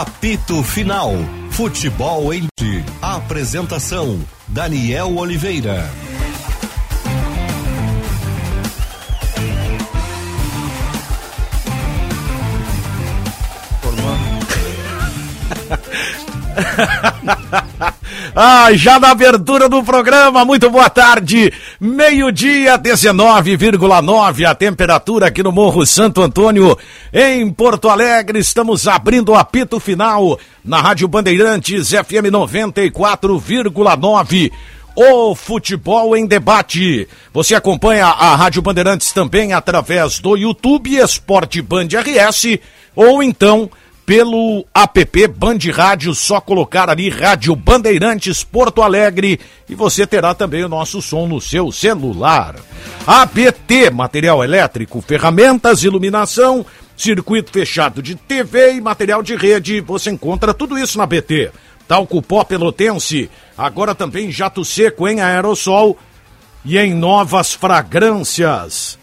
Apito Final. Futebol em. Apresentação: Daniel Oliveira. Ah, já na abertura do programa, muito boa tarde. Meio-dia, 19,9 a temperatura aqui no Morro Santo Antônio, em Porto Alegre. Estamos abrindo o apito final na Rádio Bandeirantes FM 94,9. O futebol em debate. Você acompanha a Rádio Bandeirantes também através do YouTube Esporte Band RS ou então pelo app Band Rádio, só colocar ali Rádio Bandeirantes Porto Alegre e você terá também o nosso som no seu celular. ABT, material elétrico, ferramentas, iluminação, circuito fechado de TV e material de rede, você encontra tudo isso na BT. Talco pó pelotense, agora também jato seco em aerossol e em novas fragrâncias.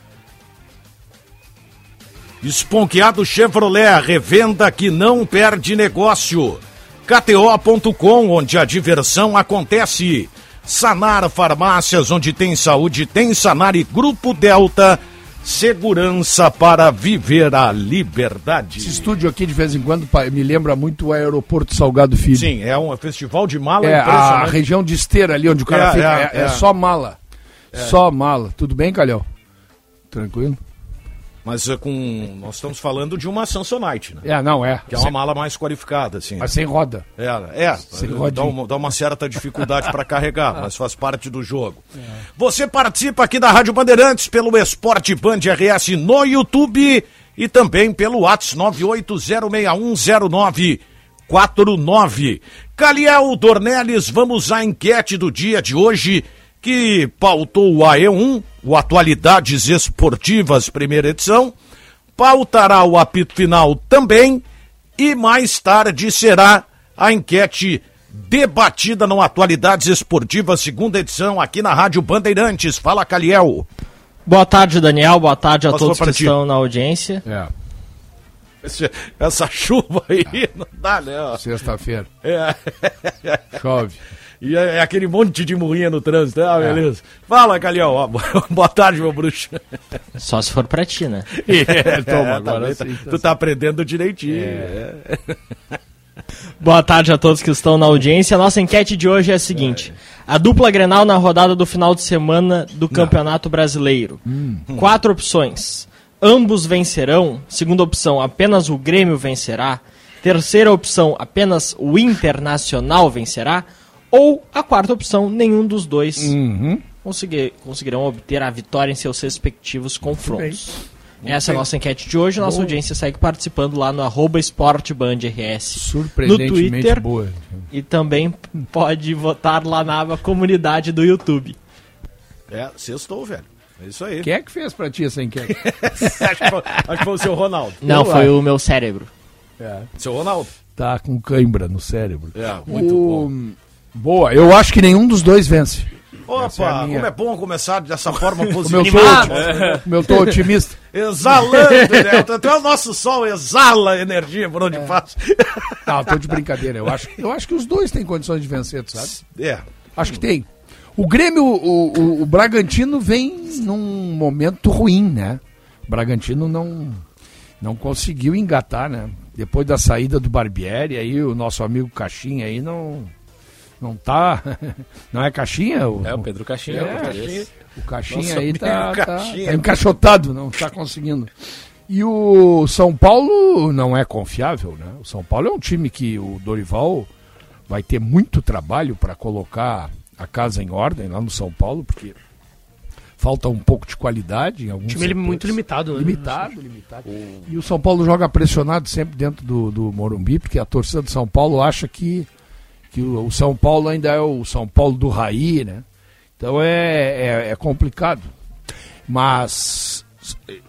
Esponqueado Chevrolet, revenda que não perde negócio. KTO.com, onde a diversão acontece. Sanar Farmácias, onde tem saúde, tem Sanar e Grupo Delta. Segurança para viver a liberdade. Esse estúdio aqui, de vez em quando, me lembra muito o aeroporto Salgado Filho. Sim, é um festival de mala É, a região de esteira ali onde o cara É, fica. é, É, é é. só mala. Só mala. Tudo bem, Calhão? Tranquilo? Mas é com. Nós estamos falando de uma Samsonite, né? É, não, é. Que é uma mala mais qualificada, assim. Mas sem roda. É, é Sem dá, rodinha. uma, dá uma certa dificuldade para carregar, mas faz parte do jogo. Você participa aqui da Rádio Bandeirantes pelo Esporte Band RS no YouTube e também pelo WhatsApp 980610949. Caliel Dornelles, vamos à enquete do dia de hoje que pautou o AE1, o Atualidades Esportivas, primeira edição, pautará o apito final também e mais tarde será a enquete debatida no Atualidades Esportivas, segunda edição, aqui na Rádio Bandeirantes. Fala, Caliel. Boa tarde, Daniel. Boa tarde a Passou todos que ti. estão na audiência. É, Esse- Essa chuva aí não dá, né? sexta-feira. É, Chove. E é, é aquele monte de morrinha no trânsito. Ah, beleza. Fala, Caliel. Ó, Boa tarde, meu bruxo. Só se for pra ti, né? É, toma, É, agora tá- sim, tá tu tá aprendendo direitinho. É. Boa tarde a todos que estão na audiência. A nossa enquete de hoje é a seguinte: a dupla Grenal na rodada do final de semana do Campeonato Brasileiro. Quatro opções. Ambos vencerão. Segunda opção, apenas o Grêmio vencerá. Terceira opção, apenas o Internacional vencerá. Ou a quarta opção, nenhum dos dois conseguir- conseguirão obter a vitória em seus respectivos confrontos. Essa é a nossa enquete de hoje. Nossa audiência segue participando lá no arroba esportebandrs Surpreendentemente no Twitter boa. e também pode votar lá na aba comunidade do YouTube. É, sextou, velho. É isso aí. Quem é que fez pra ti essa enquete? acho, que foi, acho que foi o seu Ronaldo. Não, Eu foi acho. o meu cérebro. É. Seu Ronaldo. Tá com cãibra no cérebro. É, muito bom. Boa, eu acho que nenhum dos dois vence. É Opa, minha. como é bom começar dessa forma Como eu, positiva. como eu tô otimista. Exalando, né? Até o nosso sol exala energia por onde passa. Não, tô de brincadeira. Eu acho, eu acho que os dois têm condições de vencer, tu sabe? É. Acho que tem. O Grêmio, o, o, o Bragantino vem num momento ruim, né? O Bragantino não, não conseguiu engatar, né? Depois da saída do Barbieri, aí o nosso amigo Caixinha aí não, não tá. Não é Caixinha? O, É, o Pedro Caixinha. É, o português. o Caixinha aí tá, tá, Caixinha. tá encaixotado, não tá conseguindo. E o São Paulo não é confiável, né? O São Paulo é um time que o Dorival vai ter muito trabalho para colocar a casa em ordem lá no São Paulo, porque falta um pouco de qualidade em alguns time ele setores. muito limitado, né? Limitado, limitado. E o São Paulo joga pressionado sempre dentro do, do Morumbi, porque a torcida do São Paulo acha que, que o, o São Paulo ainda é o São Paulo do Raí, né? Então é, é, é complicado. Mas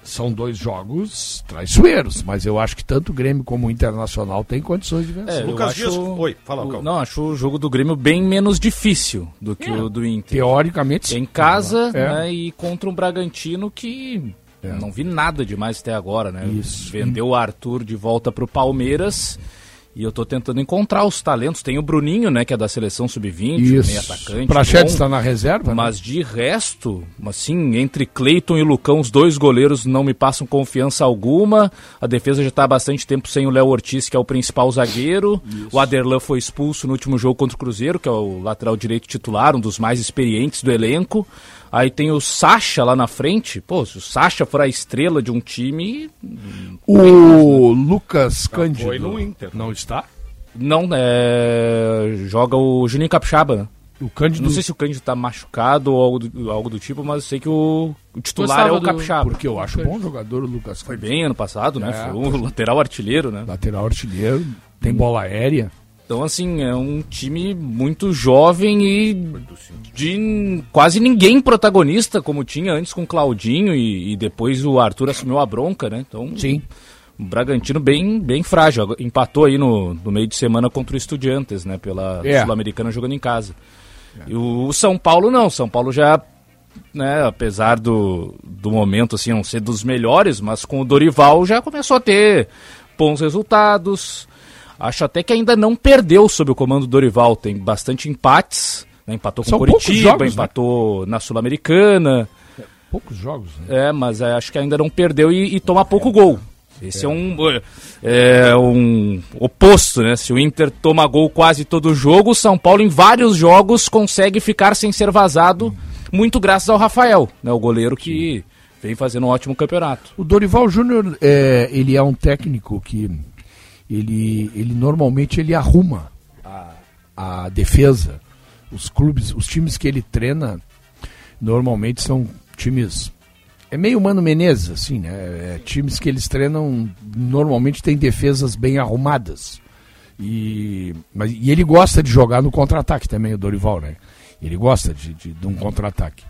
são dois jogos traiçoeiros, mas eu acho que tanto o Grêmio como o Internacional têm condições de vencer. É, eu Lucas acho- Dias. Oi, fala, o-. Não, acho o jogo do Grêmio bem menos difícil do que o do Inter. Teoricamente, sim. Em casa, É. né, e contra um Bragantino que É. não vi nada demais até agora, né? Isso. Vendeu o Arthur de volta pro Palmeiras E eu tô tentando encontrar os talentos. Tem o Bruninho, né, que é da seleção sub-20, meio atacante. Prachedes está na reserva. Né? Mas né? de resto, assim, entre Cleiton e Lucão, os dois goleiros não me passam confiança alguma. A defesa já está há bastante tempo sem o Léo Ortiz, que é o principal zagueiro. Isso. O Aderlan foi expulso no último jogo contra o Cruzeiro, que é o lateral direito titular, um dos mais experientes do elenco. Aí tem o Sacha lá na frente. Pô, se o Sacha for a estrela de um time. O Lucas Cândido. Foi no Inter. Não está? Não, é. Joga o Juninho Capixaba, né? O Cândido... Não sei se o Cândido tá machucado ou algo do, algo do tipo, mas eu sei que o, o titular é o Capixaba. Porque eu acho bom jogador o Lucas Cândido. Foi bem ano passado, né? É, Foi um lateral artilheiro, né? Lateral artilheiro, tem bola aérea. Então, assim, é um time muito jovem e de quase ninguém protagonista, como tinha antes com o Claudinho e, e depois o Arthur assumiu a bronca, né? Então, Sim. O Bragantino bem, bem frágil. Empatou aí no, no meio de semana contra o Estudiantes, né? Pela é. Sul-Americana jogando em casa. É. E o São Paulo não. São Paulo já, né, apesar do, do momento assim, não ser dos melhores, mas com o Dorival já começou a ter bons resultados Acho até que ainda não perdeu sob o comando do Dorival. Tem bastante empates. Né? Empatou com São Curitiba, jogos, né? empatou né? na Sul-Americana. É, poucos jogos, né? É, mas é, acho que ainda não perdeu e, e toma pouco gol. Esse é. é, um, é um oposto, né? Se o Inter toma gol quase todo jogo, o São Paulo em vários jogos consegue ficar sem ser vazado, muito graças ao Rafael, né? O goleiro que vem fazendo um ótimo campeonato. O Dorival Júnior, é, ele é um técnico que ele, ele normalmente ele arruma a, a defesa. Os clubes, os times que ele treina, normalmente são times. É meio Mano Menezes, assim, né? É, times que eles treinam normalmente têm defesas bem arrumadas. E, mas, e ele gosta de jogar no contra-ataque também, o Dorival, né? Ele gosta de, de, de um contra-ataque.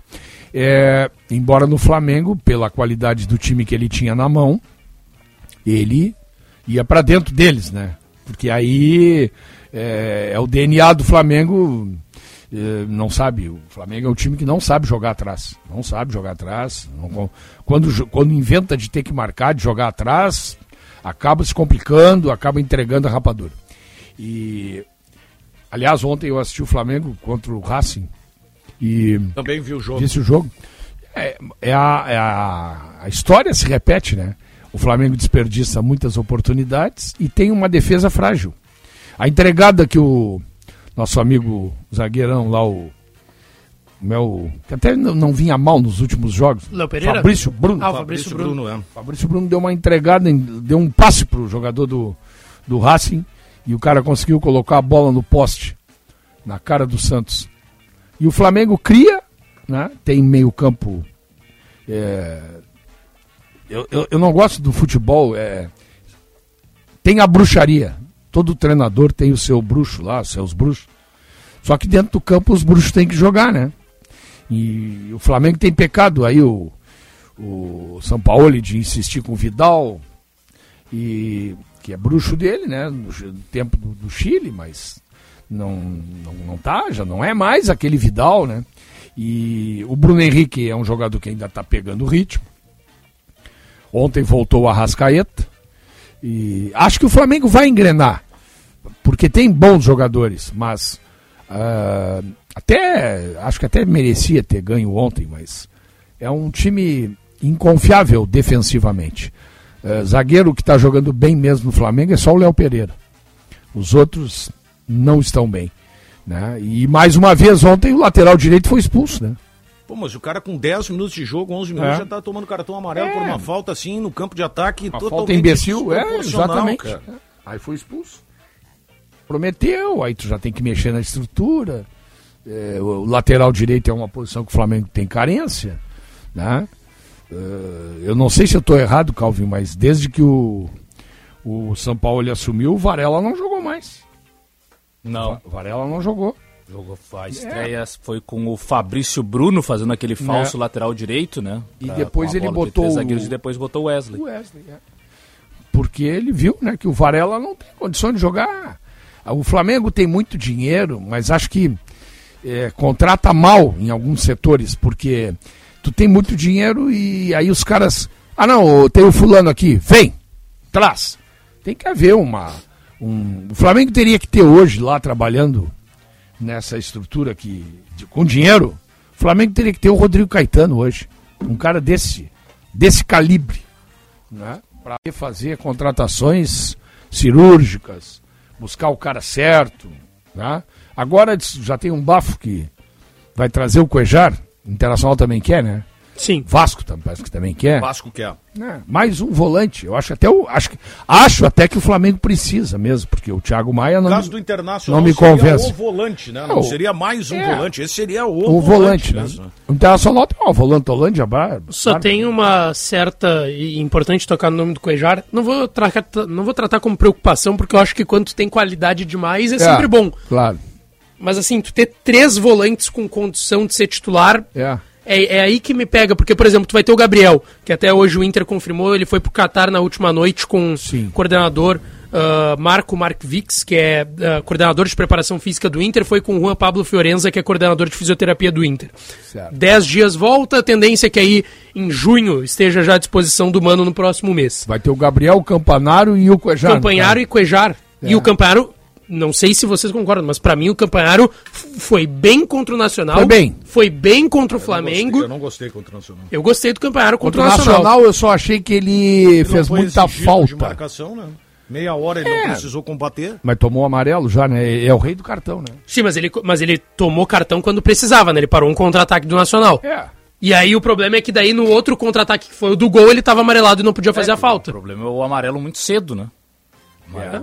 É, embora no Flamengo, pela qualidade do time que ele tinha na mão, ele ia para dentro deles, né? Porque aí é, é o DNA do Flamengo. É, não sabe, o Flamengo é um time que não sabe jogar atrás. Não sabe jogar atrás. Não, quando, quando inventa de ter que marcar, de jogar atrás, acaba se complicando, acaba entregando a rapadura. E aliás, ontem eu assisti o Flamengo contra o Racing e também vi o jogo. Vi o jogo. É, é, a, é a, a história se repete, né? O Flamengo desperdiça muitas oportunidades e tem uma defesa frágil. A entregada que o nosso amigo zagueirão lá, o meu, que até não, não, vinha mal nos últimos jogos. Léo Pereira? Fabrício Bruno. Ah, Fabrício, Fabrício Bruno. Bruno, é. Fabrício Bruno deu uma entregada, deu um passe pro jogador do, do Racing e o cara conseguiu colocar a bola no poste, na cara do Santos. E o Flamengo cria, né? tem meio campo é, eu, eu, eu, não gosto do futebol. É... Tem a bruxaria. Todo treinador tem o seu bruxo lá, os seus bruxos. Só que dentro do campo os bruxos têm que jogar, né? E o Flamengo tem pecado aí, o, o São Paulo de insistir com o Vidal, e, que é bruxo dele, né? No, tempo do, do, Chile, mas não, não, não tá, já não é mais aquele Vidal, né? E o Bruno Henrique é um jogador que ainda está pegando o ritmo. Ontem voltou o Arrascaeta. E acho que o Flamengo vai engrenar. Porque tem bons jogadores, mas uh, até acho que até merecia ter ganho ontem, mas é um time inconfiável defensivamente. Uh, zagueiro que está jogando bem mesmo no Flamengo é só o Léo Pereira. Os outros não estão bem. Né? E mais uma vez ontem o lateral direito foi expulso, né? Pô, mas o cara com 10 minutos de jogo, 11 minutos, é. já tá tomando cartão amarelo é. por uma falta assim no campo de ataque. Uma falta imbecil, é, exatamente. Cara. Aí foi expulso. Prometeu, aí tu já tem que mexer na estrutura. É, o lateral direito é uma posição que o Flamengo tem carência. Né? Uh, eu não sei se eu estou errado, Calvin, mas desde que o, o São Paulo ele assumiu, o Varela não jogou mais. Não. O Varela não jogou. Jogou a estreia é. foi com o Fabrício Bruno fazendo aquele falso é. lateral direito, né? Pra, e depois ele botou de zagueiros e depois botou o Wesley. O Wesley, é. Porque ele viu, né, que o Varela não tem condição de jogar. O Flamengo tem muito dinheiro, mas acho que é, contrata mal em alguns setores, porque tu tem muito dinheiro e aí os caras, ah não, tem o fulano aqui, vem, traz. Tem que haver uma um. O Flamengo teria que ter hoje lá trabalhando nessa estrutura que. De, com dinheiro. O Flamengo teria que ter o Rodrigo Caetano hoje. Um cara desse, desse calibre. Né? Para fazer contratações cirúrgicas, buscar o cara certo. Né? Agora já tem um bafo que vai trazer o Cuejar. Internacional também quer, né? Sim. Vasco parece que também quer. Vasco quer. É, mais um volante. Eu acho até o, acho, acho até que o Flamengo precisa mesmo, porque o Thiago Maia não. No caso do Internacional não me convence. o volante, né? Não, seria mais um é. volante. Esse seria o, o volante, volante né? né? O Internacional tem uma volante Holândia, bar, Só bar, tem uma certa e importante tocar no nome do Cuejar. Não vou tratar, não vou tratar como preocupação, porque eu acho que quando tu tem qualidade demais é, é sempre bom. Claro. Mas assim, tu ter três volantes com condição de ser titular. É é, é, aí que me pega, porque, por exemplo, tu vai ter o Gabriel, que até hoje o Inter confirmou, ele foi pro Qatar na última noite com o coordenador uh, Marco Markvix, que é uh, coordenador de preparação física do Inter, foi com o Juan Pablo Fiorenza, que é coordenador de fisioterapia do Inter. Certo. Dez dias volta, a tendência é que aí em junho esteja já à disposição do Mano no próximo mês. Vai ter o Gabriel, o Campanaro e o Cuejar. Campanaro e Cuejar. É. E o Campanaro não sei se vocês concordam, mas para mim o Campanaro foi bem contra o Nacional. Foi bem. Foi bem contra o Flamengo. eu não gostei contra o Nacional. Eu gostei do Campanaro contra, contra o Nacional. Nacional. Eu só achei que ele, ele fez muita falta. marcação, né? Meia hora ele é. não precisou combater. Mas tomou amarelo já, né? É o rei do cartão, né? Sim, mas ele, mas ele tomou cartão quando precisava, né? Ele parou um contra-ataque do Nacional. É. E aí o problema é que daí no outro contra-ataque que foi o do gol, ele tava amarelado e não podia fazer é, a falta. O problema é o amarelo muito cedo, né? É.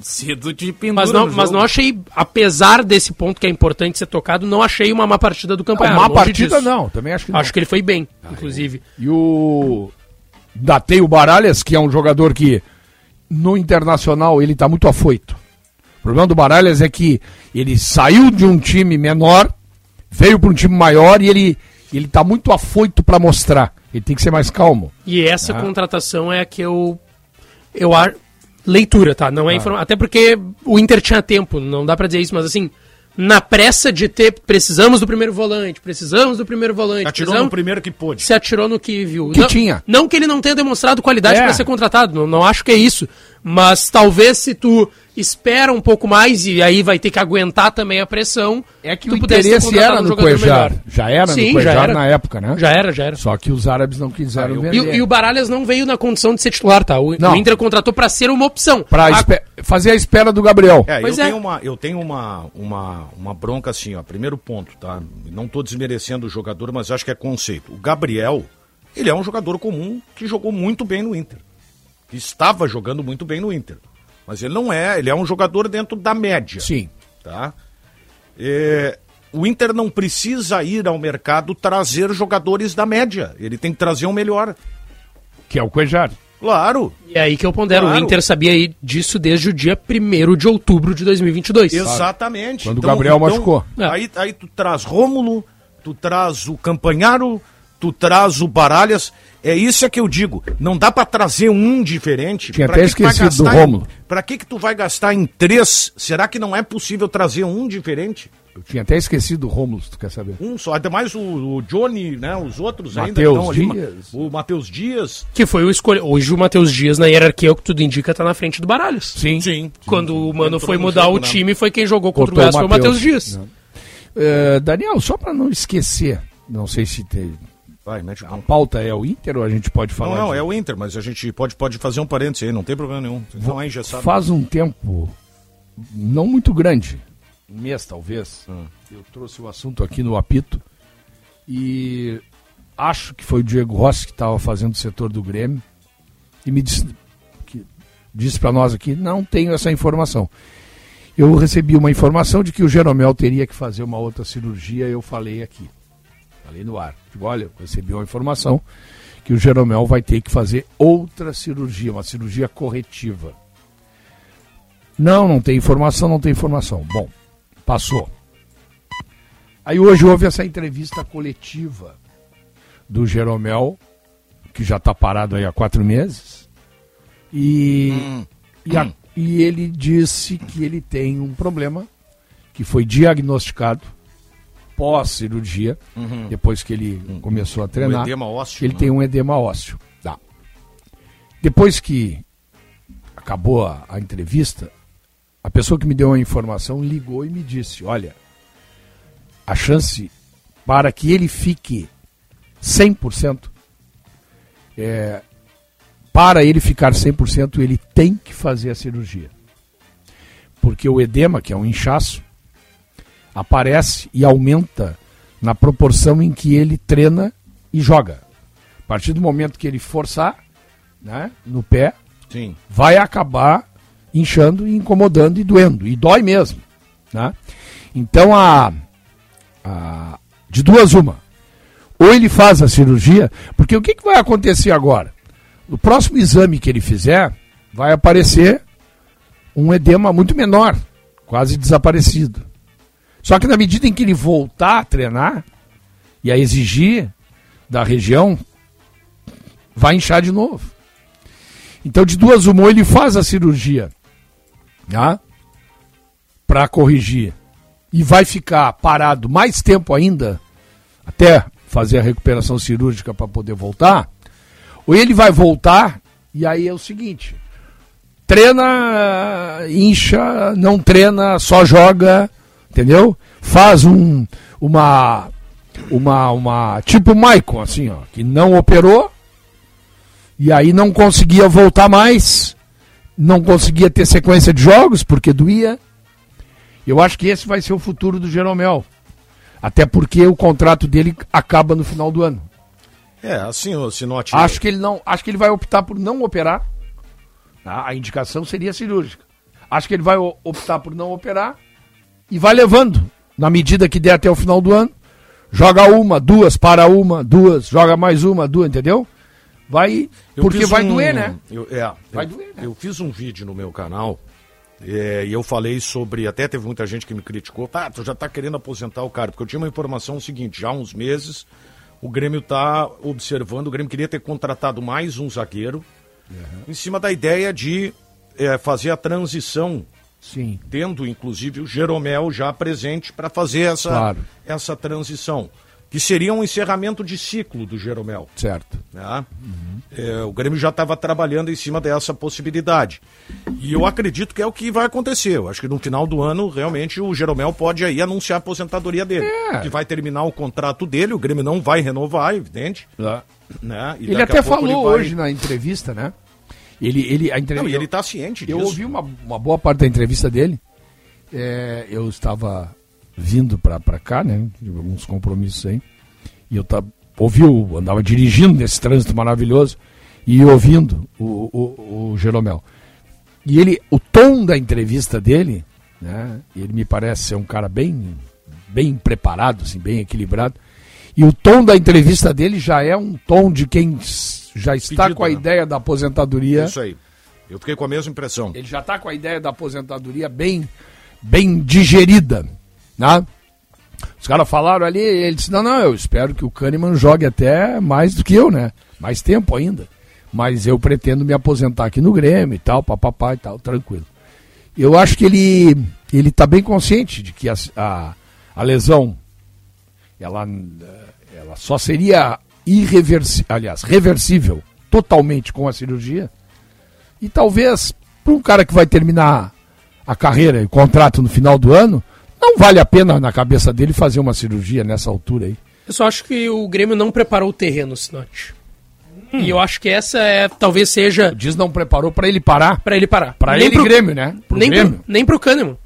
cedo de pendura mas não, mas não achei, apesar desse ponto que é importante ser tocado, não achei uma má partida do campeonato. Uma má partida disso. não, também acho que não. Acho que ele foi bem, ah, inclusive. E o Datei o Baralhas, que é um jogador que no Internacional ele está muito afoito. O problema do Baralhas é que ele saiu de um time menor, veio para um time maior e ele ele está muito afoito para mostrar. Ele tem que ser mais calmo. E essa ah. contratação é a que eu eu leitura, tá? Não é ah. informação. Até porque o Inter tinha tempo, não dá para dizer isso, mas assim, na pressa de ter, precisamos do primeiro volante, precisamos do primeiro volante. Se atirou no primeiro que pôde. Se atirou no que viu. Que não, tinha. Não que ele não tenha demonstrado qualidade é. para ser contratado, não, não acho que é isso. Mas talvez se tu espera um pouco mais e aí vai ter que aguentar também a pressão. É que o interesse era no Cuejar. Já era Sim, no Cuejar na época, né? Já era, já era. Só que os árabes não quiseram ah, vender. E, e, o Baralhas não veio na condição de ser titular, tá? O, o Inter contratou para ser uma opção. Para a... fazer a espera do Gabriel. É, pois eu, é. Tenho uma, eu tenho uma, uma, uma bronca assim, ó. Primeiro ponto, tá? Não tô desmerecendo o jogador, mas acho que é conceito. O Gabriel, ele é um jogador comum que jogou muito bem no Inter. Estava jogando muito bem no Inter. Mas ele não é, ele é um jogador dentro da média. Sim. Tá? É, o Inter não precisa ir ao mercado trazer jogadores da média. Ele tem que trazer um melhor. Que é o Cuejar. Claro. E é aí que eu pondero, claro. o Inter sabia disso desde o dia 1 de outubro de 2022. Exatamente. Quando então, o Gabriel então, machucou. É. Aí, aí tu traz Rômulo, tu traz o Campanharo, tu traz o Baralhas. É isso é que eu digo. Não dá para trazer um diferente. Tinha até esquecido do Rômulo. Para que que tu vai gastar em três? Será que não é possível trazer um diferente? Eu tinha até esquecido do Rômulo, se tu quer saber. Um só, até mais o, o Johnny, né? Os outros Mateus ainda. Mateus Dias. O Matheus Dias. Que foi o escolha. Hoje o Matheus Dias, na hierarquia, o que tudo indica, tá na frente do Baralhos. Sim. Sim. Quando o Mano foi mudar jogo, o né? time, foi quem jogou contra Cortou o Gás, foi o Matheus Dias. Uh, Daniel, só para não esquecer, não sei se tem, Vai, mete a pauta é o Inter ou a gente pode falar? Não, não, de... é o Inter, mas a gente pode, pode fazer um parênteses aí, não tem problema nenhum. Não é engessado. Faz um tempo, não muito grande, um mês talvez, hum. eu trouxe o assunto aqui no apito e acho que foi o Diego Rossi que estava fazendo o setor do Grêmio e me disse, que, disse para nós aqui, não tenho essa informação. Eu recebi uma informação de que o Jeromel teria que fazer uma outra cirurgia, eu falei aqui. Falei no ar. Digo, olha, recebi uma informação que o Jeromel vai ter que fazer outra cirurgia, uma cirurgia corretiva. Não, não tem informação, não tem informação. Bom, passou. Aí hoje houve essa entrevista coletiva do Jeromel, que já está parado aí há quatro meses, e, hum. e, a, e ele disse que ele tem um problema que foi diagnosticado pós-cirurgia, uhum. depois que ele uhum. começou a treinar. Um edema ósseo. Ele né? tem um edema ósseo. Tá. Depois que acabou a, a entrevista, a pessoa que me deu a informação ligou e me disse: olha, a chance para que ele fique 100%, é, para ele ficar 100%, ele tem que fazer a cirurgia. Porque o edema, que é um inchaço, aparece e aumenta na proporção em que ele treina e joga. A partir do momento que ele forçar né, no pé, Sim. vai acabar inchando, incomodando e doendo. E dói mesmo. Né? Então, a, a, de duas uma. Ou ele faz a cirurgia, porque o que, que vai acontecer agora? No próximo exame que ele fizer, vai aparecer um edema muito menor, quase desaparecido. Só que na medida em que ele voltar a treinar e a exigir da região, vai inchar de novo. Então, de duas uma, ele faz a cirurgia tá? para corrigir e vai ficar parado mais tempo ainda, até fazer a recuperação cirúrgica para poder voltar, ou ele vai voltar e aí é o seguinte: treina, incha, não treina, só joga, entendeu? Faz um, uma, uma, uma, tipo Maicon, assim, ó, que não operou, e aí não conseguia voltar mais, não conseguia ter sequência de jogos porque doía. Eu acho que esse vai ser o futuro do Jeromel. Até porque o contrato dele acaba no final do ano. É, assim, o Sinote. Acho que ele não, acho que ele vai optar por não operar. A, a indicação seria cirúrgica. Acho que ele vai optar por não operar e vai levando na medida que der até o final do ano. Joga uma, duas, para uma, duas, joga mais uma, duas, entendeu? vai. Eu porque vai um, doer, né? Eu, é, vai eu, doer, né? Eu fiz um vídeo no meu canal é, e eu falei sobre. Até teve muita gente que me criticou. Tá, tu já tá querendo aposentar o cara. Porque eu tinha uma informação seguinte: já há uns meses o Grêmio tá observando. O Grêmio queria ter contratado mais um zagueiro uhum. em cima da ideia de é, fazer a transição. Sim. Tendo inclusive o Jeromel já presente para fazer essa, claro. essa transição que seria um encerramento de ciclo do Jeromel. Certo. Né? Uhum. É, o Grêmio já estava trabalhando em cima dessa possibilidade. E eu acredito que é o que vai acontecer. Eu acho que no final do ano, realmente, o Jeromel pode aí anunciar a aposentadoria dele. É. Que vai terminar o contrato dele, o Grêmio não vai renovar, evidente. É. Né? ele até falou ele vai... hoje na entrevista, né? Ele, ele, a entrevista... Não, ele está ciente disso. Eu ouvi uma, uma boa parte da entrevista dele. É, eu estava vindo para cá, né? Tive alguns compromissos aí. E eu tava, ouviu, andava dirigindo nesse trânsito maravilhoso e ouvindo o, o, o Jeromel. E ele, o tom da entrevista dele, né? Ele me parece ser um cara bem, bem preparado, assim, bem equilibrado. E o tom da entrevista dele já é um tom de quem já está Pedido, com a né? ideia da aposentadoria. Isso aí. Eu fiquei com a mesma impressão. Ele já está com a ideia da aposentadoria bem, bem digerida. Né? Os caras falaram ali, ele disse, não, não, eu espero que o Kahneman jogue até mais do que eu, né? Mais tempo ainda. Mas eu pretendo me aposentar aqui no Grêmio e tal, papapá e tal, tranquilo. Eu acho que ele ele está bem consciente de que a, a, a, lesão ela, ela só seria irreversível, aliás, reversível totalmente com a cirurgia. E talvez para um cara que vai terminar a carreira e o contrato no final do ano, não vale a pena na cabeça dele fazer uma cirurgia nessa altura aí. Eu só acho que o Grêmio não preparou o terreno, Sinote. Hum. E eu acho que essa é, talvez seja. O Diz não preparou para ele parar. Para ele parar. Para ele pro, Grêmio, né? Pro nem, Grêmio. Pro, nem pro Kahneman.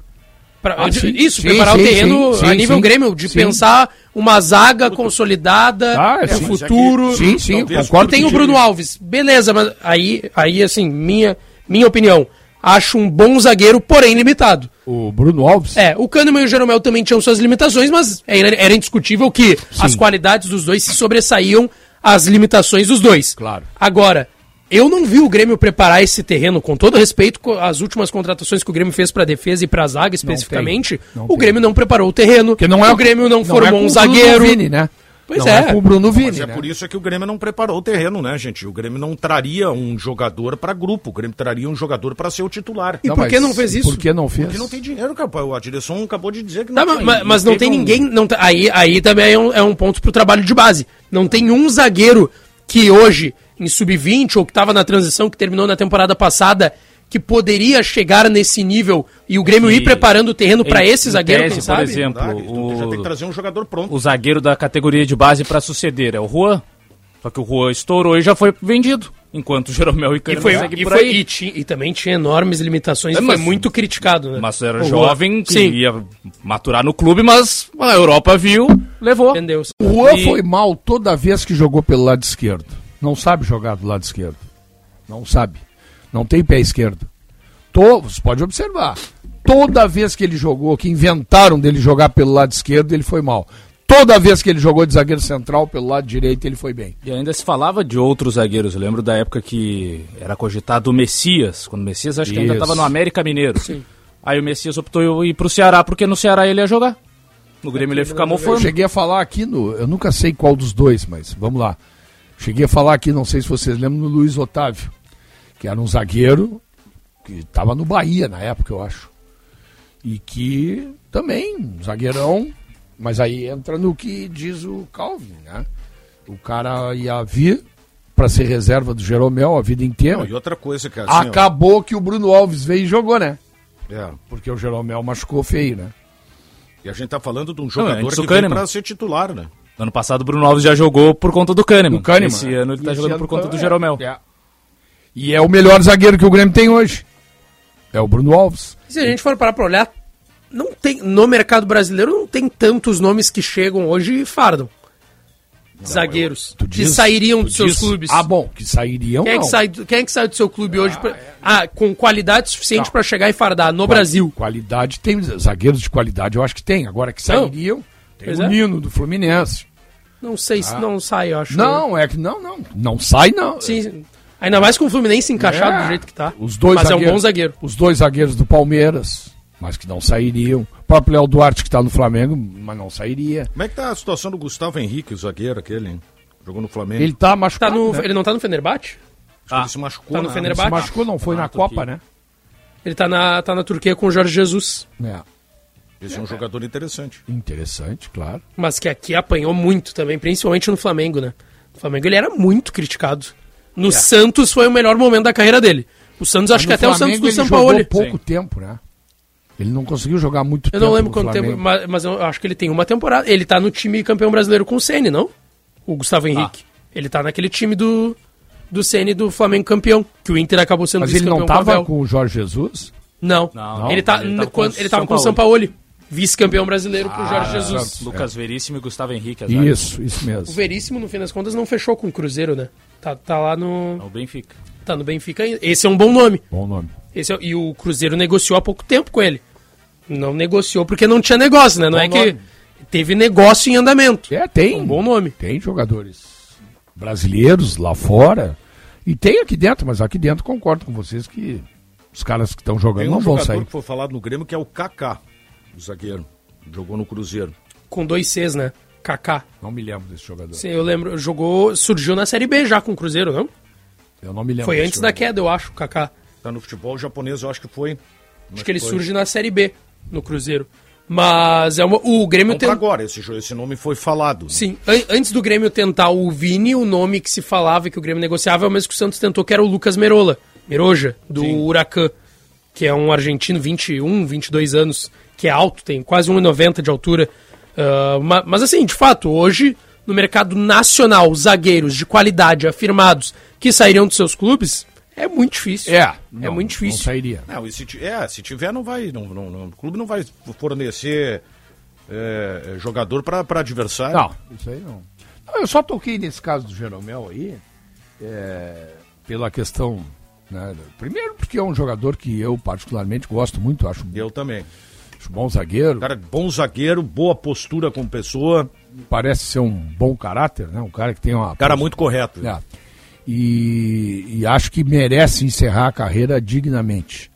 Pra, ah, sim, isso, sim, preparar sim, o terreno a nível Grêmio, de pensar uma zaga consolidada, ah, é futuro. Sim, sim, concordo. Tem o Bruno Alves, beleza, mas aí, aí assim, minha, minha opinião acho um bom zagueiro, porém limitado. O Bruno Alves? É, o Kahneman e o Jeromel também tinham suas limitações, mas era, era indiscutível que Sim. as qualidades dos dois se sobressaíam às limitações dos dois. Claro. Agora, eu não vi o Grêmio preparar esse terreno, com todo respeito às últimas contratações que o Grêmio fez para defesa e para zaga especificamente. Não tem, não o Grêmio tem. não preparou o terreno. Que não é, o Grêmio não, não formou é um zagueiro. Vini, né? Pois não é. é com o Bruno Vini. Mas é né? por isso é que o Grêmio não preparou o terreno, né, gente? O Grêmio não traria um jogador para grupo, o Grêmio traria um jogador para ser o titular. E não, por que não fez isso? Por que não fez? Porque não tem dinheiro, cara. A direção acabou de dizer que não tá, tem. Mas, mas não tem ninguém. Não, aí, aí também é um, é um ponto pro trabalho de base. Não tem um zagueiro que hoje, em sub-20, ou que estava na transição, que terminou na temporada passada, que poderia chegar nesse nível e o Grêmio ir preparando o terreno para esse zagueiro, tese, quem sabe? Por exemplo, o... já tem que trazer um jogador pronto. O zagueiro da categoria de base para suceder é o Juan. Só que o Juan estourou e já foi vendido. Enquanto o Jeromel e e foi, segue e por foi, aí. E, ti, e, também tinha enormes limitações é, e foi muito criticado, né? Mas era o jovem, que ia maturar no clube, mas a Europa viu, levou. Entendeu? O Juan e... foi mal toda vez que jogou pelo lado esquerdo. Não sabe jogar do lado esquerdo. Não sabe. Não tem pé esquerdo. Tô, você pode observar. Toda vez que ele jogou, que inventaram dele jogar pelo lado esquerdo, ele foi mal. Toda vez que ele jogou de zagueiro central pelo lado direito, ele foi bem. E ainda se falava de outros zagueiros. Eu lembro da época que era cogitado o Messias. Quando o Messias acho que ainda estava no América Mineiro. Sim. Aí o Messias optou ir pro Ceará, porque no Ceará ele ia jogar. No Grêmio ele ia ficar mofando. Eu cheguei a falar aqui no. Eu nunca sei qual dos dois, mas vamos lá. Cheguei a falar aqui, não sei se vocês lembram, no Luiz Otávio, que era um zagueiro que estava no Bahia na época, eu acho. E que também, um zagueirão mas aí entra no que diz o Calvin, né? O cara ia vir para ser reserva do Jeromel a vida inteira. Não, e outra coisa que assim, Acabou ó... que o Bruno Alves veio e jogou, né? É. Porque o Jeromel machucou feio, né? E a gente tá falando de um jogador Não, que veio pra ser titular, né? Ano passado o Bruno Alves já jogou por conta do Kahneman. Do Kahneman. Esse ano ele tá jogando por conta do Jeromel. É. E é o melhor zagueiro que o Grêmio tem hoje. É o Bruno Alves. Se a gente for parar pra olhar, não tem no mercado brasileiro não tem tantos nomes que chegam hoje e fardam. Não, zagueiros eu, que diz, sairiam dos seus diz, clubes. Ah, bom, que sairiam. Quem é que sai, quem é que sai do seu clube ah, hoje pra, é. ah, com qualidade suficiente para chegar e fardar no Qual, Brasil? Qualidade tem zagueiros de qualidade, eu acho que tem. Agora que sairiam, não. tem o é. Nino do Fluminense. Não sei ah. se não sai, eu acho. Não, é que não, não, não sai não. Sim. Ainda mais com o Fluminense encaixado é. do jeito que tá. Os dois Mas é um bom zagueiro. Os dois zagueiros do Palmeiras mas que não sairiam. O próprio Léo Duarte que está no Flamengo, mas não sairia. Como é que tá a situação do Gustavo Henrique, o zagueiro aquele, hein? Jogou no Flamengo. Ele tá machucado. Tá no, né? Ele não tá no Fenerbahçe? Ah, ele se machucou. Tá no Fenerbahçe? Ele se machucou, não foi ah, na Copa, né? Ele tá na, tá na Turquia com o Jorge Jesus. É. Esse é um jogador interessante. Interessante, claro. Mas que aqui apanhou muito também, principalmente no Flamengo, né? O Flamengo ele era muito criticado. No é. Santos foi o melhor momento da carreira dele. O Santos, acho que até Flamengo, o Santos do São Paulo. Ele jogou pouco Sim. tempo, né? Ele não conseguiu jogar muito eu tempo. Eu não lembro quanto tempo, mas, mas, eu acho que ele tem uma temporada. Ele tá no time campeão brasileiro com o Ceni, não? O Gustavo Henrique. Ah. Ele tá naquele time do do Ceni do Flamengo campeão, que o Inter acabou sendo Mas ele não tava com o Jorge Jesus? Não. não ele, tá, ele, quando, ele tava com o São Paulo. Vice-campeão brasileiro ah, com o Jorge Jesus. Lucas Veríssimo e Gustavo Henrique. Isso, isso mesmo. O Veríssimo, no fim das contas, não fechou com o Cruzeiro, né? Tá, tá lá no... No Benfica. Tá no Benfica ainda. Esse é um bom nome. Bom nome. Esse é... E o Cruzeiro negociou há pouco tempo com ele. Não negociou porque não tinha negócio, né? Não bom é nome. que teve negócio em andamento. É, tem. Um bom nome. Tem jogadores brasileiros lá fora. E tem aqui dentro, mas aqui dentro concordo com vocês que os caras que estão jogando um não vão sair. que foi falado no Grêmio que é o Kaká, o zagueiro. Jogou no Cruzeiro. Com dois Cs, né? Kaká. Não me lembro desse jogador. Sim, eu lembro. Jogou, surgiu na Série B já com o Cruzeiro, não? Eu não me lembro. Foi antes jogador. da queda, eu acho, Kaká. Tá no futebol japonês, eu acho que foi. Acho que ele foi. surge na Série B no Cruzeiro. Mas é uma, o Grêmio tem. agora, esse, esse nome foi falado. Né? Sim, an antes do Grêmio tentar o Vini, o nome que se falava que o Grêmio negociava é o mesmo que o Santos tentou, que era o Lucas Merola, Meroja, do Sim. Huracan, que é um argentino, 21, 22 anos, que é alto, tem quase 1,90 de altura. Uh, mas, mas assim, de fato, hoje, no mercado nacional, zagueiros de qualidade afirmados que sairiam dos seus clubes, é muito difícil. É, é não, é muito difícil. Não sairia. Não, se, é, se tiver, não vai. Não, não, não, o clube não vai fornecer é, jogador para adversário. Não, isso aí não. não. Eu só toquei nesse caso do Jeromel aí, é, pela questão. Né, primeiro, porque é um jogador que eu particularmente gosto muito, acho. Eu também. Acho bom zagueiro. Cara, bom zagueiro, boa postura com pessoa. Parece ser um bom caráter, né? Um cara que tem uma. Cara muito correto. É e, e acho que merece encerrar a carreira dignamente.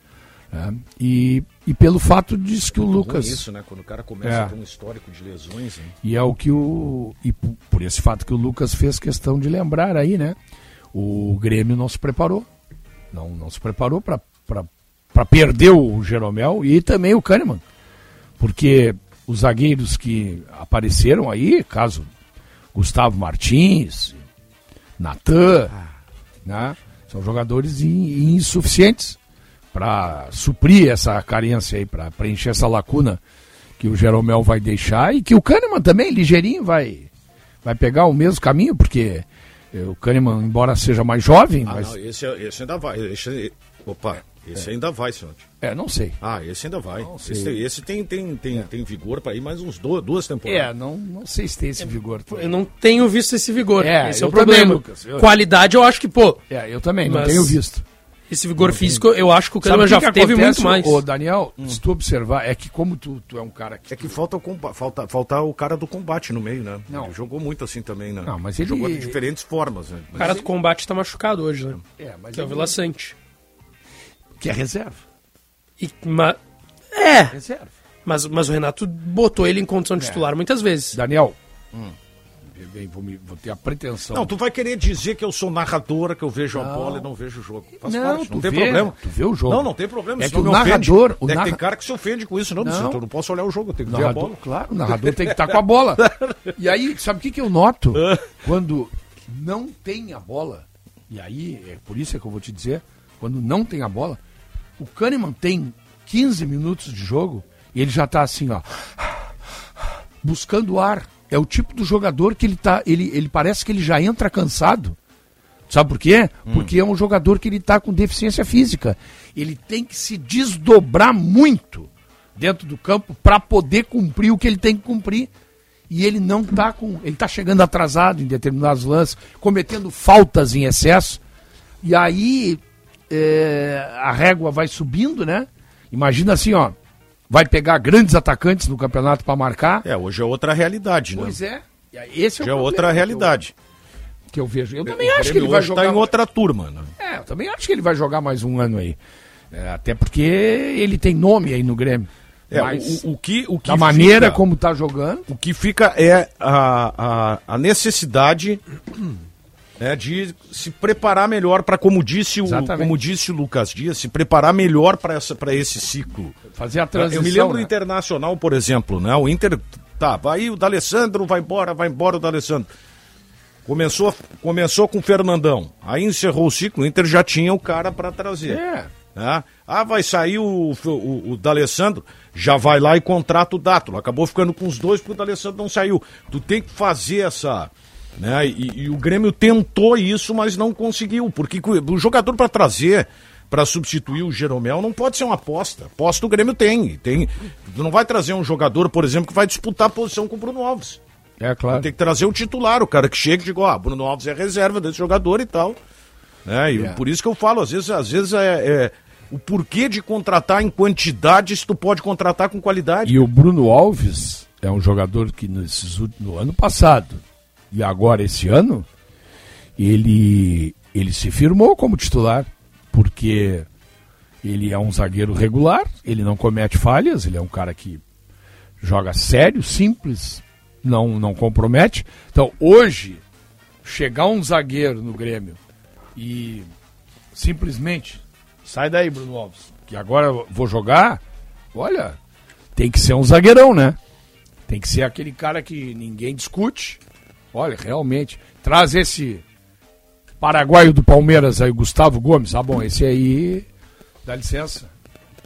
Né? E, e pelo fato disso que o é Lucas. isso, né? Quando o cara começa é. a ter um histórico de lesões. Hein? E é o que o. E por esse fato que o Lucas fez questão de lembrar aí, né? O Grêmio não se preparou. Não, não se preparou para perder o Jeromel e também o Kahneman. Porque os zagueiros que apareceram aí, caso Gustavo Martins, Natan, né? São jogadores insuficientes. para suprir essa carência aí, para preencher essa lacuna que o Jeromel vai deixar e que o Kahneman também, ligeirinho, vai, vai pegar o mesmo caminho, porque eh, o Kahneman, embora seja mais jovem, ah, mas... Não, esse, esse ainda vai. Esse, opa, esse é. ainda vai, senhor. É, não sei. Ah, esse ainda vai. Esse, esse, tem, tem, tem, é. tem vigor para ir mais uns do, duas temporadas. É, não, não sei se tem esse vigor. Eu não tenho visto esse vigor. É, esse é o problema. Também, Lucas, eu... Qualidade eu acho que, pô. É, eu também, não tenho visto. Esse vigor físico, eu acho que o Kahneman já que teve acontece, muito mais. Ô, Daniel, hum. se tu observar, é que como tu, tu é um cara que. É que falta o, falta, falta o cara do combate no meio, né? Não. Ele jogou muito assim também, né? Não, mas ele. Jogou de diferentes formas, né? O cara do combate tá machucado hoje, né? É, mas. Que é o Vila Sante. Que é reserva. E, ma... É. Reserva. Mas, mas o Renato botou ele em condição de é. titular muitas vezes. Daniel. Hum bem, vou, me, vou ter a pretensão. Não, tu vai querer dizer que eu sou narradora, que eu vejo não. a bola e não vejo o jogo. Faz não, parte, não tem vê, problema. Tu vê o jogo. Não, não tem problema. É que o narrador. O é narra... Tem cara que se ofende com isso, não, não. Eu não posso olhar o jogo, eu tenho que narrador, ver a bola. Claro, o narrador tem que estar com a bola. E aí, sabe o que, que eu noto? Quando não tem a bola, e aí, é por isso é que eu vou te dizer, quando não tem a bola, o Kahneman tem 15 minutos de jogo e ele já está assim, ó, buscando ar é o tipo do jogador que ele tá. Ele, ele parece que ele já entra cansado. Sabe por quê? Hum. Porque é um jogador que ele está com deficiência física. Ele tem que se desdobrar muito dentro do campo para poder cumprir o que ele tem que cumprir. E ele não está com. Ele está chegando atrasado em determinados lances, cometendo faltas em excesso. E aí é, a régua vai subindo, né? Imagina assim, ó vai pegar grandes atacantes no campeonato para marcar. É, hoje é outra realidade, né? Pois é. Esse é hoje é outra realidade. Que eu, que eu vejo. Eu também acho que ele vai jogar. Tá em outra turma, né? É, eu também acho que ele vai jogar mais um ano aí. É, até porque ele tem nome aí no Grêmio. É, Mas, o, o, que, o que da maneira como tá jogando. O que fica é a, a, a necessidade né, de se preparar melhor para, como disse o como disse o Lucas Dias, se preparar melhor para essa para esse ciclo. Fazer a transição. Eu me lembro né? do Internacional, por exemplo, né? O Inter tá, vai o D'Alessandro vai embora, vai embora o D'Alessandro. Começou começou com o Fernandão, aí encerrou o ciclo, o Inter já tinha o cara para trazer. É. Né? Ah, vai sair o, o, o D'Alessandro, já vai lá e contrata o Dátolo. Acabou ficando com os dois porque o D'Alessandro não saiu. Tu tem que fazer essa né? E, e, o Grêmio tentou isso, mas não conseguiu, porque o jogador para trazer para substituir o Jeromel não pode ser uma aposta. Aposta o Grêmio tem, tem. Tu não vai trazer um jogador, por exemplo, que vai disputar a posição com o Bruno Alves. É claro. Tem que trazer o titular, o cara que chega e diga, ó, oh, Bruno Alves é reserva desse jogador e tal. É, e é. por isso que eu falo, às vezes, às vezes é, é, o porquê de contratar em quantidade se tu pode contratar com qualidade. E o Bruno Alves é um jogador que nesses, no ano passado e agora esse ano, ele, ele se firmou como titular, porque ele é um zagueiro regular, ele não comete falhas, ele é um cara que joga sério, simples, não, não compromete. Então, hoje, chegar um zagueiro no Grêmio e simplesmente sai daí, Bruno Alves, que agora vou jogar, olha, tem que ser um zagueirão, né? Tem que ser aquele cara que ninguém discute, Olha, realmente. Traz esse paraguaio do Palmeiras aí, Gustavo Gomes. Ah, bom, esse aí. Dá licença.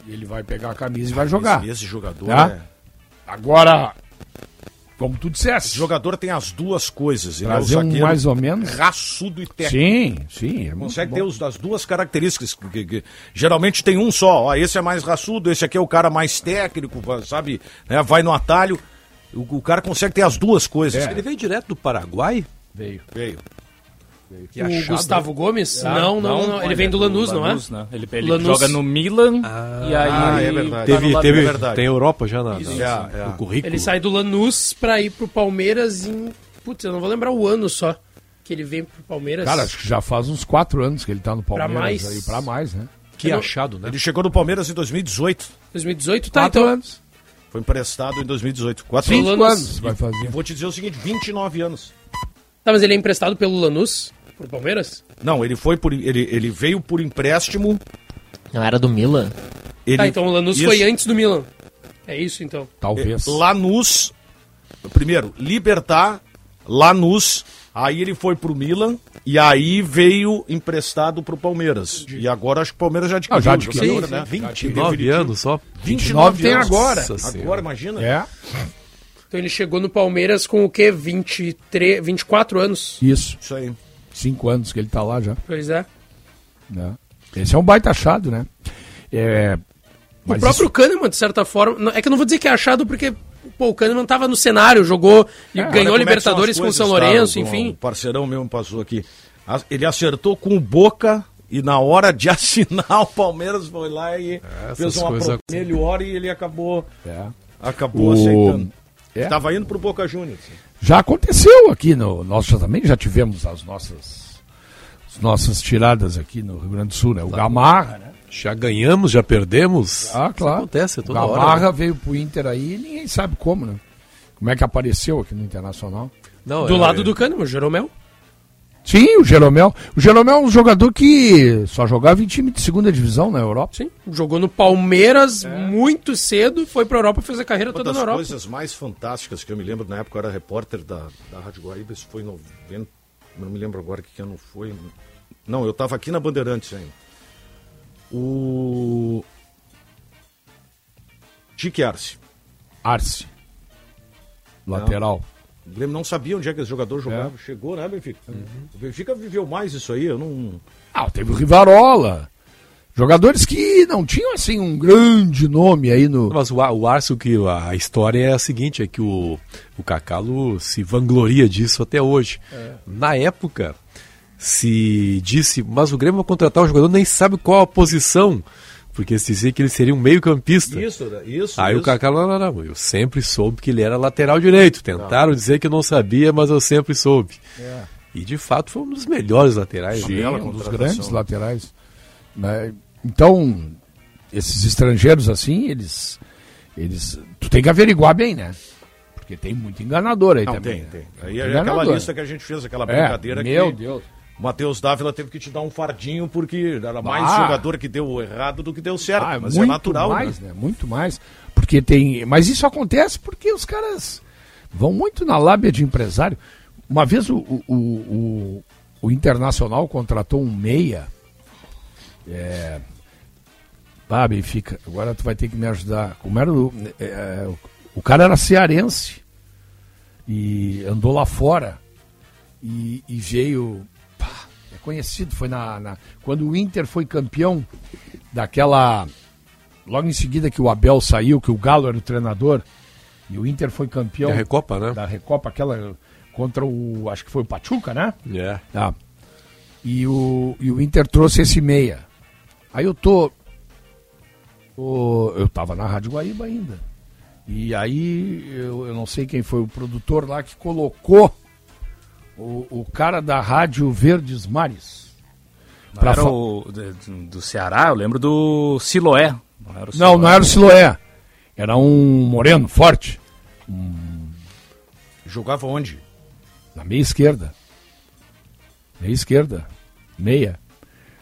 Ele vai pegar a camisa e vai jogar. Esse, esse jogador tá? é... Agora, como tu disseste. Jogador tem as duas coisas. Ele Trazer é um mais ou menos. Raçudo e técnico. Sim, sim. É Consegue ter os, as duas características. Que, que, geralmente tem um só. Ó, esse é mais raçudo, esse aqui é o cara mais técnico, sabe? Né, vai no atalho. O, o, cara consegue ter as duas coisas. É. Ele veio direto do Paraguai? Veio. Veio. o achado, Gustavo Gomes? Ah, não, não, não, Ele vem do Lanús, não é? Né? Ele, ele Lanús. joga no Milan ah, e aí. Ah, é verdade. Teve, tá teve, é verdade. Tem Europa já na, Isso, na, é, no currículo. Ele sai do Lanús pra ir pro Palmeiras em. Putz, eu não vou lembrar o ano só que ele vem pro Palmeiras. Cara, acho que já faz uns quatro anos que ele tá no Palmeiras. Pra mais. Aí, pra mais, né? Que achado, né? Ele chegou no Palmeiras em 2018. 2018, tá, quatro então. anos. Foi emprestado em 2018. Quatro anos. anos vai fazer. Vou te dizer o seguinte, 29 anos. Tá, mas ele é emprestado pelo Lanús? Pro Palmeiras? Não, ele foi por. Ele, ele veio por empréstimo. Não era do Milan? Ele, tá, então o Lanús isso, foi antes do Milan. É isso então. Talvez. É, Lanús. Primeiro, Libertar, Lanús Aí ele foi pro Milan e aí veio emprestado pro Palmeiras. E agora acho que o Palmeiras já adquiriu. Ah, já adquiriu, o jogador, né? 29 anos só. 29 tem anos. agora. Nossa Agora, Senhora. imagina. É, Então ele chegou no Palmeiras com o quê? 23, 24 anos. isso. Isso aí. Cinco anos que ele tá lá já. Pois é. né? Esse é um baita achado, né? É, O mas próprio Kahneman, de certa forma. É que eu não vou dizer que é achado porque pô, o Kahneman tava no cenário, jogou, e ganhou é são Libertadores com o São tá? Lourenço, O- enfim. O parceirão mesmo passou aqui. As- Ele acertou com o Boca e na hora de assinar o Palmeiras foi lá e Essas fez uma proposta melhor e ele acabou, É. acabou O- aceitando. É. Tava indo pro Boca Juniors. Já aconteceu aqui no. Nós já também já tivemos as nossas. As nossas tiradas aqui no Rio Grande do Sul, né? O Gamarra, né? Já ganhamos, já perdemos. Ah, Isso claro. acontece O toda Gamarra hora. né? veio pro Inter aí e ninguém sabe como, né? Como é que apareceu aqui no Internacional? Não, Do é- lado do Kahneman, o Jeromel. Sim, o Jeromel. O Jeromel é um jogador que só jogava em time de segunda divisão na Europa. Sim. Jogou no Palmeiras muito cedo, foi pra Europa, fez a carreira Uma toda das na Europa. coisas mais fantásticas que eu me lembro, na época eu era repórter da, da Rádio Guaíba, isso foi em 90, não me lembro agora que ano foi. Não, eu estava aqui na Bandeirantes ainda. O Dick Arce. Arce. Lateral. O Grêmio não sabia onde é que esse jogador jogava. Chegou, né, Benfica? O Benfica viveu mais isso aí, eu não... Ah, teve o Rivarola. Jogadores que não tinham, assim, um grande nome aí no. Mas o, o Arce, o que a história é a seguinte, é que o, o Cacalo se vangloria disso até hoje. Na época, se disse, mas o Grêmio vai contratar um jogador, nem sabe qual a posição, porque se dizia que ele seria um meio campista. Isso, né? isso. Aí o isso. Cacá, não, não, não, eu sempre soube que ele era lateral direito. Tentaram dizer que eu não sabia, mas eu sempre soube. E de fato foi um dos melhores laterais. Sim, um dos grandes laterais. né? Então, esses estrangeiros assim, eles, eles. Tu tem que averiguar bem, né? Porque tem muito enganador aí Não, também. tem, né? tem. Aí é aquela lista que a gente fez, aquela É, brincadeira meu que Deus. O Matheus Dávila teve que te dar um fardinho porque era mais Ah. jogador que deu errado do que deu certo. Ah, mas muito é natural, mais, né? né? Muito mais. Porque tem. Mas isso acontece porque os caras vão muito na lábia de empresário. Uma vez o, o, o, o- o Internacional contratou um meia. É... Ah, Benfica, agora tu vai ter que me ajudar. Como era o. é, o cara era cearense. E andou lá fora. E, e veio. É conhecido, foi na, na- Quando o Inter foi campeão daquela. Logo em seguida que o Abel saiu, que o Galo era o treinador, e o Inter foi campeão Da Recopa, né? da Recopa, aquela contra o. Acho que foi o Pachuca, né? É. Tá. E o, e o Inter trouxe esse meia. Aí eu tô. tô- eu tava na Rádio Guaíba ainda. E aí eu, eu não sei quem foi o produtor lá que colocou o, o cara da Rádio Verdes Mares. Pra era fa- o do, do Ceará, eu lembro do Siloé. Não, era o Não, não era o Siloé. Era um moreno, forte, Jogava onde? na meia esquerda. Meia esquerda. Meia.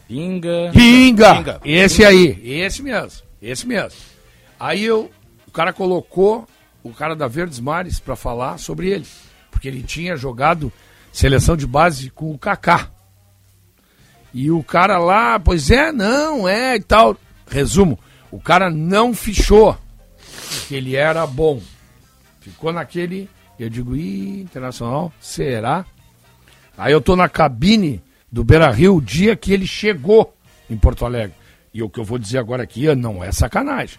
Pinga. Pinga! Pinga. Esse aí, esse mesmo, esse mesmo. Aí eu, o cara colocou o cara da Verdes Mares pra falar sobre ele, porque ele tinha jogado seleção de base com o Kaká. E o cara lá, pois é, não, é e tal. Resumo, o cara não fichou que ele era bom. Ficou naquele, eu digo, ih, internacional, será? Aí eu tô na cabine do Beira Rio o dia que ele chegou em Porto Alegre. E o que eu vou dizer agora aqui não é sacanagem.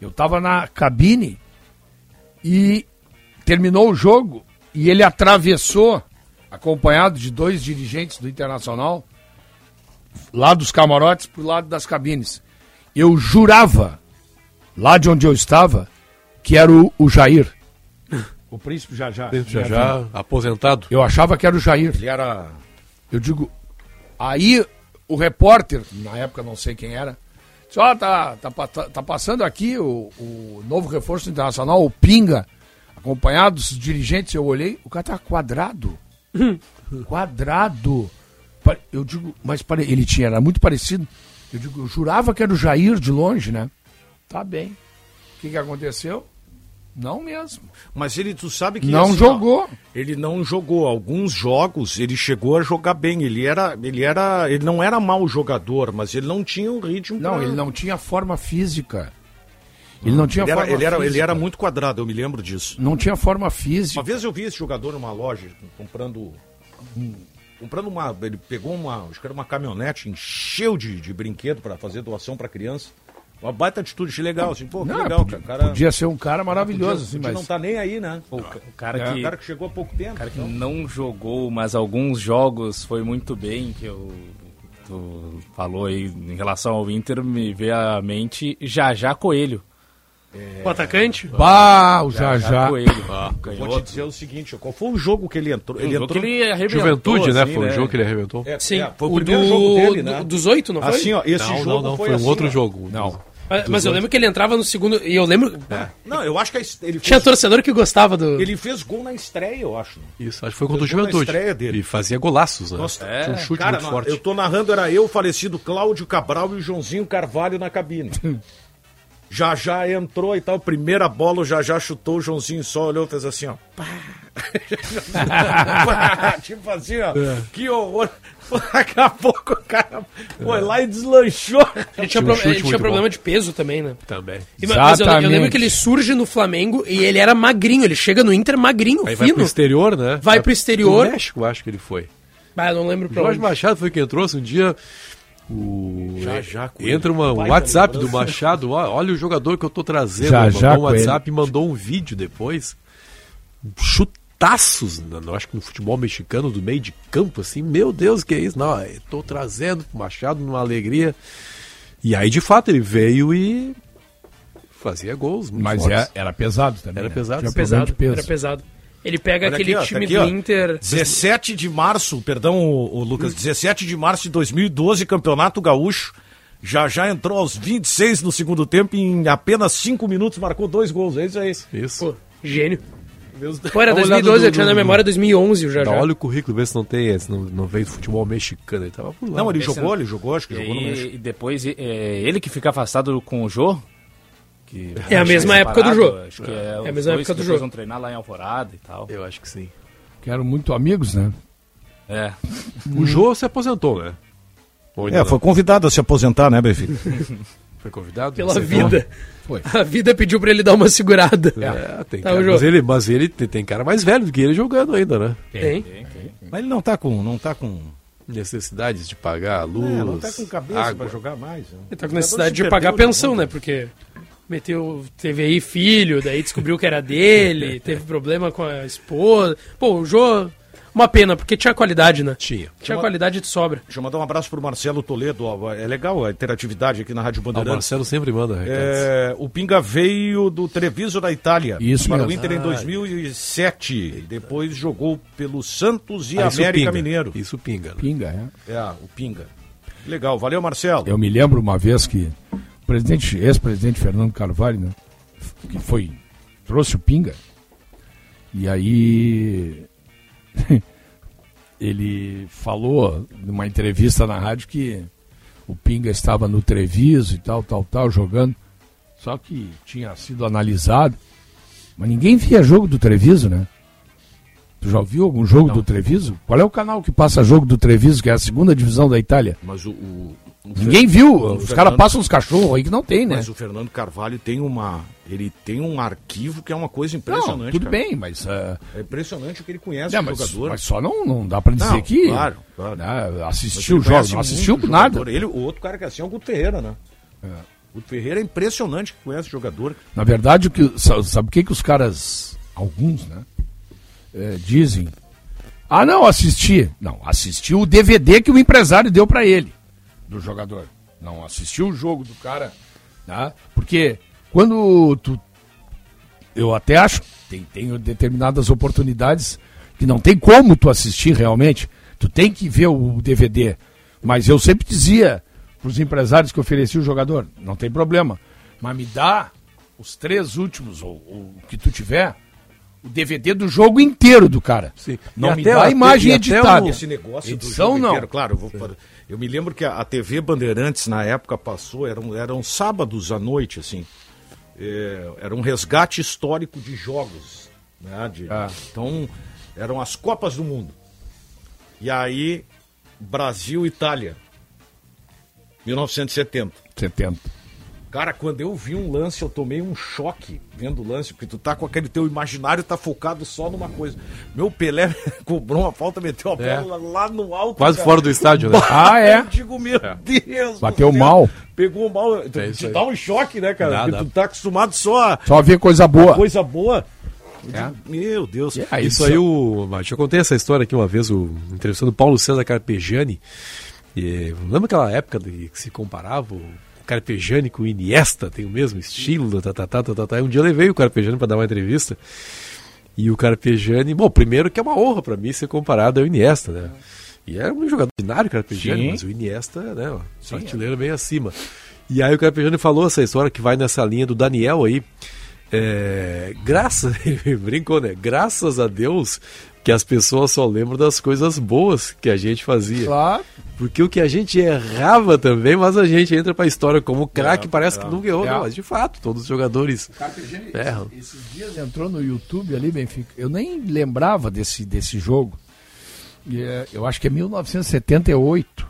Eu tava na cabine e terminou o jogo e ele atravessou, acompanhado de dois dirigentes do Internacional, lá dos camarotes pro lado das cabines. Eu jurava, lá de onde eu estava, que era o, o Jair. O príncipe já já. Já, já aposentado. Eu achava que era o Jair. Ele era. Eu digo, aí o repórter, na época não sei quem era, disse, ó, tá, tá, pa- tá, tá passando aqui o, o novo reforço internacional, o Pinga, acompanhado dos dirigentes, eu olhei, o cara tá quadrado. quadrado. Eu digo, mas ele tinha, era muito parecido. Eu digo, eu jurava que era o Jair de longe, né? Tá bem. O que, que aconteceu? Não mesmo. Mas ele, tu sabe que. Não assim, ó, jogou. ele não jogou. Alguns jogos ele chegou a jogar bem. Ele era. Ele era. Ele não era mau jogador, mas ele não tinha o ritmo. Não, pra- ele não tinha forma física. Ele não tinha Ele era, forma ele, era, ele era muito quadrado, eu me lembro disso. Não tinha forma física. Uma vez eu vi esse jogador numa loja comprando. Comprando uma. Ele pegou uma. Acho que era uma caminhonete, encheu de, de brinquedo para fazer doação para criança. Uma baita atitude legal, assim, pô, que Não, legal, podia, cara. O cara podia ser um cara maravilhoso, podia- assim, mas... não tá nem aí, né? O ca- o cara É, que, o cara que chegou há pouco tempo. cara que então. não jogou, mas alguns jogos foi muito bem, que eu, tu falou aí em relação ao Inter, me veio à mente Jajá Coelho. O atacante? Bah, o Jajá. Coelho. Vou te dizer o seguinte, qual foi o jogo que ele entrou? Ele entrou. que ele arrebentou, Juventude, né? assim, Foi o jogo que ele arrebentou. É, Sim, é, foi o, o primeiro do, jogo dele, né? do- dos oito, não foi? Assim, ó, esse não, jogo não, não, foi, foi, assim, um outro ó. jogo. Não. Mas, mas eu lembro que ele entrava no segundo. E eu lembro. Não, eu acho que ele Tinha fez, torcedor que gostava do. ele fez gol na estreia, eu acho. Isso, acho que foi contra o Juventude. estreia dele. E fazia golaços, né? Nossa, É, Tinha um chute Cara, muito não, forte. eu tô narrando, era eu, o falecido Cláudio Cabral e o Joãozinho Carvalho na cabine. já já entrou e tal, primeira bola, o já já chutou, o Joãozinho só olhou e fez assim, ó. Pá. Tipo assim, ó. Que horror. Daqui a pouco o cara foi lá e deslanchou. Ele tinha, Tinha um pro- chute ele tinha problema bom. de peso também, né? Também. E, ma- mas eu, eu lembro que ele surge no Flamengo e ele era magrinho. Ele chega no Inter magrinho, Aí vai fino. pro exterior, né? Vai pro exterior. Pro México, acho que ele foi. Ah, eu não lembro pra Jorge onde. Machado foi quem trouxe um dia. O... Já, já, com Entra uma, um WhatsApp do. Machado, olha o jogador que eu tô trazendo. Já, mandou já um WhatsApp e mandou um vídeo depois. Chutaços, acho que no futebol mexicano, do meio de campo, assim, meu Deus, que é isso? Não, eu tô trazendo pro Machado numa alegria. E aí, de fato, ele veio e fazia gols. muito Mas fortes. é- era pesado também. Era né? pesado, problema Pesado, de peso. era pesado. Ele pega Olha aquele aqui, ó, tá time aqui, do. Inter. 17 de março, perdão, o, o Lucas, 17 de março de 2012, Campeonato Gaúcho. Já já entrou aos 26 no segundo tempo e em apenas 5 minutos marcou dois gols. É isso aí. Isso. Pô, gênio. Deus Pô, era Dá uma olhada 2012, no- eu tinha na memória 2011 já. Dá, já. olha o currículo, vê se não tem, se não, não veio do futebol mexicano. Ele tava por lá. Não, ele Esse jogou, não. ele jogou, acho que jogou no México. E, e depois é, ele que fica afastado com o Jô. Que É a mesma época do Jô. Acho que é, a os mesma época do depois vão treinar lá em Alvorada e tal. Eu acho que sim. Que eram muito amigos, né? É. O Jô se aposentou, né? É, não? foi convidado a se aposentar, né, Benfica? Foi convidado? Pela vida. Foi. A vida pediu pra ele dar uma segurada. É, tem Tá, cara, mas, ele, mas ele tem, tem cara mais velho do que ele jogando ainda, né? Tem. Mas ele não tá com. Não tá com. Necessidades de pagar a luz, É, não tá com cabeça água. pra jogar mais. né? Ele tá com necessidade de pagar perdeu, pensão, né? Porque meteu, teve aí filho, daí descobriu que era dele, teve problema com a esposa. Pô, o Jô, uma pena, porque tinha qualidade, né? Tinha. Tinha qualidade de sobra. Deixa eu mandar um abraço pro Marcelo Toledo. ó, É legal a interatividade aqui na Rádio Ah, o Bandeirantes. Marcelo sempre manda recados. É, o Pinga veio do Treviso da Itália. Isso para o. Inter em 2007. Depois jogou pelo Santos e Ah, América pinga. Mineiro. Isso pinga. né? Pinga, é. É, o Pinga. Legal, valeu Marcelo. Eu me lembro uma vez que presidente, ex-presidente Fernando Carvalho, né, que foi trouxe o Pinga. E aí ele falou numa entrevista na rádio que o Pinga estava no Treviso e tal, tal, tal, jogando. Só que tinha sido analisado. Mas ninguém via jogo do Treviso, né? Tu já ouviu algum jogo do Treviso? Qual é o canal que passa jogo do Treviso, que é a segunda divisão da Itália? Mas o, o- o Ninguém viu. o Os caras passam uns cachorros aí que não tem, né? Mas o Fernando Carvalho tem uma. Ele tem um arquivo que é uma coisa Não, impressionante. tudo cara. bem, mas, ah, É impressionante o que ele conhece é, do mas, jogador. mas só não, não dá pra dizer Não, que claro, claro. né, assistiu o jogo, não assistiu o nada. jogador. Ele, o outro cara que é assim é o Guto Ferreira, né? O Guto Ferreira é impressionante que conhece o jogador. Na verdade, o que, sa- sabe o que, que os caras, alguns, né, eh, dizem? Ah, não, assisti. Não, assistiu o DVD que o empresário deu pra ele, do jogador. Não assistiu o jogo do cara, né? Porque quando tu. Eu até acho, tem, tem determinadas oportunidades que não tem como tu assistir realmente. Tu tem que ver o DVD. Mas eu sempre dizia pros empresários que ofereciam o jogador, não tem problema. Mas me dá os três últimos, ou ou o que tu tiver, o DVD do jogo inteiro do cara. Sim. Não E me até- dá a imagem editada. Esse negócio do Edição, jogo não. inteiro, claro, eu, vou, eu me lembro que a, TV Bandeirantes na época passou, eram, eram sábados à noite, assim. é, era um resgate histórico de jogos. Né, de, ah. Então, eram as Copas do Mundo. E aí, Brasil e Itália. 1970. 70. Cara, quando eu vi um lance, eu tomei um choque vendo o lance, porque tu tá com aquele teu imaginário, tá focado só numa coisa. Meu Pelé cobrou uma falta, meteu a bola é. lá no alto. Quase cara. fora do estádio, né? ah, é? Eu digo, meu é. Deus. Bateu mal. Pegou mal. Tu, é te dá um choque, né, cara? Dá, porque tu tá acostumado só a. Só a ver coisa boa. Coisa boa. É. Meu Deus. É, isso, isso aí, o. Eu contei essa história aqui uma vez, o entrevistando Paulo César Carpegiani. E, lembra aquela época de, que se comparava o Carpegiani com o Iniesta, tem o mesmo estilo, tá, tá, tá, tá, tá, tá. Um dia eu levei o Carpegiani para dar uma entrevista. E o Carpegiani, bom, primeiro que é uma honra para mim ser comparado ao Iniesta, né? E era um jogador binário, o Carpegiani, mas o Iniesta, né, ó, Sim, artilheiro é. bem acima. E aí o Carpegiani falou essa história que vai nessa linha do Daniel aí. É, graças, brincou, né? Graças a Deus que as pessoas só lembram das coisas boas que a gente fazia. Claro. Porque o que a gente errava também, mas a gente entra para a história como craque, é, parece é, que nunca errou. É. Não, mas de fato, todos os jogadores erram. Esses dias entrou no YouTube ali, Benfica. Eu nem lembrava desse, desse jogo. É, eu acho que é 1978.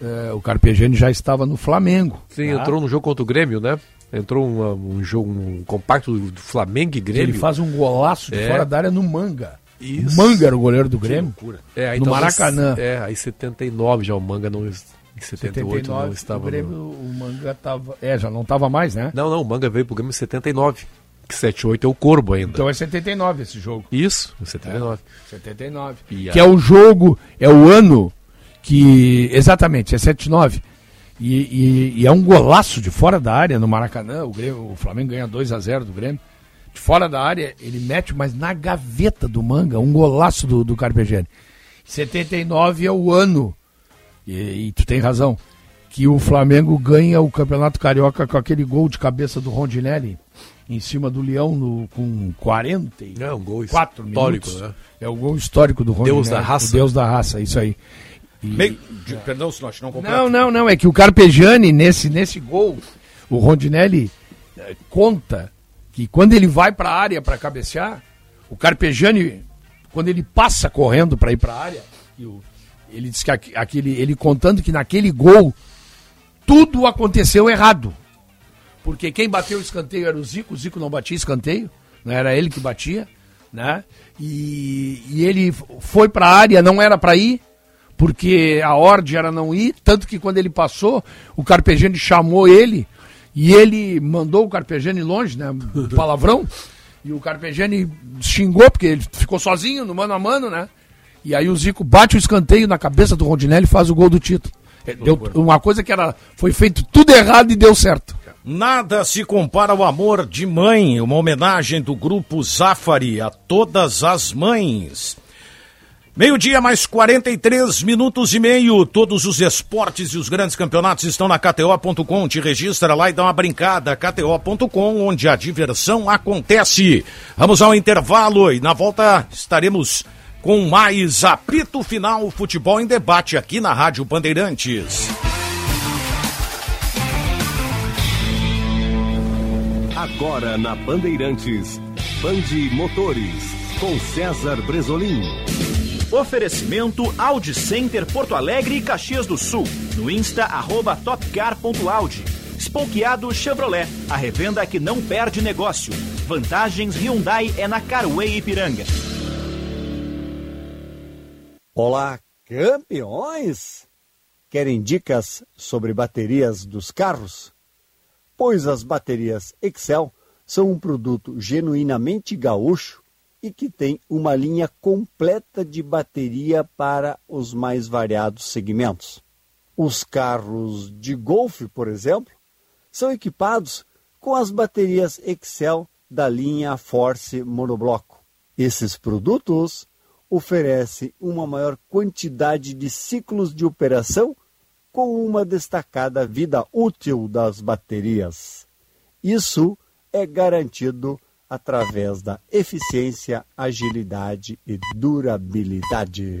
É, o Carpegiani já estava no Flamengo. Sim, tá? entrou no jogo contra o Grêmio, né? Entrou um, um jogo um compacto do Flamengo e Grêmio. Ele faz um golaço de é. fora da área no Manga. Isso. Manga era o goleiro do Grêmio. É, aí no Maracanã. É, aí 79 já o Manga não. Em 78 79, não estava. O Grêmio, no... o Manga tava. É, já não estava mais, né? Não, não, o Manga veio pro Grêmio em 79. Que 78 é o Corbo ainda. Então é 79 esse jogo. Isso, 79. É, 79. E que é o jogo, é o ano que. Exatamente, é 79. E, e, e, é um golaço de fora da área no Maracanã. O, Grêmio, o Flamengo ganha 2 a 0 do Grêmio de fora da área, ele mete, mas na gaveta do manga, um golaço do, do Carpegiani. 79 é o ano, e, e, tu tem razão, que o Flamengo ganha o Campeonato Carioca com aquele gol de cabeça do Rondinelli em cima do Leão no, com 40 é um gol histórico, minutos. Né? É o gol histórico do Rondinelli. Deus da raça. Deus da raça, isso aí. E, Meio, de, perdão se nós não Não, não, não, é que o Carpegiani, nesse, nesse gol, o Rondinelli eh, conta que quando ele vai para a área para cabecear, o Carpegiani, quando ele passa correndo para ir para a área, ele diz que aquele, ele contando que naquele gol tudo aconteceu errado. Porque quem bateu o escanteio era o Zico, o Zico não batia escanteio, não era ele que batia, né? E, e ele foi para a área, não era para ir, porque a ordem era não ir, tanto que quando ele passou, o Carpegiani chamou ele e ele mandou o Carpegiani longe, né? Palavrão. E o Carpegiani xingou, porque ele ficou sozinho no mano a mano, né? E aí o Zico bate o escanteio na cabeça do Rondinelli e faz o gol do título. É, deu uma coisa que era, foi feito tudo errado e deu certo. Nada se compara ao amor de mãe, uma homenagem do grupo Zafari a todas as mães. Meio-dia, mais 43 minutos e meio. Todos os esportes e os grandes campeonatos estão na KTO.com. Te registra lá e dá uma brincada. KTO.com, onde a diversão acontece. Vamos ao intervalo e na volta estaremos com mais apito final futebol em debate aqui na Rádio Bandeirantes. Agora na Bandeirantes, Bande Motores, com César Bresolim. Oferecimento Audi Center Porto Alegre e Caxias do Sul. No Insta, arroba topcar.audi. Spokeado Chevrolet, a revenda que não perde negócio. Vantagens Hyundai é na Carway Ipiranga. Olá, campeões! Querem dicas sobre baterias dos carros? Pois as baterias Excel são um produto genuinamente gaúcho e que tem uma linha completa de bateria para os mais variados segmentos. Os carros de golfe, por exemplo, são equipados com as baterias Excel da linha Force Monobloco. Esses produtos oferecem uma maior quantidade de ciclos de operação com uma destacada vida útil das baterias. Isso é garantido através da eficiência, agilidade e durabilidade.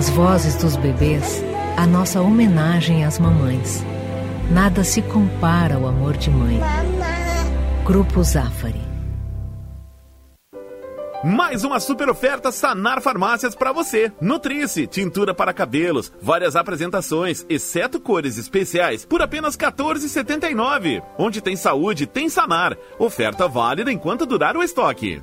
Nas vozes dos bebês, a nossa homenagem às mamães. Nada se compara ao amor de mãe. Grupo Zafari. Mais uma super oferta Sanar Farmácias para você. Nutrice, tintura para cabelos, várias apresentações, exceto cores especiais, por apenas R$ 14,79. Onde tem saúde, tem Sanar. Oferta válida enquanto durar o estoque.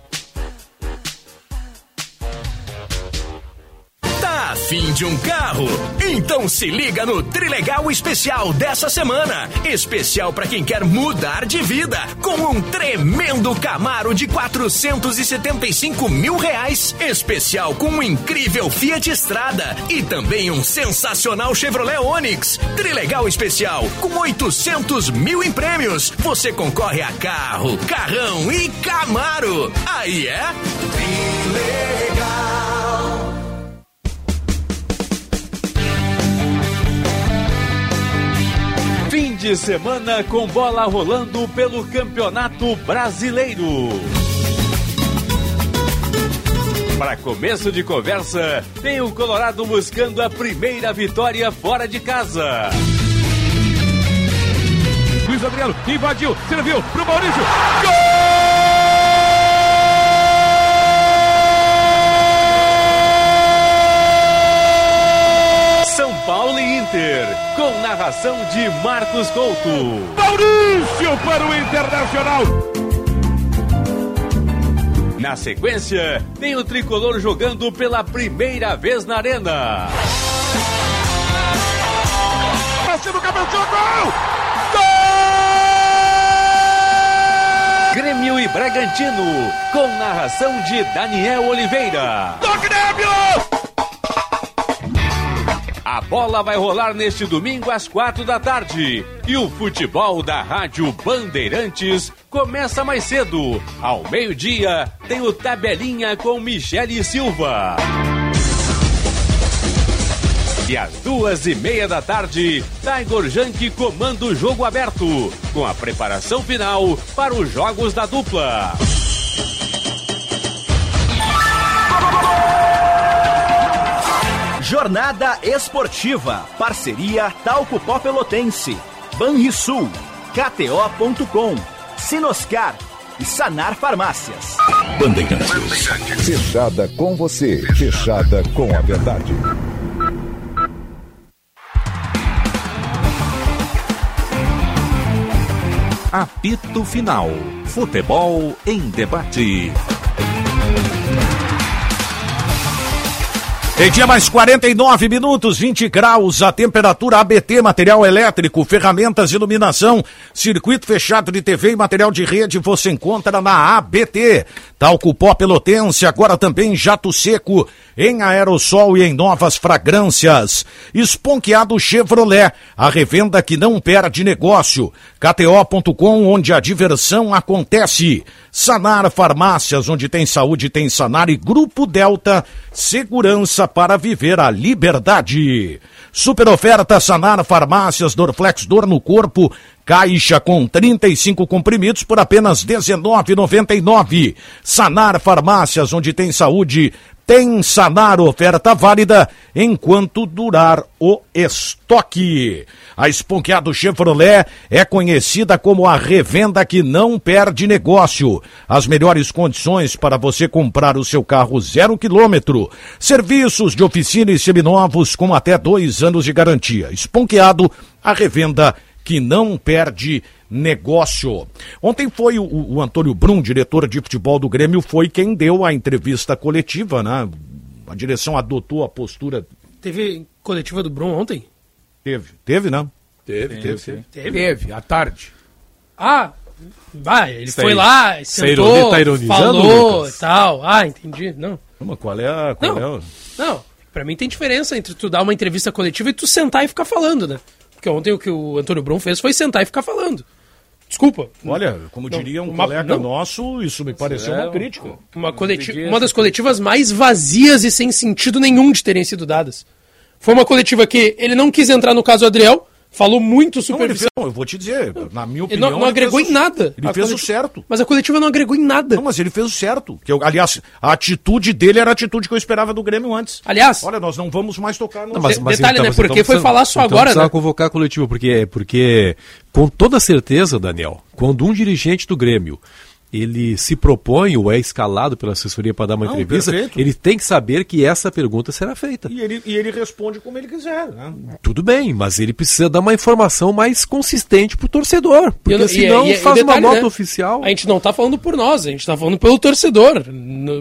Fim de um carro? Então se liga no Trilegal Especial dessa semana. Especial para quem quer mudar de vida. Com um tremendo Camaro de 475 mil reais. Especial com um incrível Fiat Strada. E também um sensacional Chevrolet Onix. Trilegal Especial com 800 mil em prêmios. Você concorre a carro, carrão e Camaro. Aí é? Trilegal. Fim de semana com bola rolando pelo Campeonato Brasileiro. Para começo de conversa, tem o Colorado buscando a primeira vitória fora de casa. Luiz Adriano invadiu, serviu pro Maurício. Gol! Paulo e Inter, com narração de Marcos Couto. Maurício para o Internacional. Na sequência, tem o tricolor jogando pela primeira vez na arena. Passando o cabeção, gol! Gol! Grêmio e Bragantino, com narração de Daniel Oliveira. Do Grêmio! A bola vai rolar neste domingo às quatro da tarde. E o futebol da Rádio Bandeirantes começa mais cedo. Ao meio-dia, tem o Tabelinha com Michele Silva. E às duas e meia da tarde, Tiger Junk comanda o jogo aberto, com a preparação final para os jogos da dupla. Jornada Esportiva. Parceria Talco Pó Pelotense. Banrisul. KTO.com. Sinoscar. E Sanar Farmácias. Bandeirantes. Fechada com você. Fechada com a verdade. Apito Final. Futebol em debate. Em dia mais 49 minutos, 20 graus, a temperatura ABT, material elétrico, ferramentas, iluminação, circuito fechado de TV e material de rede você encontra na ABT. Talco Pó Pelotense, agora também jato seco, em aerossol e em novas fragrâncias. Esponqueado Chevrolet, a revenda que não perde negócio. KTO.com, onde a diversão acontece. Sanar Farmácias, onde tem saúde, tem Sanar e Grupo Delta, segurança para viver a liberdade. Super oferta Sanar Farmácias, Dorflex, dor no corpo, caixa com 35 comprimidos por apenas R$19,99. Sanar Farmácias, onde tem saúde, Tem Sanar oferta válida enquanto durar o estoque. A Esponqueado Chevrolet é conhecida como a revenda que não perde negócio. As melhores condições para você comprar o seu carro zero quilômetro. Serviços de oficina e seminovos com até dois anos de garantia. Esponqueado, a revenda que não perde negócio. Ontem foi o, o, Antônio Brum, diretor de futebol do Grêmio, foi quem deu a entrevista coletiva, né? A direção adotou a postura. Teve coletiva do Brum ontem? Teve. Teve, não? Teve, teve. Teve, teve. teve à tarde. Ah, vai, ele Sei. foi lá, sentou, tá falou Lucas? e tal. Ah, entendi. Não. Mas qual é a... Qual não, é a... não, pra mim tem diferença entre tu dar uma entrevista coletiva e tu sentar e ficar falando, né? Porque ontem o que o Antônio Brum fez foi sentar e ficar falando. Desculpa. Olha, como não, diria um uma, colega não. nosso, isso me pareceu é, uma crítica. Uma, coletiva, uma das coletivas mais vazias e sem sentido nenhum de terem sido dadas. Foi uma coletiva que ele não quis entrar no caso Adriel, Falou muito superficial. Não, eu vou te dizer, na minha opinião. Ele não, não ele agregou em nada. Ele fez coletiva, o certo. Mas a coletiva não agregou em nada. Não, mas ele fez o certo. Que eu, aliás, a atitude dele era a atitude que eu esperava do Grêmio antes. Aliás. Olha, nós não vamos mais tocar no. Não, mas, mas, Detalhe, então, né? Porque então foi falar só então agora, né? convocar a coletiva, porque, porque, com toda certeza, Daniel, quando um dirigente do Grêmio ele se propõe ou é escalado pela assessoria para dar uma Não, entrevista, perfeito. ele tem que saber que essa pergunta será feita. E ele, e ele responde como ele quiser. Né? Tudo bem, mas ele precisa dar uma informação mais consistente para o torcedor. Porque senão e, e, faz detalhe, uma nota né? oficial. A gente não está falando por nós, a gente está falando pelo torcedor.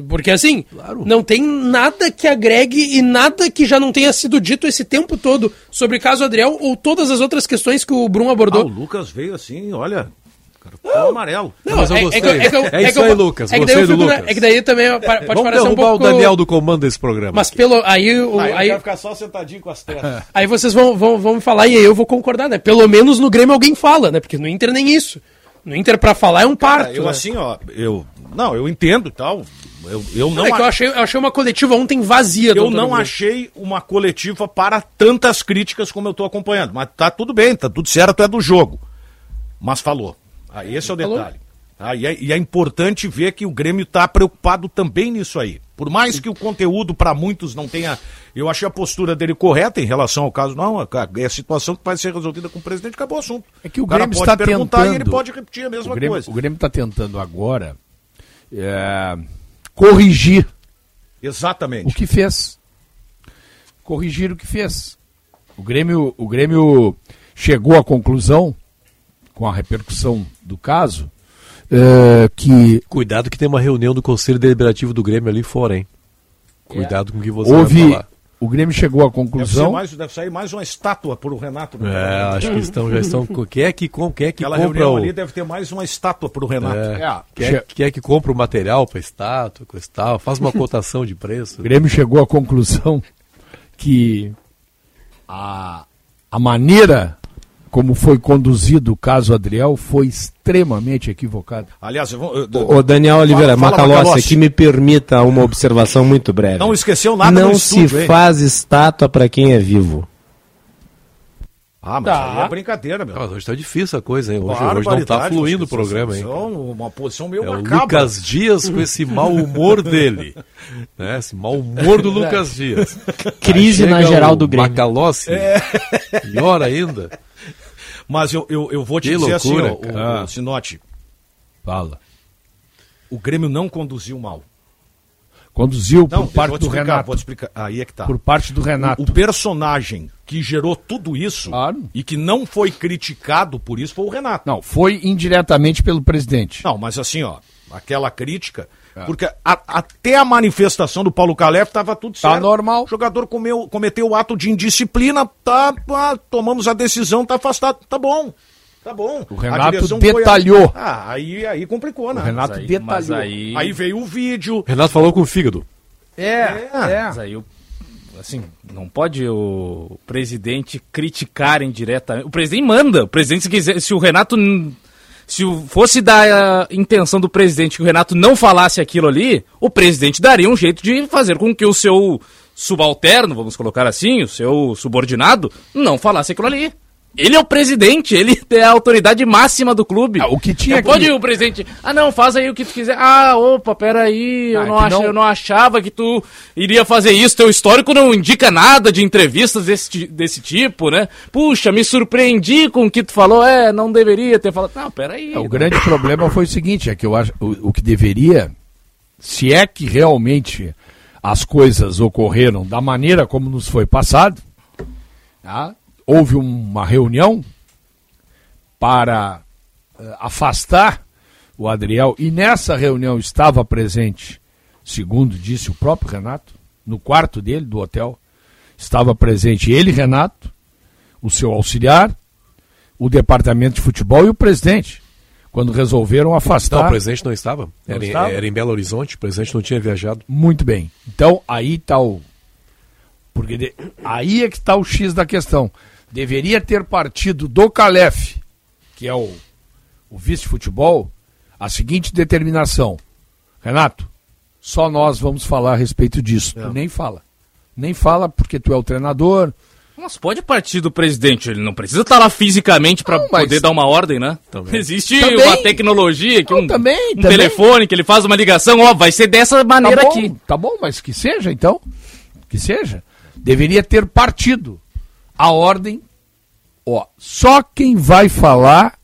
Porque assim, claro. não tem nada que agregue e nada que já não tenha sido dito esse tempo todo sobre caso Adriel ou todas as outras questões que o Brum abordou. Ah, o Lucas veio assim, olha, Cartão amarelo. Não, mas eu gostei. É, é, é, é isso aí, Lucas. É que, daí Lucas. é que daí também pode Vamos parecer um pouco... o Daniel do comando desse programa. Mas pelo... Aí, o, aí, aí... ficar só sentadinho com as testas. Aí vocês vão, vão, vão me falar e aí eu vou concordar, né? Pelo menos no Grêmio alguém fala, né? Porque no Inter nem isso. No Inter pra falar é um Cara, parto. Eu né? assim, ó, eu... Não, eu entendo e tal. Eu, eu não, é que eu achei, eu achei uma coletiva ontem vazia. Eu não achei uma coletiva para tantas críticas como eu estou acompanhando. Mas tá tudo bem, tá tudo certo, é do jogo. Mas falou. Ah, esse é o detalhe. Ah, e, é, e, é, importante ver que o Grêmio está preocupado também nisso aí. Por mais que o conteúdo para muitos não tenha. Eu achei a postura dele correta em relação ao caso. Não, é a situação que vai ser resolvida com o presidente, acabou o assunto. É que o, o Grêmio está tentando. E ele pode repetir a mesma o Grêmio, coisa. O Grêmio está tentando agora é, corrigir. Exatamente. O que fez. Corrigir o que fez. O Grêmio, o Grêmio chegou à conclusão com a repercussão do caso, é, que... Cuidado que tem uma reunião do Conselho Deliberativo do Grêmio ali fora, hein? Cuidado com o que você Houve... vai falar. O Grêmio chegou à conclusão. Deve, mais, deve sair mais uma estátua para o Renato. Né? É, acho que estão, já estão. Quem é que, com, quem é que Aquela compra o... ali deve ter mais uma estátua para o Renato. É, é. Quem, é, quem é que compra o material para estátua, com estátua, faz uma cotação de preço. O Grêmio chegou à conclusão que a, a maneira como foi conduzido o caso Adriel foi extremamente equivocado. Aliás, eu vou, eu, o Daniel Oliveira, fala, fala Macalossi, que me permita uma observação muito breve. Não esqueceu nada Não se faz estátua para quem é vivo. Ah, mas tá. aí é brincadeira, meu. hoje tá difícil a coisa, hein? Hoje, hoje não tá fluindo o programa, hein? Uma posição meio é macabra. o Lucas Dias com esse mau humor dele. né? Esse mau humor do Lucas Dias. Crise na geral do Grêmio. Macalossi. É. Pior ainda. Mas eu, eu, eu vou te que dizer assim, loucura, assim, ó, o, o Sinote. Fala. O Grêmio não conduziu mal. Conduziu não, por parte do explicar, Renato. Pode explicar. Aí é que tá. Por parte do Renato. O, o personagem que gerou tudo isso claro. e que não foi criticado por isso foi o Renato. Não, foi indiretamente pelo presidente. Não, mas assim, ó, aquela crítica é. Porque a, até a manifestação do Paulo Calef estava tudo tá certo. Tá normal. O jogador comeu, cometeu o ato de indisciplina, tá, ah, tomamos a decisão, tá afastado, tá bom. Tá bom. O Renato detalhou. Ah, aí, aí complicou, né? O Renato aí, detalhou. Aí... aí... veio o vídeo. Renato falou com o fígado. É, é. é. Mas aí, assim, não pode o presidente criticar indiretamente. O presidente manda. O presidente, se quiser, se o Renato se fosse da intenção do presidente que o Renato não falasse aquilo ali, o presidente daria um jeito de fazer com que o seu subalterno, vamos colocar assim, o seu subordinado, não falasse aquilo ali. Ele é o presidente, ele é a autoridade máxima do clube. Ah, o que tinha não pode o presidente. Ah, não, faz aí o que tu quiser. Ah, opa, peraí, eu, Ah, não que ach... não- eu não achava que tu iria fazer isso. Teu histórico não indica nada de entrevistas desse, desse tipo, né? Puxa, me surpreendi com o que tu falou. É, não deveria ter falado. Não, peraí. É, o grande problema foi o seguinte, é que eu acho o, o que deveria, se é que realmente as coisas ocorreram da maneira como nos foi passado, tá? Houve uma reunião para eh, afastar o Adriel e nessa reunião estava presente, segundo disse o próprio Renato, no quarto dele do hotel, estava presente ele, Renato, o seu auxiliar, o departamento de futebol e o presidente, quando resolveram afastar. Não, o presidente não estava. Não Era, em- estava? era em Belo Horizonte, o presidente não tinha viajado. Muito bem. Então, aí está o. Porque de- aí é que está o X da questão. Deveria ter partido do Calef, que é o, o vice-futebol, a seguinte determinação. Renato, só nós vamos falar a respeito disso. Tu nem fala. Nem fala porque tu é o treinador. Mas pode partir do presidente, ele não precisa estar lá fisicamente para mas- poder dar uma ordem, né? Também. Existe Também. uma tecnologia, que Não, um, também, um também. telefone que ele faz uma ligação, ó, vai ser dessa maneira tá bom, aqui. Tá bom, mas que seja então. Que seja. Deveria ter partido. A ordem. Ó, só quem vai falar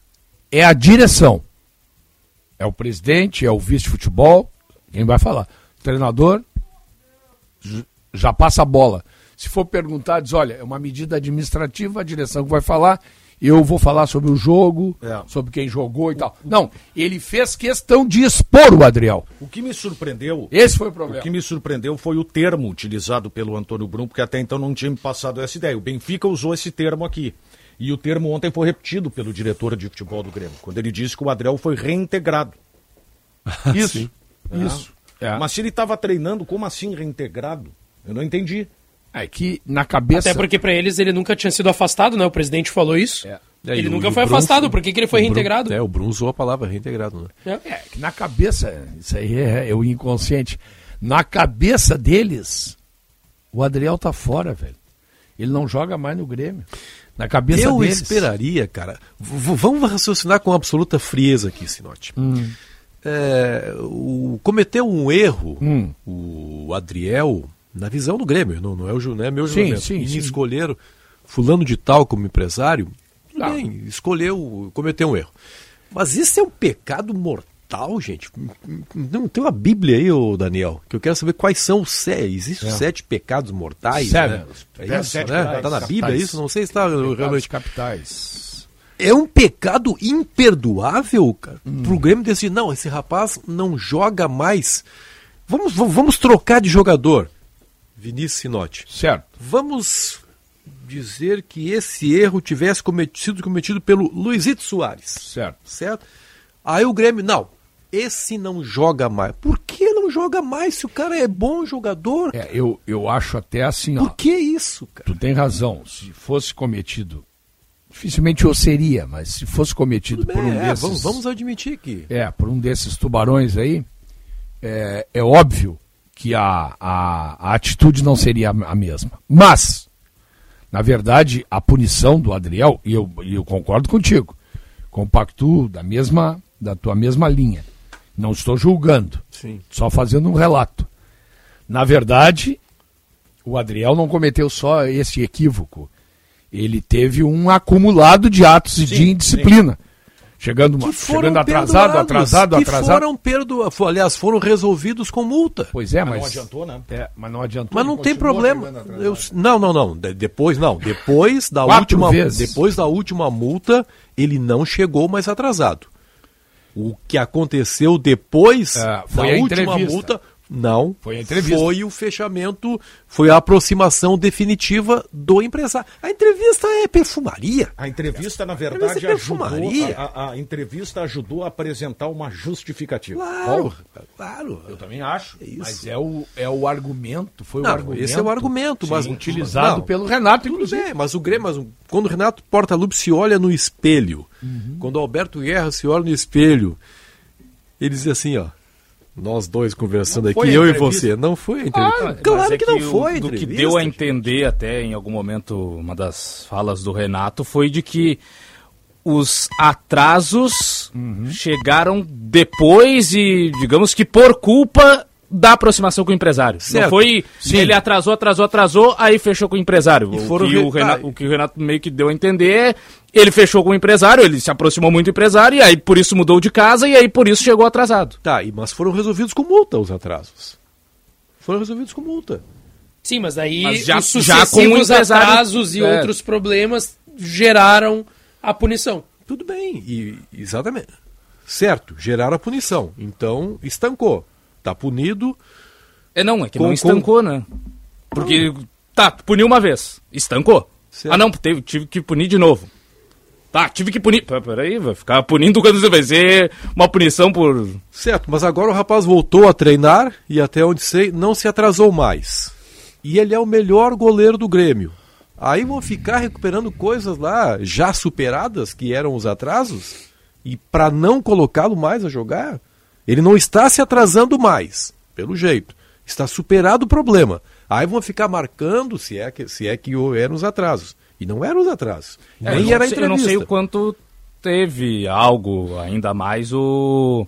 é a direção. É o presidente, é o vice de futebol. Quem vai falar? O treinador já passa a bola. Se for perguntar, diz: olha, é uma medida administrativa, a direção que vai falar. Eu vou falar sobre o jogo, É. sobre quem jogou e tal. Não, ele fez questão de expor o Adriel. O que me surpreendeu. Esse foi o problema. O que me surpreendeu foi o termo utilizado pelo Antônio Brum, porque até então não tinha me passado essa ideia. O Benfica usou esse termo aqui. E o termo ontem foi repetido pelo diretor de futebol do Grêmio, quando ele disse que o Adriel foi reintegrado. Isso. Sim. Isso. É. Mas se ele estava treinando, como assim reintegrado? Eu não entendi. É que na cabeça. Até porque pra eles ele nunca tinha sido afastado, né? O presidente falou isso. É, Ele e o- nunca foi afastado, por que, que ele foi Bruno- reintegrado? É, o Bruno usou a palavra reintegrado, né? É, que na cabeça, isso aí é, é o inconsciente. Na cabeça deles, o Adriel tá fora, velho. Ele não joga mais no Grêmio. Na cabeça Eu deles. esperaria, cara. v- vamos raciocinar com absoluta frieza aqui, Sinote. Hum. É, o, cometeu um erro Hum. o Adriel na visão do Grêmio, não, não é, o, não é meu Sim, julgamento. sim, e sim. escolheram fulano de tal como empresário, tudo Tá. bem, escolheu, cometeu um erro. Mas isso é um pecado mortal, gente. Não tem uma Bíblia aí, ô Daniel, que eu quero saber quais são os sete. Existem É. sete pecados mortais, Seven. né? É isso, sete né? pecados Tá na Bíblia capitais. isso? Não sei se está Pecados realmente capitais. é um pecado imperdoável, cara, Hum. pro Grêmio decidir, não, esse rapaz não joga mais. Vamos, vamos trocar de jogador. Vinícius Sinotti. Certo. Vamos dizer que esse erro tivesse cometido, sido cometido pelo Luizito Soares. Certo. Certo? Aí o Grêmio, não, esse não joga mais. Por que não joga mais se o cara é bom jogador? É, eu, eu acho até assim, ó. Por que isso, cara? Tu tem razão. Se fosse cometido. Dificilmente eu seria, mas se fosse cometido por um É, desses. vamos, vamos admitir que. É, por um desses tubarões aí, é, é óbvio que a, a, a atitude não seria a mesma. Mas, na verdade, a punição do Adriel, e eu, eu concordo contigo, compacto da mesma, da tua mesma linha. Não estou julgando, Sim. só fazendo um relato. Na verdade, o Adriel não cometeu só esse equívoco. Ele teve um acumulado de atos e de indisciplina. Chegando, foram chegando atrasado, perdoados, atrasado, que atrasado. foram perdo... fo- aliás, foram resolvidos com multa. Pois é, Mas mas. não adiantou, né? É, mas não adiantou. Mas não tem problema. Eu- não, não, não. De- depois não. Depois da última, vezes. depois da última multa, ele não chegou mais atrasado. O que aconteceu depois É, da foi a última entrevista. multa, não. Foi a entrevista. Foi o fechamento, foi a aproximação definitiva do empresário. A entrevista é perfumaria. A entrevista, na Mas verdade, é ajudou. A, a- a entrevista ajudou a apresentar uma justificativa. Claro, claro. Eu também acho. isso. Mas é o, é o argumento. Foi Não, o argumento. esse é o argumento, mas sim, utilizado não. pelo Renato, inclusive. mas o Grêmio, mas o- quando o Renato Portaluppi se olha no espelho, Uhum. quando o Alberto Guerra se olha no espelho, ele diz assim, ó, Nós dois conversando aqui, eu e você. Não foi a entrevista. Ah, claro é que, que, não foi. Do que deu a entender até em algum momento, uma das falas do Renato foi de que os atrasos uhum. chegaram depois e, digamos que por culpa da aproximação com o empresário. Certo. Não foi. Sim. Ele atrasou, atrasou, atrasou, aí fechou com o empresário. O que o, Renato, o que o Renato meio que deu a entender é ele fechou com o empresário, ele se aproximou muito do empresário, e aí por isso mudou de casa, e aí por isso chegou atrasado. Tá, mas foram resolvidos com multa os atrasos. Foram resolvidos com multa. Sim, mas aí mas já, os já com os atrasos e é. outros problemas geraram a punição. Tudo bem, e, exatamente. Certo, geraram a punição. Então, estancou. Tá punido. É não, é que com, não estancou, com... né? Porque, tá, puniu uma vez, estancou. Certo. Ah não, teve, tive que punir de novo. Tá, tive que punir. Peraí, vai ficar punindo quando você vai ser uma punição por. Certo, mas agora o rapaz voltou a treinar e até onde sei, não se atrasou mais. E ele é o melhor goleiro do Grêmio. Aí vão ficar recuperando coisas lá já superadas, que eram os atrasos, e para não colocá-lo mais a jogar, ele não está se atrasando mais, pelo jeito. Está superado o problema. Aí vão ficar marcando se é que, se é que eram os atrasos. E não eram os atrasos. É, Nem era a entrevista. Eu não sei o quanto teve algo ainda mais o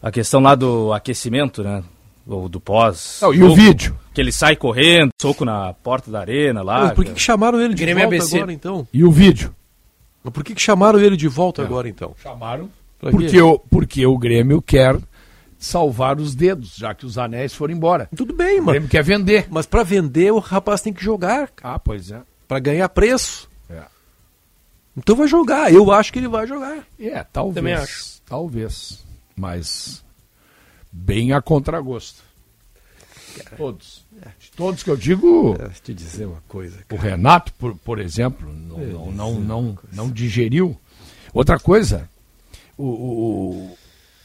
a questão lá do aquecimento, né? Ou do pós. Não, e o vídeo? Que ele sai correndo, soco na porta da arena lá. Mas por que, que chamaram ele de Grêmio volta ABC. agora então? E o vídeo? Mas por que, que chamaram ele de volta é. agora então? Chamaram porque o, porque o Grêmio quer salvar os dedos, já que os anéis foram embora. Tudo bem, mano. O Grêmio quer vender. Mas para vender o rapaz tem que jogar. Ah, pois é. Para ganhar preço. É. Então vai jogar. Eu acho que ele vai jogar. É, talvez. Também acho. Talvez. Mas bem a contragosto. Todos. Todos que eu digo. É, te dizer uma coisa. Cara. O Renato, por, por exemplo, não, é, não, não, não, não, digeriu. Outra coisa, o, o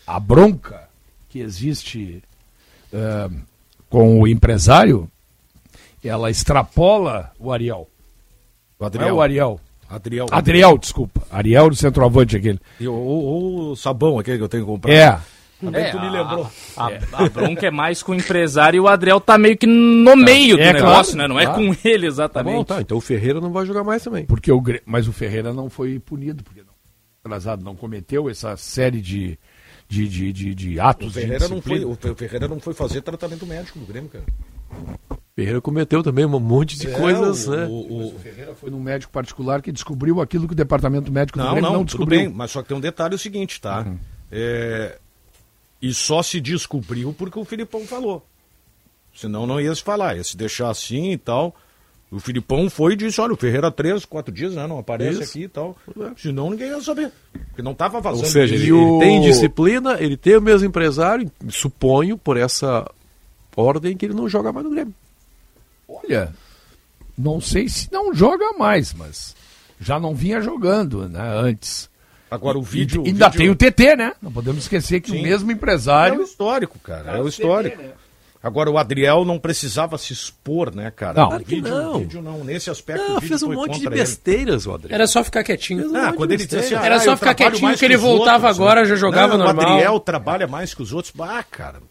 a bronca que existe uh, com o empresário, ela extrapola o Ariel. O Adriel. Não é o Ariel. Adriel. Adriel, desculpa. Ariel do centroavante aquele. E o, o, o sabão aquele que eu tenho que comprar. É. Também é, tu me lembrou. A, a, a, bronca é mais com o empresário e o Adriel tá meio que no meio é, do negócio, claro, né? Não é com ele exatamente. Tá bom, tá, então o Ferreira não vai jogar mais também. Porque o, mas o Ferreira não foi punido, porque não, atrasado, não cometeu essa série de, de, de, de, de atos. O Ferreira, não foi, o Ferreira não foi fazer tratamento médico no Grêmio, cara. Ferreira cometeu também um monte de é, coisas, o, né? O, o, Ferreira foi num médico particular que descobriu aquilo que o departamento médico não, do Grêmio não, não descobriu. Bem, mas só que tem um detalhe o seguinte, tá? Uhum. É, e só se descobriu porque o Filipão falou. Senão não ia se falar, ia se deixar assim e tal. O Filipão foi e disse: olha, o Ferreira três, quatro dias, né? Não aparece Isso. aqui e tal. É. Senão ninguém ia saber. Porque não estava vazando. Ou seja, ele, o... ele, tem disciplina, ele tem o mesmo empresário, suponho, por essa ordem, que ele não joga mais no Grêmio. Olha, não sei se não joga mais, mas já não vinha jogando, né? Antes. Agora o vídeo. E, ainda vídeo... tem o TT, né? Não podemos esquecer que Sim. o mesmo empresário. É o histórico, cara. É o histórico. TT, né? Agora, o Adriel não precisava se expor, né, cara? Não, claro vídeo, não. vídeo não. Nesse aspecto, não, fez um monte de besteiras, o Adriel. Era só ficar quietinho. Ah, quando ele disse assim, Era ah, só ficar quietinho que ele voltava outros, agora, né? já jogava não, normal. O Adriel trabalha mais que os outros. Ah, cara.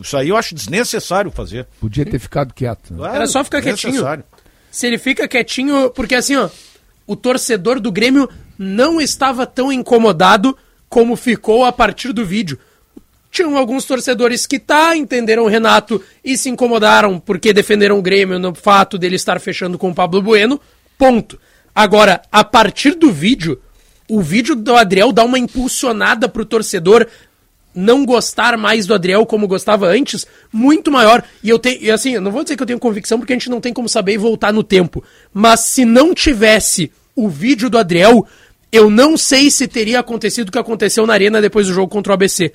Isso aí eu acho desnecessário fazer. Podia ter ficado quieto. Né? Claro, Era só ficar quietinho. Se ele fica quietinho, porque assim, ó, o torcedor do Grêmio não estava tão incomodado como ficou a partir do vídeo. Tinham alguns torcedores que tá, entenderam o Renato e se incomodaram porque defenderam o Grêmio no fato dele estar fechando com o Pablo Bueno. Ponto. Agora, a partir do vídeo, o vídeo do Adriel dá uma impulsionada pro torcedor não gostar mais do Adriel como gostava antes, muito maior. E eu tenho, e assim, eu não vou dizer que eu tenho convicção porque a gente não tem como saber e voltar no tempo, mas se não tivesse o vídeo do Adriel, eu não sei se teria acontecido o que aconteceu na arena depois do jogo contra o ABC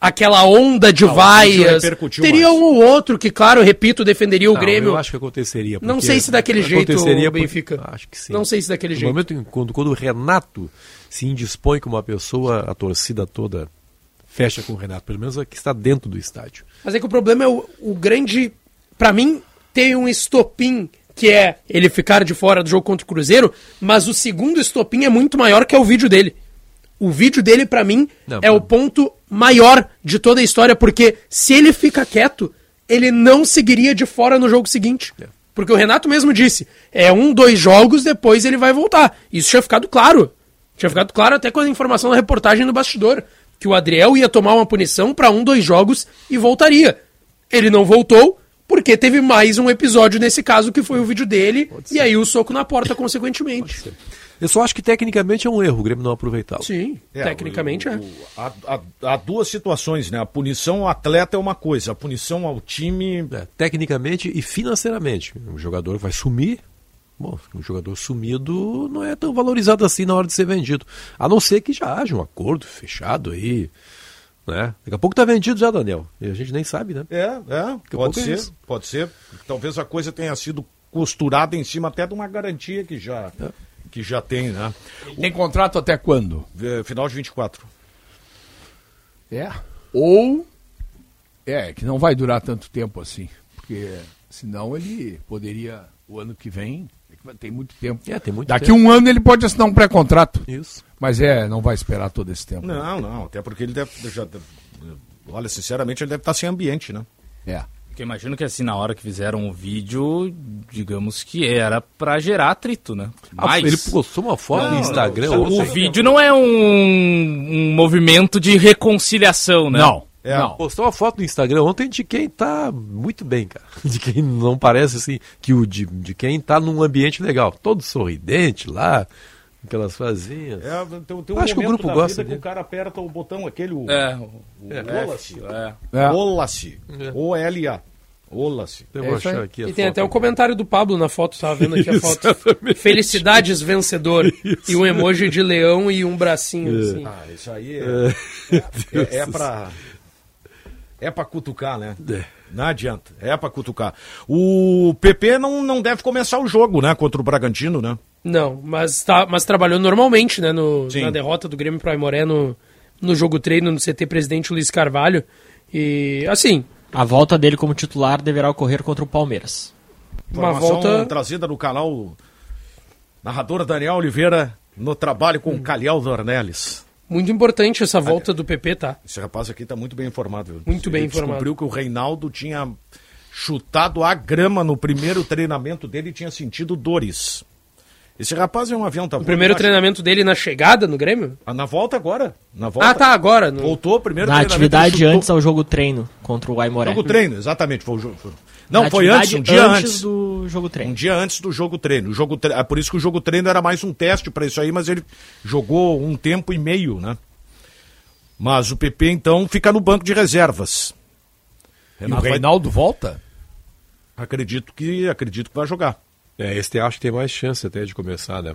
aquela onda de não, vaias. Teria um ou outro que, claro, repito, defenderia o não, Grêmio. Eu acho que aconteceria. Não sei se daquele jeito aconteceria Benfica. Acho que sim. Não sei se daquele no jeito. No momento em, quando, quando o Renato se indispõe com uma pessoa, a torcida toda fecha com o Renato, pelo menos a que está dentro do estádio. Mas é que o problema é o, o grande. para mim, tem um estopim que é ele ficar de fora do jogo contra o Cruzeiro, mas o segundo estopim é muito maior que é o vídeo dele. O vídeo dele, para mim, Não, é o ponto maior de toda a história, porque se ele fica quieto, ele não seguiria de fora no jogo seguinte. Porque o Renato mesmo disse, é um, dois jogos, depois ele vai voltar. Isso tinha ficado claro. Tinha ficado claro até com a informação da reportagem no bastidor, que o Adriel ia tomar uma punição para um, dois jogos e voltaria. Ele não voltou, porque teve mais um episódio nesse caso, que foi o vídeo dele, e aí o soco na porta, consequentemente. Eu só acho que tecnicamente é um erro o Grêmio não aproveitá-lo. Sim, É, tecnicamente o- é. Há, há- há duas situações, né? A punição ao atleta é uma coisa, a punição ao time. É, tecnicamente e financeiramente. O jogador vai sumir. Bom, um jogador sumido não é tão valorizado assim na hora de ser vendido. A não ser que já haja um acordo fechado aí. Né? Daqui a pouco tá vendido já, Daniel. E a gente nem sabe, né? É, é, pode é ser, isso. pode ser. Talvez a coisa tenha sido costurada em cima até de uma garantia que já, É. que já tem, né? Tem contrato até quando? Eh, Final de 24. É. Ou. É, que não vai durar tanto tempo assim. Porque senão ele poderia, o ano que vem, é tem muito tempo. É, tem muito Daqui tempo. um ano ele pode assinar um pré-contrato. Isso. Mas é, não vai esperar todo esse tempo. Não, não, até porque ele deve. Já, olha, sinceramente, ele deve estar sem ambiente, né? É. Porque imagino que assim, na hora que fizeram o vídeo, digamos que era pra gerar atrito, né? Ah, ele postou uma foto Não, no Instagram. não, ontem. o vídeo não é um, um movimento de reconciliação, né? É, Postou uma foto no Instagram ontem de quem tá muito bem, cara. De quem não parece assim, que o de, de quem tá num ambiente legal. Todo sorridente lá, aquelas fazinhas. É, tem, tem um Acho que o momento grupo da gosta vida que dele. o cara aperta o botão, aquele. O, É, o- o é. É. É. Rola-se. É. O-L-A. Eu É vou achar aqui a e tem até o comentário do Pablo na foto, tava vendo aqui a foto. Felicidades vencedor. E um emoji de leão e um bracinho assim. Ah, isso aí É. é, é, é pra. É pra cutucar, né? É. Não adianta, é pra cutucar. O PP não, não deve começar o jogo, né? Contra o Bragantino, né? Não, mas, tá, mas trabalhou normalmente, né? No, Sim. na derrota do Grêmio pro Aimoré no, no jogo treino no CT Presidente Luiz Carvalho. E, assim, A volta dele como titular deverá ocorrer contra o Palmeiras. uma Informação volta... trazida no canal narrador Daniel Oliveira no trabalho Hum. com Caliel Dornelles. Muito importante essa volta do PP, tá? Esse rapaz aqui tá muito bem informado. viu? Muito bem Ele informado. descobriu que o Reinaldo tinha chutado a grama no primeiro treinamento dele e tinha sentido dores. Esse rapaz é um avião, tá O primeiro treinamento dele na chegada no Grêmio? Ah, Na volta agora. Na volta. Ah, tá, agora. No... Voltou, primeiro Na treinamento, atividade antes ao jogo treino contra o Aimoré. Jogo treino, exatamente. Foi o jogo. foi- Não, foi antes, um dia antes antes. do jogo treino. Um dia antes do jogo treino. O jogo tre... é por isso que o jogo treino era mais um teste para isso aí, mas ele jogou um tempo e meio, né? Mas o PP então fica no banco de reservas. E o Renato vai- Reinaldo volta? Acredito que acredito que vai jogar. É, esse acho que tem mais chance até de começar, né?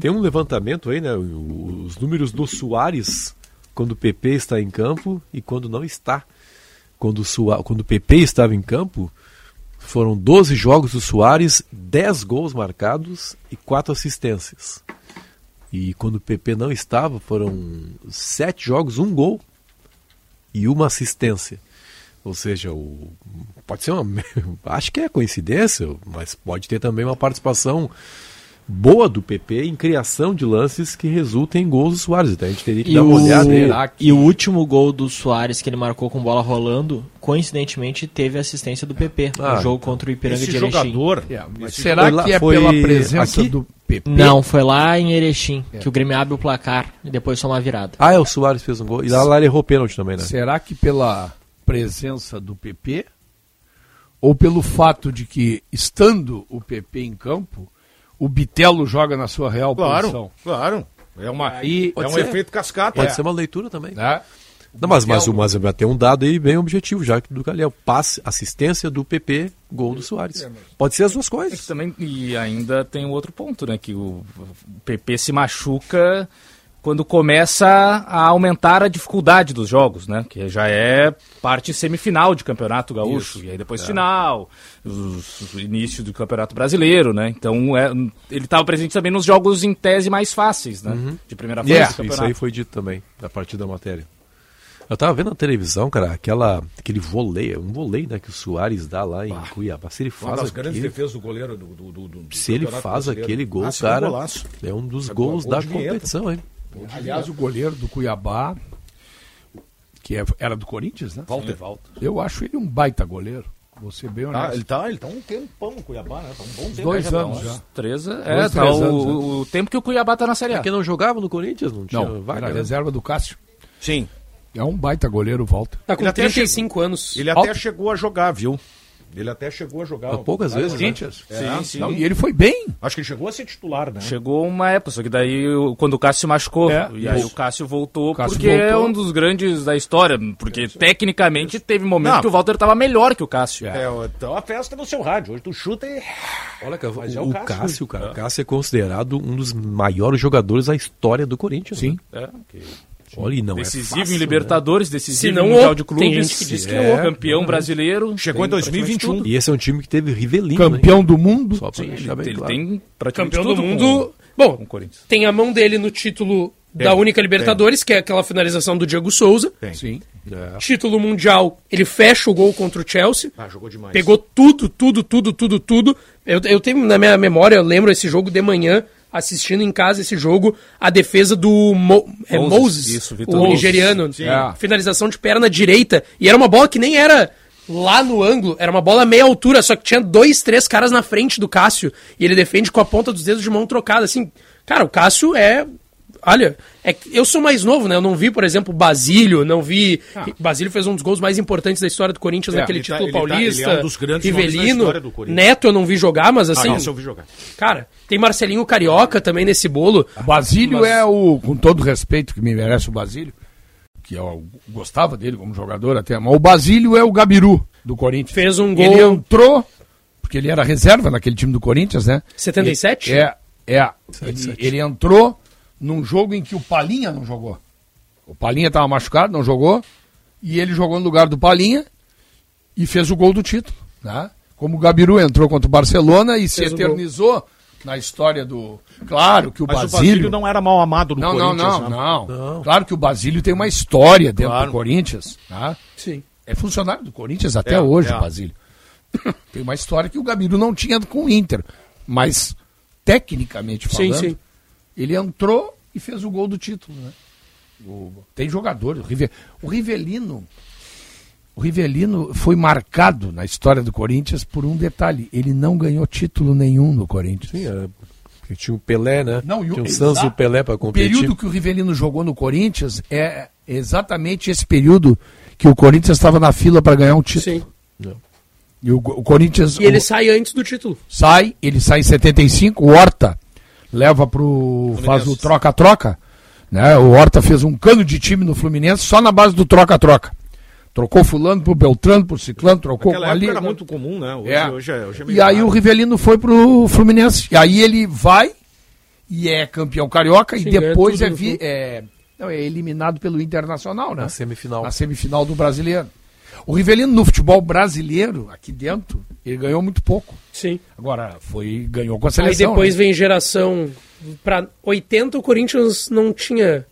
Tem um levantamento aí, né? Os números do Soares quando o PP está em campo e quando não está. Quando o, Sua... quando o PP estava em campo, foram 12 jogos do Soares, 10 gols marcados e 4 assistências. E quando o PP não estava, foram 7 jogos, um gol e uma assistência. Ou seja, o... pode ser uma. Acho que é coincidência, mas pode ter também uma participação boa do PP em criação de lances que resultem em gols do Soares. Então a gente teria que E dar uma o, olhada aí. e o último gol do Soares que ele marcou com bola rolando, coincidentemente teve assistência do PP Ah, no jogo contra o Ipiranga esse de Erechim. jogador. É, será que é foi pela presença aqui? do PP? Não, foi lá em Erechim, É. que o Grêmio abre o placar e depois toma a virada. Ah, é, o Soares fez um gol. E lá, lá ele errou pênalti também, né? Será que pela presença do PP ou pelo fato de que, estando o PP em campo, o Bitelo joga na sua real Claro, posição? claro. É, uma, Aí- é um ser. efeito cascata. Pode É. ser uma leitura também. Né? Não, mas, mas, o- mas tem um dado aí bem objetivo, já que do Calhau. Passe, assistência do PP, gol do Soares. Pode ser as duas É coisas. também, e ainda tem um outro ponto, né? Que o PP se machuca quando começa a aumentar a dificuldade dos jogos, né? Que já é parte semifinal de campeonato gaúcho, Isso. e aí depois É. final, os- o início do campeonato brasileiro, né? Então é, ele estava presente também nos jogos em tese mais fáceis, né? De primeira fase Yeah, do isso campeonato. aí foi dito também, a partir da matéria. Eu tava vendo na televisão, cara, aquela, aquele voleio, um voleio né, que o Soares dá lá em Cuiabá. Se ele Uma faz das grandes aquele, defesas do goleiro do, do, do- do se ele faz Brasileiro. aquele gol, Ah, um cara, é um dos É gols gol da competição, hein? Aliás, o goleiro do Cuiabá, que é- era do Corinthians, né? Walter. Walter. Eu acho ele um baita goleiro. Você bem honesto. Ah, ele tá, ele tá um tempão no Cuiabá, né? Tá um bom tempo. Dois né, anos já. Três, Dois, é, tá três o, anos, né? o tempo que o Cuiabá tá na Série A. Porque não jogava no Corinthians, não tinha Não, vaga. era né? reserva do Cássio. Sim. É um baita goleiro, Walter. Tá com Ele até 35 anos. Ele até chegou a jogar, viu? Ele até chegou a jogar. Poucas vezes, né? Corinthians? É, Sim, sim. Não, e ele foi bem. Acho que ele chegou a ser titular, né? Chegou uma época, só que daí o- quando o Cássio se machucou, É, e aí isso. o Cássio voltou, O Cássio porque é voltou. um dos grandes da história, porque tecnicamente teve momento Não. que o Walter tava melhor que o Cássio. É, então a festa no seu rádio. Hoje tu chuta e. Olha, cara, Mas o, é o o Cássio. Cássio, cara. O Cássio é considerado um dos maiores jogadores da história do Corinthians. Sim. né? É, Olha, e não decisivo é fácil, em Libertadores, Se decisivo não, no Mundial de tem Clubes, gente que diz que é, o campeão brasileiro. Chegou em tem praticamente 2021. tudo. E esse é um time que teve Rivelino. né? Campeão do mundo. Só pra Sim, deixar bem ele claro. tem praticamente Campeão do mundo. com, Bom, com tem a mão dele no título da Tem, única Libertadores, que é aquela finalização do Diego Souza. Tem. Sim. É. Título mundial, ele fecha o gol contra o Chelsea. Ah, jogou demais. Pegou tudo, tudo, tudo, tudo, tudo. Eu, eu tenho na minha memória, eu lembro esse jogo de manhã, assistindo em casa esse jogo, a defesa do Mo, é Moses, Moses, isso, o Moses. nigeriano. Sim. É. Finalização de perna direita. E era uma bola que nem era lá no ângulo, era uma bola meia altura, só que tinha dois, três caras na frente do Cássio. E ele defende com a ponta dos dedos de mão trocada. Assim, cara, o Cássio é. Olha, é que eu sou mais novo, né? Eu não vi, por exemplo, o Basílio, não vi. Basílio fez um dos gols mais importantes da história do Corinthians É, naquele ele tá- título ele tá- paulista. ele é um dos grandes nomes da Rivelino, história do Corinthians. Neto eu não vi jogar, mas assim. Ah, esse eu vi jogar. Cara, tem Marcelinho Carioca também nesse bolo. O Basílio Mas- é o, com todo o respeito que me merece o Basílio, que eu gostava dele como jogador até, mas o Basílio é o Gabiru do Corinthians. Fez um gol. Ele entrou, porque ele era reserva naquele time do Corinthians, né? 77? É, é. Ele, ele entrou num jogo em que o Palinha não jogou. O Palinha estava machucado, não jogou, e ele jogou no lugar do Palinha e fez o gol do título, né? Como o Gabiru entrou contra o Barcelona e se Fez gol. eternizou na história do. Claro que o Mas o Basílio. Basílio não era mal amado no Não, não, Corinthians. não, né? não, Claro que o Basílio tem uma história dentro Claro. do Corinthians. Tá? Sim. É funcionário do Corinthians até É, hoje, é. o Basílio. tem uma história que o Gabiru não tinha com o Inter. Mas, tecnicamente Sim, falando, sim. Ele entrou e fez o gol do título. Né? O- tem jogadores. O, Rive- o Rivelino. O Rivelino foi marcado na história do Corinthians por um detalhe. Ele não ganhou título nenhum no Corinthians. Sim, era- porque tinha o Pelé, né? Não, e o- tinha o Santos e o. Pelé para O competir. período que o Rivelino jogou no Corinthians é exatamente esse período que o Corinthians estava na fila para ganhar um título. Sim. E o, o Corinthians E ele o- sai antes do título. sai, ele sai em 75, o Horta leva pro faz o troca-troca, né? O Horta fez um cano de time no Fluminense só na base do troca-troca. Trocou fulano por Beltrano, por Ciclano, trocou Naquela ali. época era muito comum, né? Hoje É. hoje é, hoje é meio E aí raro. o Rivelino foi pro Fluminense. E aí ele vai e é campeão carioca Sim, e depois é, vi- é, não, é eliminado pelo Internacional, né? Na semifinal. Na semifinal do brasileiro. O Rivelino no futebol brasileiro, aqui dentro, ele ganhou muito pouco. Sim. Agora, foi ganhou com a Aí seleção. depois né? vem geração. Pra 80 o Corinthians não tinha.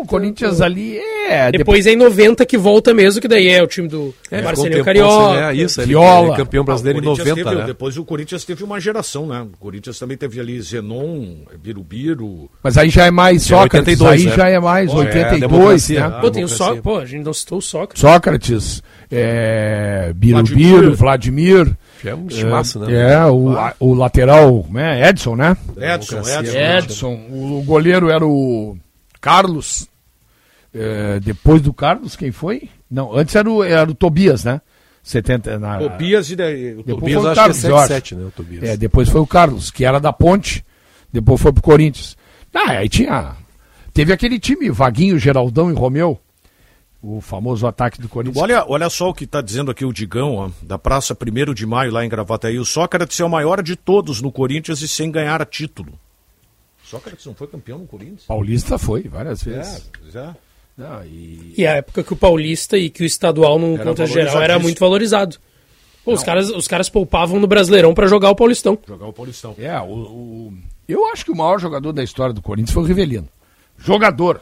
O Corinthians ali é. Depois é em 90 que volta mesmo, que daí é o time do É, Marcelinho Carioca. ganhar isso, ele- Viola. é campeão brasileiro Ah, em o Corinthians 90, teve- né? Depois o Corinthians teve uma geração, né? O Corinthians também teve ali Zenon, Birubiru. Mas aí já é mais é Sócrates, 82, aí né? já é mais Pô, é, 82, democracia. né? Ah, Pô, tem o. Pô, a gente não citou o Sócrates. Sócrates, é, Birubiru, Vladimir. Já é um timaço, né? É, o, a- o lateral, né? Edson, né? Edson, Edson. né? Edson. O goleiro era o Carlos. É, depois do Carlos, quem foi? Não, antes era o, era o Tobias, né? 70, na, Tobias e daí, o Depois Tobias. foi o acho Carlos, que é eu acho. 77, né, o Tobias. É, depois foi o Carlos, que era da Ponte, depois foi pro Corinthians. Ah, aí tinha. Teve aquele time, Vaguinho, Geraldão e Romeu. O famoso ataque do Corinthians. Olha, olha só o que está dizendo aqui o Digão, ó, da Praça 1 de Maio, lá em Gravataí. O Sócrates é o maior de todos no Corinthians e sem ganhar título. Sócrates não foi campeão no Corinthians? Paulista foi, várias vezes. É, é. Ah, e... E a época que o Paulista e que o estadual, no Era geral, era muito valorizado. Pô, os, caras, os caras poupavam no Brasileirão pra jogar o Paulistão. Jogar o Paulistão. É, o, o- eu acho que o maior jogador da história do Corinthians foi o Rivelino. Jogador.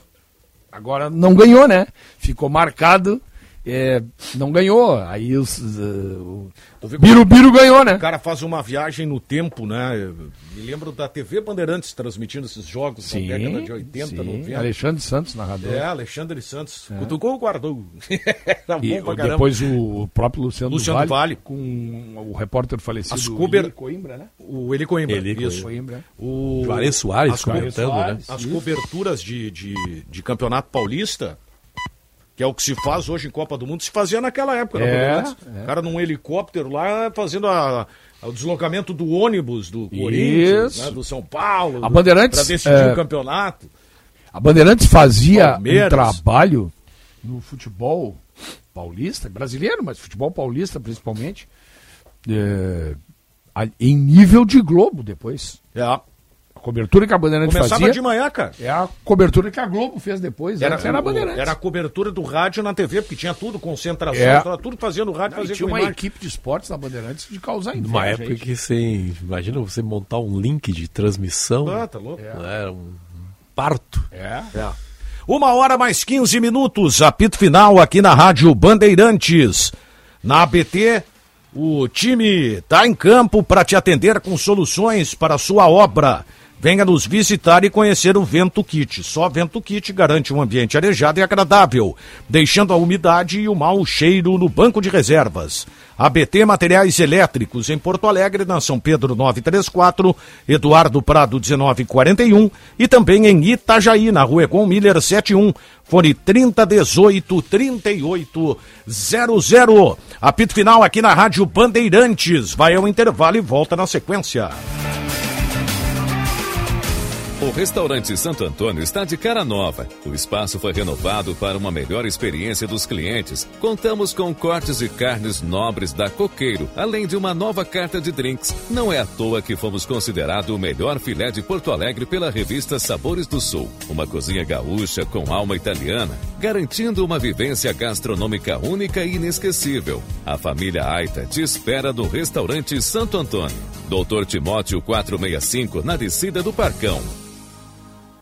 Agora não ganhou, né? Ficou marcado é, não ganhou. Aí os, uh, o Birubiru ganhou, né? O cara faz uma viagem no tempo, né? Eu me lembro da TV Bandeirantes transmitindo esses jogos sim, na década de 80, sim. 90. Alexandre Santos, narrador. É, Alexandre Santos. É. Cutucou guardou. tá e depois o próprio Luciano, Luciano vale, vale, com o repórter falecido As Cober... Eli Coimbra, né? O Eli Coimbra, Eli isso. Coimbra. O Juarez Soares as, comentando, Soares, né? As coberturas de, de, de campeonato paulista que é o que se faz hoje em Copa do Mundo, se fazia naquela época. É, é. O cara num helicóptero lá fazendo a, a, o deslocamento do ônibus do Corinthians, né, do São Paulo, a Bandeirantes, para decidir é, o campeonato. A Bandeirantes fazia Palmeiras. um trabalho no futebol paulista, brasileiro, mas futebol paulista principalmente, é, em nível de Globo depois. É. A cobertura que a Bandeirantes Começava fazia... de manhã, cara. É a cobertura que a Globo fez depois. Era, era a Bandeirantes. Era a cobertura do rádio na TV, porque tinha tudo, concentração, É. tava tudo fazendo rádio, Não, e fazia tinha uma imagem. equipe de esportes na Bandeirantes de causar inveja. Numa época gente. que você. Imagina você montar um link de transmissão. Ah, tá louco. Era um parto. É. É. Uma hora mais 15 minutos, apito final aqui na Rádio Bandeirantes. Na ABT, o time está em campo para te atender com soluções para a sua obra. Venha nos visitar e conhecer o Vento Kit. Só Vento Kit garante um ambiente arejado e agradável, deixando a umidade e o mau cheiro no banco de reservas. ABT Materiais Elétricos em Porto Alegre, na São Pedro 934, Eduardo Prado 1941 e também em Itajaí, na Rua Egon Miller 71, fone 3018 3800. Apito final aqui na Rádio Bandeirantes. Vai ao intervalo e volta na sequência. O restaurante Santo Antônio está de cara nova. O espaço foi renovado para uma melhor experiência dos clientes. Contamos com cortes de carnes nobres da Coqueiro, além de uma nova carta de drinks. Não é à toa que fomos considerado o melhor filé de Porto Alegre pela revista Sabores do Sul. Uma cozinha gaúcha com alma italiana, garantindo uma vivência gastronômica única e inesquecível. A família Aita te espera no restaurante Santo Antônio. Doutor Timóteo 465, na descida do Parcão.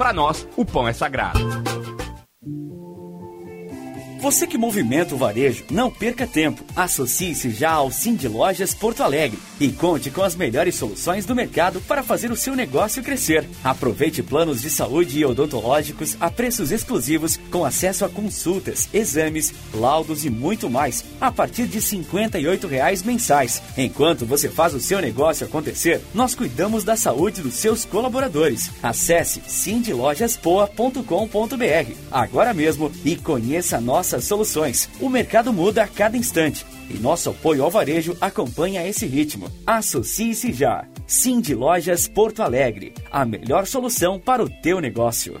para nós, o pão é sagrado. Você que movimenta o varejo, não perca tempo. Associe-se já ao Cindy Lojas Porto Alegre e conte com as melhores soluções do mercado para fazer o seu negócio crescer. Aproveite planos de saúde e odontológicos a preços exclusivos com acesso a consultas, exames, laudos e muito mais a partir de 58 reais mensais. Enquanto você faz o seu negócio acontecer, nós cuidamos da saúde dos seus colaboradores. Acesse cindylojaspoa.com.br agora mesmo e conheça nossas soluções. O mercado muda a cada instante e nosso apoio ao varejo acompanha esse ritmo. Associe-se já. Cindy Lojas Porto Alegre, a melhor solução para o teu negócio.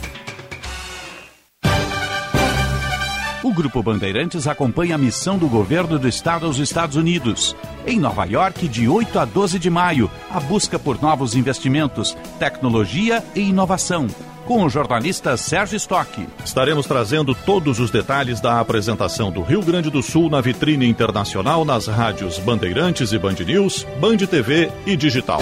O Grupo Bandeirantes acompanha a missão do governo do estado aos Estados Unidos. Em Nova York, de 8 a 12 de maio, a busca por novos investimentos, tecnologia e inovação. Com o jornalista Sérgio Stock. Estaremos trazendo todos os detalhes da apresentação do Rio Grande do Sul na vitrine internacional nas rádios Bandeirantes e Band News, Band TV e Digital.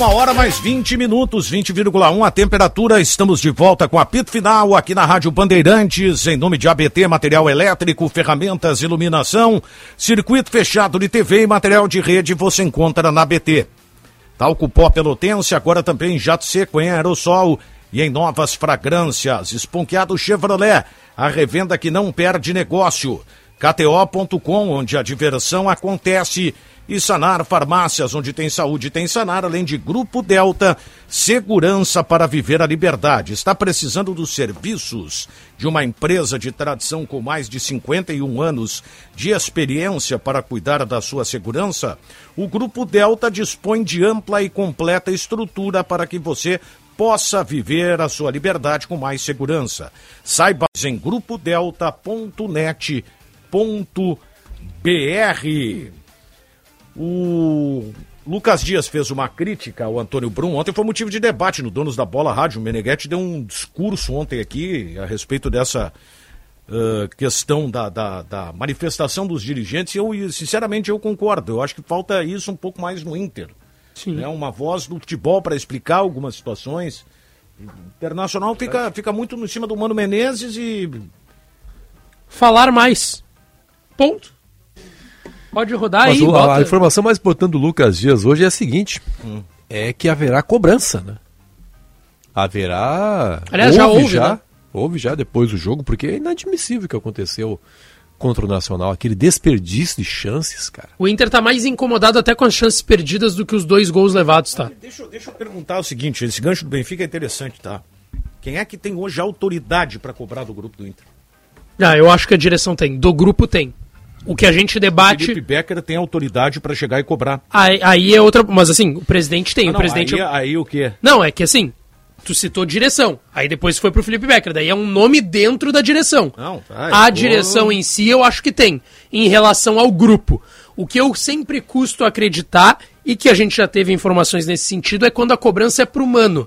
Uma hora mais 20 minutos, 20,1 a temperatura. Estamos de volta com a Pito Final aqui na Rádio Bandeirantes, em nome de ABT, material elétrico, ferramentas, iluminação, circuito fechado de TV e material de rede você encontra na ABT. Talco pó pelotense, agora também jato seco em aerossol e em novas fragrâncias. Esponqueado Chevrolet, a revenda que não perde negócio. KTO.com, onde a diversão acontece e Sanar Farmácias, onde tem saúde, tem Sanar, além de Grupo Delta, segurança para viver a liberdade. Está precisando dos serviços de uma empresa de tradição com mais de 51 anos de experiência para cuidar da sua segurança? O Grupo Delta dispõe de ampla e completa estrutura para que você possa viver a sua liberdade com mais segurança. Saiba em grupodelta.net.br. O Lucas Dias fez uma crítica ao Antônio Brum. Ontem foi motivo de debate no Donos da Bola Rádio. O Meneghetti deu um discurso ontem aqui a respeito dessa uh, questão da, da, da, manifestação dos dirigentes. Eu, sinceramente, eu concordo. Eu acho que falta isso um pouco mais no Inter. Sim. Né? Uma voz do futebol para explicar algumas situações. O Internacional fica, fica muito em cima do Mano Menezes e. Falar mais. Ponto. Pode rodar Mas aí. O, bota... A informação mais importante do Lucas Dias hoje é a seguinte: hum. é que haverá cobrança, né? Haverá. Aliás, já houve, já, né? houve já depois do jogo, porque é inadmissível o que aconteceu contra o Nacional, aquele desperdício de chances, cara. O Inter tá mais incomodado até com as chances perdidas do que os dois gols levados, tá? Deixa, deixa eu perguntar o seguinte: esse gancho do Benfica é interessante, tá? Quem é que tem hoje autoridade para cobrar do grupo do Inter? Ah, eu acho que a direção tem. Do grupo tem. O que a gente debate. O Felipe Becker tem autoridade para chegar e cobrar. Aí, aí, é outra. Mas assim, o presidente tem. Ah, o não, presidente. Aí, aí o quê? Não, é que assim. Tu citou direção. Aí depois foi pro Felipe Becker. Daí é um nome dentro da direção. Não, tá, a direção em si eu acho que tem. Em relação ao grupo. O que eu sempre custo acreditar, e que a gente já teve informações nesse sentido, é quando a cobrança é pro mano.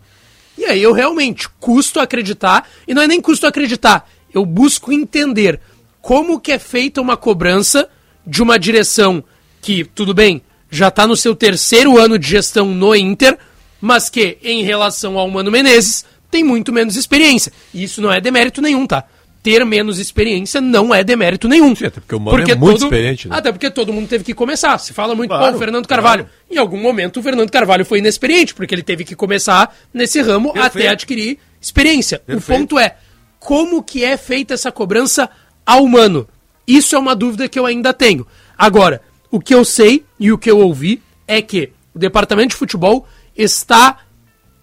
E aí eu realmente custo acreditar, e não é nem custo acreditar, eu busco entender como que é feita uma cobrança de uma direção que, tudo bem, já está no seu terceiro ano de gestão no Inter, mas que, em relação ao Mano Menezes, tem muito menos experiência. E isso não é demérito nenhum, tá? Ter menos experiência não é demérito nenhum. Sim, até porque o Mano porque é muito todo... experiente. Né? Até porque todo mundo teve que começar. Se fala muito, claro, pô, o Fernando Carvalho. Claro. Em algum momento o Fernando Carvalho foi inexperiente, porque ele teve que começar nesse ramo Perfeito. até adquirir experiência. Perfeito. O ponto é, como que é feita essa cobrança ao Mano? Isso é uma dúvida que eu ainda tenho. Agora, o que eu sei e o que eu ouvi é que o departamento de futebol está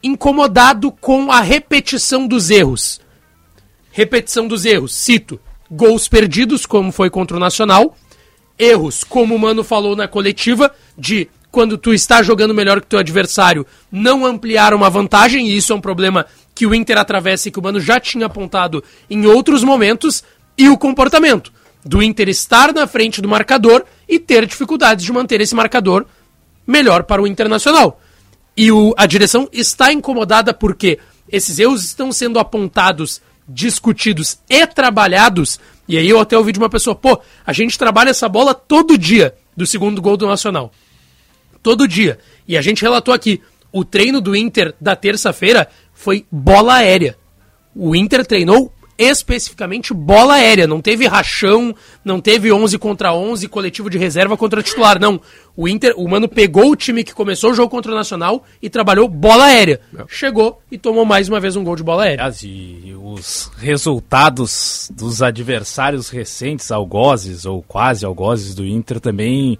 incomodado com a repetição dos erros. Repetição dos erros, cito, gols perdidos, como foi contra o Nacional, erros, como o Mano falou na coletiva, de quando tu está jogando melhor que teu adversário, não ampliar uma vantagem, e isso é um problema que o Inter atravessa e que o Mano já tinha apontado em outros momentos, e o comportamento do Inter estar na frente do marcador e ter dificuldades de manter esse marcador melhor para o Internacional. E o, a direção está incomodada porque esses erros estão sendo apontados, discutidos e trabalhados. E aí eu até ouvi de uma pessoa, pô, a gente trabalha essa bola todo dia do segundo gol do Nacional. todo dia. E a gente relatou aqui, o treino do Inter da terça-feira foi bola aérea. O Inter treinou especificamente bola aérea. Não teve rachão, não teve 11 contra 11, coletivo de reserva contra titular. Não. O Inter, o Mano pegou o time que começou o jogo contra o Nacional e trabalhou bola aérea. Chegou e tomou mais uma vez um gol de bola aérea. E os resultados dos adversários recentes, algozes ou quase algozes do Inter também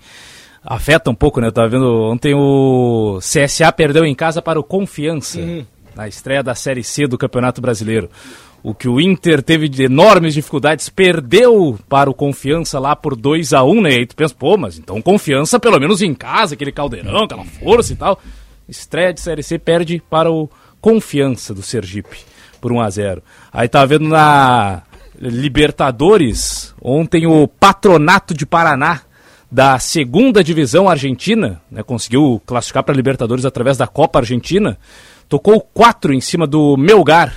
afeta um pouco, né? Eu tava vendo ontem o CSA perdeu em casa para o Confiança. Uhum. Na estreia da Série C do Campeonato Brasileiro. O que o Inter teve de enormes dificuldades, perdeu para o Confiança lá por 2 a 1 né? E aí tu pensa, pô, mas então Confiança pelo menos em casa, aquele caldeirão, aquela força e tal. Estreia de Série C perde para o Confiança do Sergipe por 1 a 0 Aí tava vendo na Libertadores, ontem o Patronato de Paraná da segunda divisão argentina, né, conseguiu classificar para Libertadores através da Copa Argentina, tocou quatro em cima do Melgar.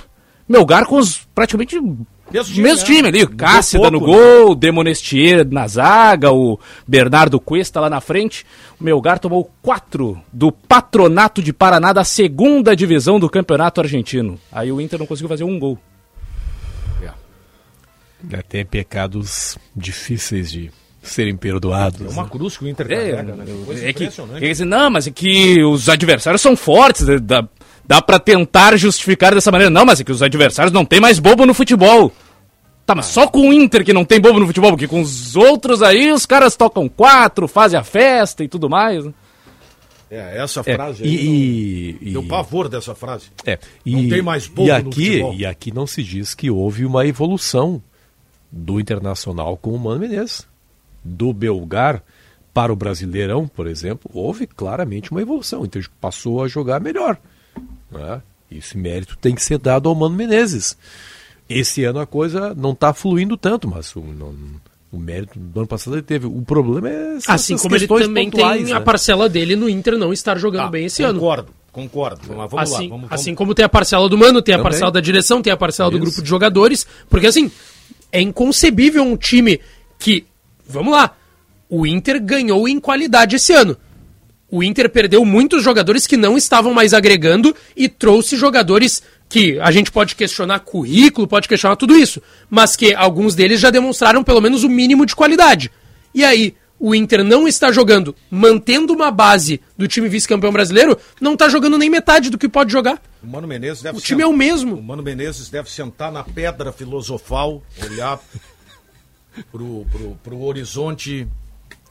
Melgar com os praticamente mesmo time, mesmo time ali, o Cássio no gol, Demonestier na zaga, o Bernardo Cuesta lá na frente. O Melgar tomou quatro do Patronato de Paraná da segunda divisão do Campeonato Argentino. Aí o Inter não conseguiu fazer um gol. É, tem pecados difíceis de serem perdoados. É uma cruz que o Inter É, carrega, né? Coisa é que, impressionante. não, mas é que os adversários são fortes, né? dá, dá pra tentar justificar dessa maneira. Não, mas é que os adversários não tem mais bobo no futebol. Tá, mas só com o Inter que não tem bobo no futebol, porque com os outros aí os caras tocam quatro, fazem a festa e tudo mais. né? É, essa É, frase e- aí. e- não- e- pavor dessa frase. É, Não tem mais bobo e no aqui, futebol. E aqui não se diz que houve uma evolução do Internacional com o Mano Menezes. Do Belgar para o Brasileirão, por exemplo, houve claramente uma evolução. O Inter passou a jogar melhor. Né? Esse mérito tem que ser dado ao Mano Menezes. Esse ano a coisa não está fluindo tanto, mas o, não- o mérito do ano passado ele teve. O problema é essas Assim como ele também pontuais, tem a né? parcela dele no Inter não estar jogando bem esse ano. Concordo, concordo. Mas vamos assim, lá. Vamos, assim como tem a parcela do Mano, tem a Também. parcela da direção, tem a parcela do Isso. grupo de jogadores, porque assim, é inconcebível um time que, vamos lá, o Inter ganhou em qualidade esse ano. O Inter perdeu muitos jogadores que não estavam mais agregando e trouxe jogadores que a gente pode questionar currículo, pode questionar tudo isso, mas que alguns deles já demonstraram pelo menos o mínimo de qualidade. E aí, o Inter não está jogando, mantendo uma base do time vice-campeão brasileiro, não está jogando nem metade do que pode jogar. O Mano Menezes deve O time é o mesmo. O Mano Menezes deve sentar na pedra filosofal, olhar pro, pro, pro horizonte,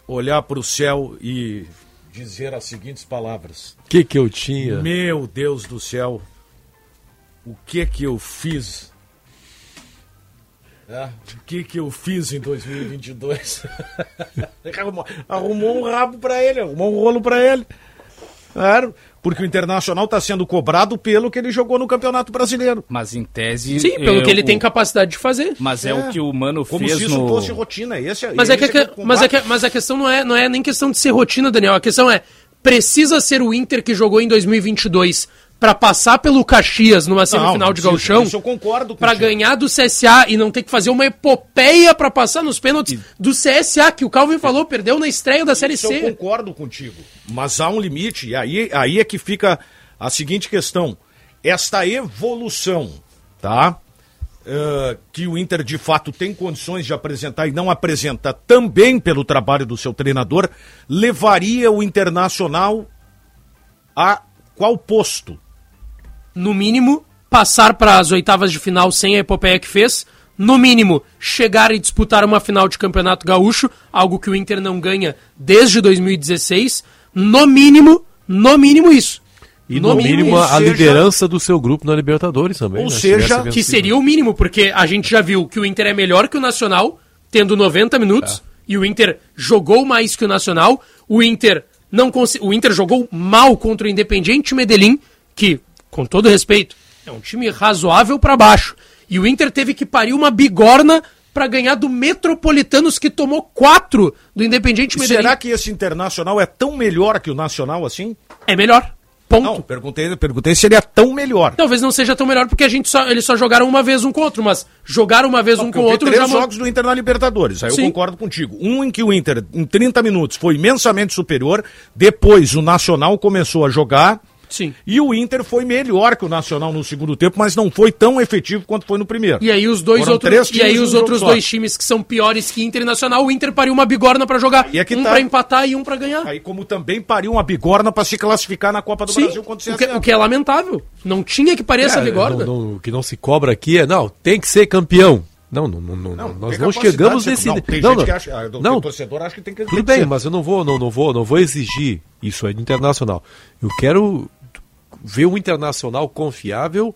olhar pro céu e dizer as seguintes palavras. O que, que eu tinha? Meu Deus do céu, o que que eu fiz? É, o que que eu fiz em 2022? arrumou, arrumou um rabo pra ele, arrumou um rolo pra ele. Claro, porque o Internacional está sendo cobrado pelo que ele jogou no Campeonato Brasileiro. Mas em tese. Sim, pelo é, que ele o- tem capacidade de fazer. Mas é, o que o Mano Como fez se isso no... fosse rotina. Esse, Mas é, que, esse a que- o mas, é que, mas a questão não é, não é nem questão de ser rotina, Daniel. A questão é, precisa ser o Inter que jogou em 2022 para passar pelo Caxias numa semifinal de isso- gauchão, isso eu concordo para ganhar do CSA e não ter que fazer uma epopeia para passar nos pênaltis do CSA, que o Calvin falou, perdeu na estreia da Série Isso eu C. concordo contigo. Mas há um limite, e aí, aí é que fica a seguinte questão. Esta evolução, tá? eh, que o Inter de fato tem condições de apresentar e não apresenta também pelo trabalho do seu treinador, levaria o Internacional a qual posto? No mínimo, passar para as oitavas de final sem a epopeia que fez. No mínimo, chegar e disputar uma final de campeonato gaúcho, algo que o Inter não ganha desde 2016. No mínimo, no mínimo isso. E no, mínimo, a isso. liderança do seu grupo na Libertadores também. Ou né? Se seja, tivesse que seria o mínimo, porque a gente já viu que o Inter é melhor que o Nacional, tendo 90 minutos, e o Inter jogou mais que o Nacional. O Inter não consi- o Inter jogou mal contra o Independiente Medellín, que, com todo respeito, é um time razoável para baixo. E o Inter teve que parir uma bigorna para ganhar do Metropolitanos, que tomou quatro do Independiente E Medellín. será que esse Internacional é tão melhor que o Nacional assim? É melhor. Ponto. Não, perguntei, perguntei se ele é tão melhor. Talvez não seja tão melhor porque a gente só, eles só jogaram uma vez um com o outro, mas jogaram uma vez um com o outro três já jogos do Inter na Libertadores. Aí Sim. eu concordo contigo. Um em que o Inter, em 30 minutos, foi imensamente superior. Depois o Nacional começou a jogar. Sim. E o Inter foi melhor que o Nacional no segundo tempo, mas não foi tão efetivo quanto foi no primeiro. E aí os dois Foram outros, três e aí os outros jogo só. dois times que são piores que Inter e Nacional, o Inter pariu uma bigorna pra jogar. E aqui um tá. pra empatar e um pra ganhar. Aí como também pariu uma bigorna pra se classificar na Copa do Sim, Brasil contra o o que, o que é lamentável. Não tinha que parir essa É, bigorna. não- não- o que não se cobra aqui é, não, tem que ser campeão. Não, não, não, não, nós não chegamos nesse... Não, tem não, gente não, que acha, ah, o não, torcedor acha que tem que Tudo bem, mas eu não vou, não, não vou, não vou exigir isso aí do Internacional. Eu quero ver um Internacional confiável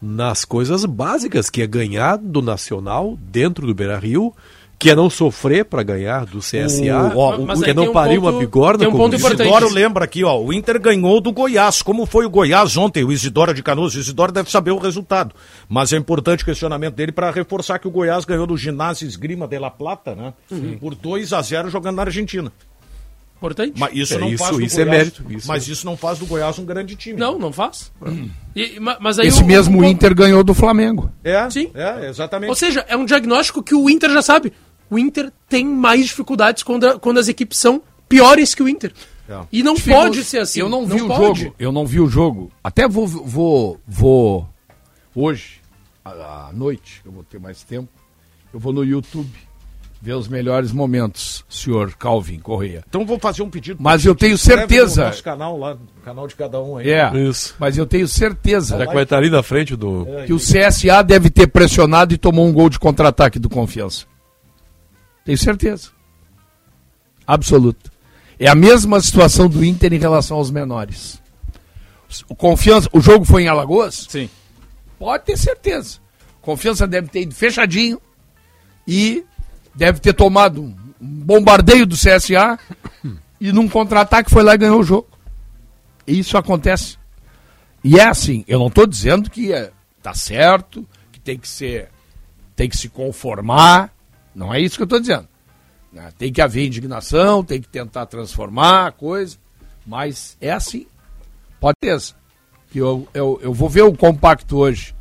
nas coisas básicas, que é ganhar do Nacional dentro do Beira-Rio, que é não sofrer para ganhar do CSA, O- ó, o- que é não um parir ponto- uma bigorna. tem um ponto. O importante. Isidoro lembra aqui, ó, o Inter ganhou do Goiás. Como foi o Goiás ontem, o Isidoro de Canoas? O Isidoro deve saber o resultado. Mas é importante o questionamento dele para reforçar que o Goiás ganhou do Ginásio Esgrima de La Plata, né? Por 2 a 0 jogando na Argentina. Importante. Mas isso É, não isso- faz do isso é Goiás, mérito, isso mas é. isso não faz do Goiás um grande time. Não, não faz. E- ma- mas aí Esse o- mesmo o- Inter ganhou do Flamengo. É, Sim. é, exatamente. Ou seja, é um diagnóstico que o Inter já sabe. O Inter tem mais dificuldades quando, a- quando as equipes são piores que o Inter. É. E não Ficou- pode ser assim. Eu não vi o pode. jogo. Eu não vi o jogo. Até vou, vou, vou hoje, à à noite, eu vou ter mais tempo, eu vou no YouTube ver os melhores momentos, senhor Calvin Correia. Então vou fazer um pedido. Mas eu tenho certeza- No nosso canal lá, no canal de cada um aí. É, Isso. mas eu tenho certeza Já que vai estar ali na frente do... que o CSA deve ter pressionado e tomou um gol de contra-ataque do Confiança. Tenho certeza. Absoluta. É a mesma situação do Inter em relação aos menores. O Confiança, o jogo foi em Alagoas? Sim. Pode ter certeza. Confiança deve ter ido fechadinho e deve ter tomado um bombardeio do CSA e num contra-ataque foi lá e ganhou o jogo. E isso acontece. E é assim, eu não estou dizendo que é, tá certo, que tem que ser, tem que se conformar, não é isso que eu estou dizendo. né? Tem que haver indignação, tem que tentar transformar a coisa, mas é assim. Pode ter. Que eu, eu, eu vou ver o compacto hoje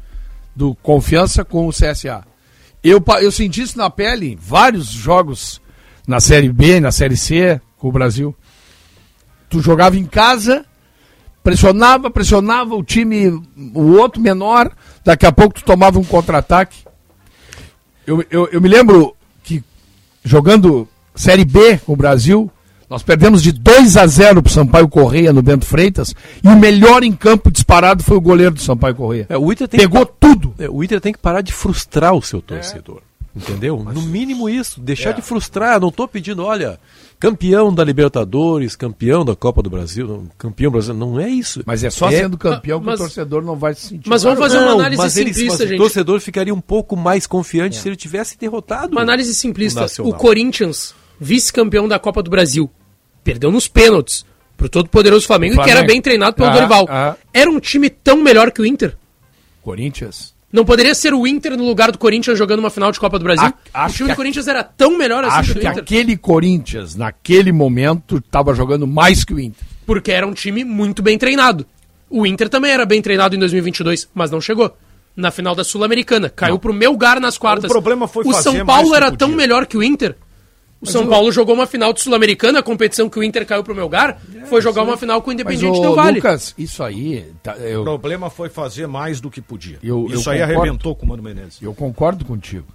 do Confiança com o CSA. Eu, eu senti isso na pele vários jogos na Série B, na Série C com o Brasil. Tu jogava em casa, pressionava, pressionava o time, o outro menor, daqui a pouco tu tomava um contra-ataque. Eu, eu, eu me lembro que jogando Série B com o Brasil, nós perdemos de 2 a 0 pro Sampaio Correia no Bento Freitas, e o melhor em campo disparado foi o goleiro do Sampaio Correia. É, o Inter tem Pegou que, tudo. é, o Inter tem que parar de frustrar o seu torcedor. Entendeu? No mínimo isso, deixar de frustrar. Não estou pedindo, olha, campeão da Libertadores, campeão da Copa do Brasil, campeão brasileiro. Não é isso. Mas é só É- sendo campeão que mas- o torcedor não vai se sentir. Mas vamos fazer uma Não, análise mas ele- simplista, mas gente. O torcedor ficaria um pouco mais confiante se ele tivesse derrotado. Uma análise simplista. o. O Corinthians, vice-campeão da Copa do Brasil, perdeu nos pênaltis pro todo poderoso Flamengo, e que Flamengo. era bem treinado pelo Ah, Dorival. ah. Era um time tão melhor que o Inter? Corinthians. Não poderia ser o Inter no lugar do Corinthians jogando uma final de Copa do Brasil? A- o acho time que do Corinthians era tão melhor assim Acho que o que Inter. aquele Corinthians, naquele momento, estava jogando mais que o Inter. Porque era um time muito bem treinado. O Inter também era bem treinado em 2022, mas não chegou. Na final da Sul-Americana. Caiu pro meu lugar nas quartas. O problema foi O São Paulo era tão melhor que o Inter. O São o- Paulo jogou uma final de Sul-Americana, a competição que o Inter caiu pro meu lugar, foi jogar uma final com o Mas, Independiente ô, Del Vale. Lucas, isso aí... tá, O eu, problema foi fazer mais do que podia. Eu- Isso eu aí concordo. arrebentou com o Mano Menezes. eu concordo contigo.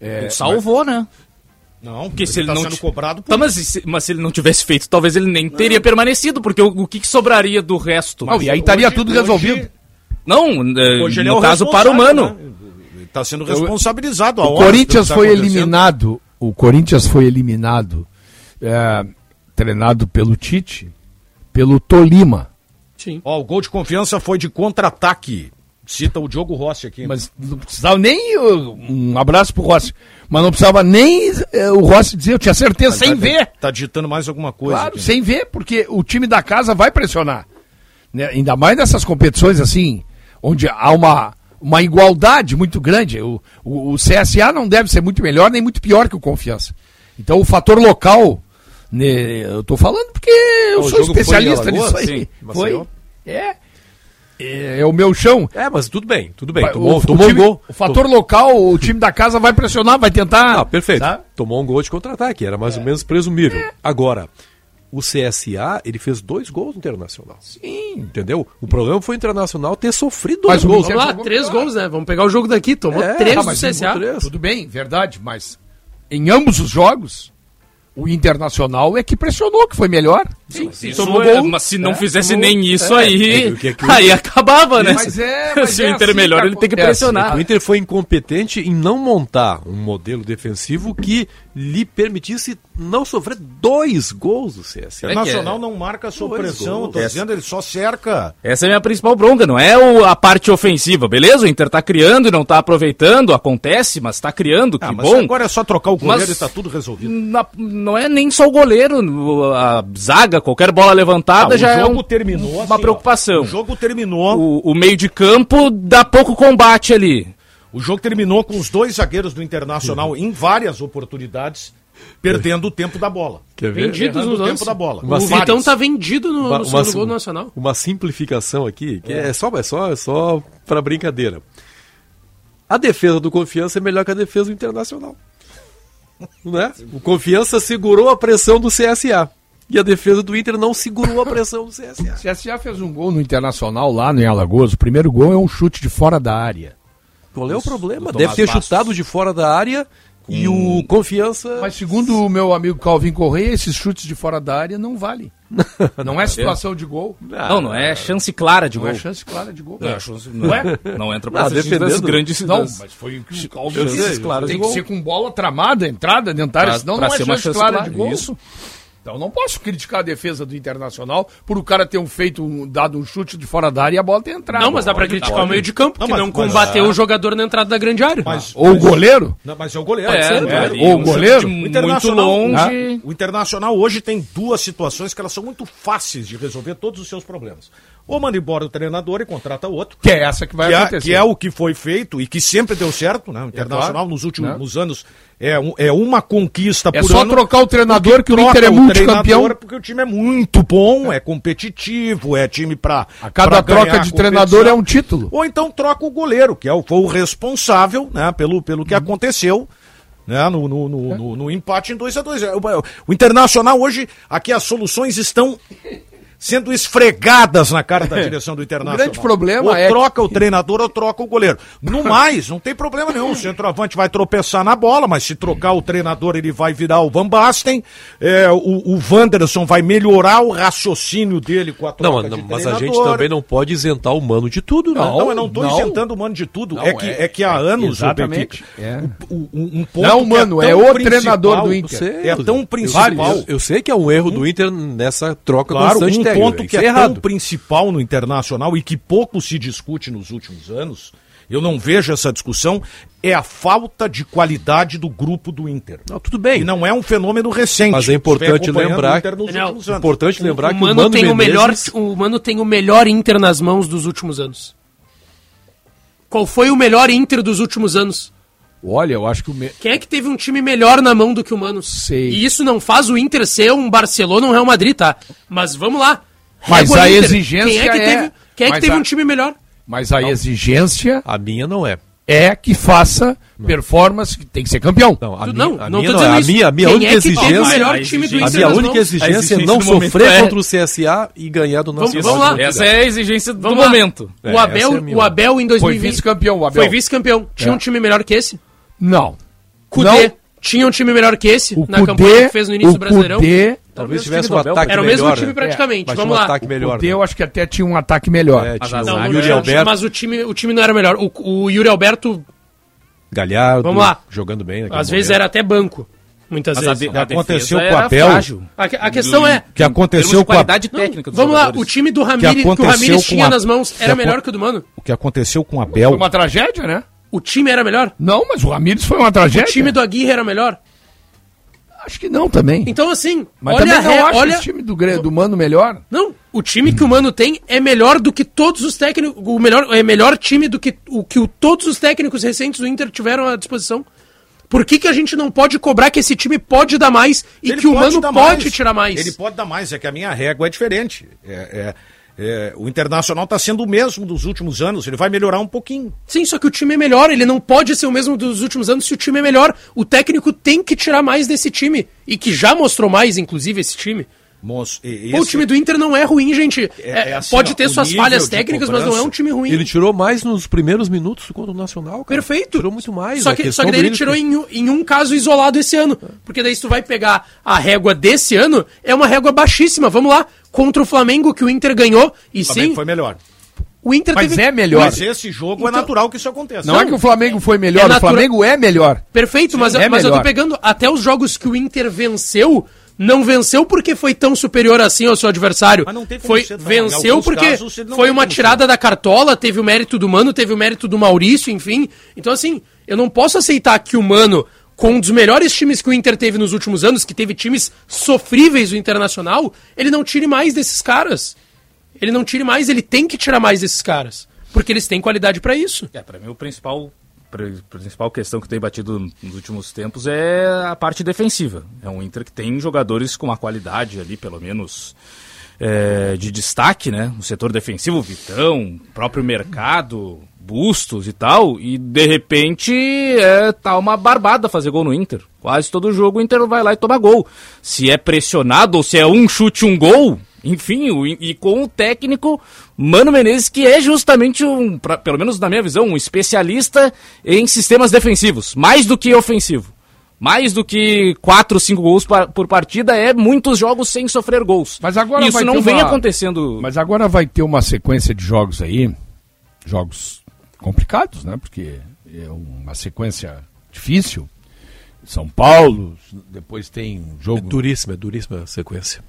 É, Ele salvou, né? Não, Porque se ele tá não sendo t- cobrado por Tá, mas, se, mas se ele não tivesse feito, talvez ele nem teria permanecido, porque o, o que, que sobraria do resto? Não, e aí estaria tudo resolvido. Não, é, Hoje ele no é o caso para o Mano. né? Ele Está sendo responsabilizado. a O Corinthians tá foi eliminado. O Corinthians foi eliminado, é, treinado pelo Tite, pelo Tolima. Sim. Ó, o gol de confiança foi de contra-ataque. Cita o Diogo Rossi aqui. Mas não precisava nem. Um abraço pro Rossi. Mas não precisava nem eh, o Rossi dizer, eu tinha certeza, sem tá, ver. Tá digitando mais alguma coisa. Claro, aqui. sem ver, porque o time da casa vai pressionar. Né? Ainda mais nessas competições assim, onde há uma, uma igualdade muito grande. O, o, o, CSA não deve ser muito melhor nem muito pior que o Confiança. Então o fator local, né, eu estou falando porque eu o sou especialista nisso aí. Sim, foi. É, é, é. o meu chão. É, mas tudo bem, tudo bem. Tomou, o, tomou time, um gol. O fator local, o time da casa vai pressionar, vai tentar. Ah, perfeito. Tá? Tomou um gol de contra-ataque, era mais é. ou menos presumível. É. Agora, o CSA, ele fez dois gols no Internacional. Sim. Entendeu? O problema foi o Internacional ter sofrido dois mas gols. Vamos lá, três gols, né? Vamos pegar o jogo daqui. Tomou é, três tá, do CSA. Três. Tudo bem, verdade, mas em ambos os jogos, o Internacional é que pressionou, que foi melhor. Sim, sim, mas é se não é, fizesse tomou, nem isso é, aí, aí acabava, né? Mas mas se o Inter é assim, melhor, ele tem que pressionar. O Inter foi incompetente em não montar um modelo defensivo que lhe permitisse não sofrer dois gols do C.S. o é Nacional não marca a sua pressão, tô dizendo, ele só cerca. Essa é a minha principal bronca, não é o, a parte ofensiva, beleza? O Inter tá criando e não tá aproveitando, acontece, mas tá criando, ah, que bom. agora é só trocar o goleiro mas, e tá tudo resolvido. Na, não é nem só o goleiro, a zaga qualquer bola levantada ah, já é um, terminou, uma assim, preocupação. Ó, o jogo terminou. O, o meio de campo dá pouco combate ali. O jogo terminou com os dois zagueiros do Internacional em várias oportunidades perdendo o tempo da bola. Quer ver? Vendidos no tempo da bola. Uma o Vitão tá vendido no, uma, no uma, gol nacional. Uma simplificação aqui, que é, é só, é só, é só para brincadeira. A defesa do Confiança é melhor que a defesa do Internacional. Né? O Confiança segurou a pressão do CSA. E a defesa do Inter não segurou a pressão do CSA. O CSA fez um gol no Internacional lá no Alagoas. O primeiro gol é um chute de fora da área. Qual é o problema? Deve ter Bastos. chutado de fora da área e o hum. Confiança. Mas segundo o meu amigo Calvin Correia, esses chutes de fora da área não valem. Não tá é situação de gol. Ah, não, não é chance clara de gol. Não é chance clara de gol. Não, é, é. chance, não, é? não entra ah, pra defender das grandes Não, mas foi o que o Calvin disse. Tem que ser com bola tramada, entrada, dentária, senão pra não é chance, chance clara, clara de gol. Isso. Então não posso criticar a defesa do Internacional por o cara ter um feito um, dado um chute de fora da área e a bola ter entrado. Não, mas dá para criticar pode. o meio de campo, não, que mas, não combateu mas, o jogador na entrada da grande área. Mas, ou o goleiro? Não, mas é o goleiro, é, é. é ou o goleiro? Muito longe. Né? O Internacional hoje tem duas situações que elas são muito fáceis de resolver todos os seus problemas. Ou manda embora o treinador e contrata outro. Que é essa que vai que é acontecer. É, que é o que foi feito e que sempre deu certo, né? O Internacional é claro, nos últimos né? anos é, é uma conquista é por só trocar o treinador que o Inter é multicampeão. Porque o time é muito bom, é competitivo, é time para A cada pra troca de treinador é um título. Ou então troca o goleiro, que é o, foi o responsável né, pelo, pelo que uhum. aconteceu né? No, no, no, é. no, no empate em 2 a 2 é, o, é, o, Internacional hoje, aqui as soluções estão sendo esfregadas na cara da direção do Internacional. O grande problema ou é troca que... o treinador ou troca o goleiro. No mais, não tem problema nenhum. O centroavante vai tropeçar na bola, mas se trocar o treinador, ele vai virar o Van Basten. É, o, o Wanderson vai melhorar o raciocínio dele com a troca não, não Mas a gente também não pode isentar o Mano de tudo, não. Não, não eu não estou isentando o Mano de tudo. é, que, é, é que há anos exatamente, o É. O, um ponto não, é Mano, é, é o treinador do Inter. Sei, é tão principal... Eu, eu, sei que é um erro do Inter nessa troca claro, constante é ponto que é, o é tão principal no internacional e que pouco se discute nos últimos anos, eu não vejo essa discussão, é a falta de qualidade do grupo do Inter. Não, tudo bem. E não é um fenômeno recente. Mas é importante lembrar, não, é importante lembrar o, que o Mano, o Mano tem Menezes... o melhor, o Mano tem o melhor Inter nas mãos dos últimos anos. Qual foi o melhor Inter dos últimos anos? Olha, eu acho que o. Me... Quem é que teve um time melhor na mão do que o Mano? Sei. E isso não faz o Inter ser um Barcelona ou um Real Madrid, tá? Mas vamos lá. Mas Régua a Inter. exigência. Quem é que é- teve. Quem é que teve a... um time melhor? Mas a não. exigência. A minha não é. É que faça não. performance, que tem que ser campeão. Não, a tu, minha, não, a não minha, não, é. a minha, a minha única é exigência. A minha única exigência, é não sofrer é. contra o CSA e ganhar do nosso Vamos, vamos lá, essa é a exigência do vamos momento. É, o Abel, é o Abel em 2020 foi vice-campeão. Foi vice-campeão. Tinha um time melhor que esse? Não. Cudê não. tinha um time melhor que esse o na Cudê, campanha que fez no início do Brasileirão. Cudê, Talvez tivesse um ataque melhor. Era o mesmo time né? praticamente, é, vamos um lá. Ataque melhor, o Cudê, né? eu acho que até tinha um ataque melhor. É, tinha ah, não, o Yuri Alberto. Mas o time, o time não era melhor. O, o Yuri Alberto... Galhardo, vamos lá. jogando bem. Às momento. vezes era até banco. Muitas mas vezes. A, a aconteceu com o Abel. A, a, questão do, é. Que aconteceu com a qualidade técnica Vamos jogadores. lá, o time do Ramires que, que o Ramires tinha nas mãos era melhor que o do Mano. O que aconteceu com o Abel. Foi uma tragédia, né? O time era melhor? Não, mas o Ramires foi uma tragédia. O time do Aguirre era melhor? Acho que não também. Então, assim, mas olha a não olha... o time do, do Mano melhor. Não, o time que o Mano tem é melhor do que todos os técnicos. O melhor, é melhor time do que o que o, todos os técnicos recentes do Inter tiveram à disposição. Por que, que a gente não pode cobrar que esse time pode dar mais e ele que o Mano pode mais. tirar mais? Ele pode dar mais, é que a minha régua é diferente. É, é, Internacional está sendo o mesmo dos últimos anos, ele vai melhorar um pouquinho. Sim, só que o time é melhor, ele não pode ser o mesmo dos últimos anos se o time é melhor. O técnico tem que tirar mais desse time, e que já mostrou mais, inclusive, esse time. Moço, o time do Inter não é ruim, gente. É- É, é assim, pode ó, ter o suas falhas técnicas, mas não é um time ruim. Ele tirou mais nos primeiros minutos contra o Nacional, cara. Perfeito. Tirou muito mais. Só a que, só que daí ele tirou em, um- em um caso isolado esse ano. Porque daí se tu vai pegar a régua desse ano, é uma régua baixíssima. Vamos lá. Contra o Flamengo, que o Inter ganhou. E O Flamengo sim, foi melhor. o Inter Mas teve... é melhor. Mas esse jogo é natural que isso aconteça. Não, é que o Flamengo foi melhor, É o natura- Flamengo é melhor. Perfeito, mas, é mas eu tô melhor. pegando até os jogos que o Inter venceu. Não venceu porque foi tão superior assim ao seu adversário. Mas não tem como foi Venceu porque casos, foi uma como tirada da cartola, teve o mérito do Mano, teve o mérito do Maurício, enfim. Então, assim, eu não posso aceitar que o Mano, com um dos melhores times que o Inter teve nos últimos anos, que teve times sofríveis do Internacional, ele não tire mais desses caras. Ele não tire mais, ele tem que tirar mais desses caras. Porque eles têm qualidade pra isso. É, pra mim o principal, pri- principal questão que tem batido nos últimos tempos é a parte defensiva. É um Inter que tem jogadores com uma qualidade ali, pelo menos, é, de destaque, né? No setor defensivo, Vitão, próprio mercado, Bustos e tal, e de repente é, tá uma barbada fazer gol no Inter. Quase todo jogo o Inter vai lá e toma gol. Se é pressionado ou se é um chute, um gol, enfim, o- e com o técnico Mano Menezes, que é justamente um, pra- pelo menos na minha visão, um especialista em sistemas defensivos, mais do que ofensivo. Mais do que 4, 5 gols por partida, é muitos jogos sem sofrer gols. Mas agora Isso vai não vem uma- acontecendo. Mas agora vai ter uma sequência de jogos aí, jogos complicados, né? Porque é uma sequência difícil. São Paulo, depois tem um jogo. É duríssima, é duríssima a sequência.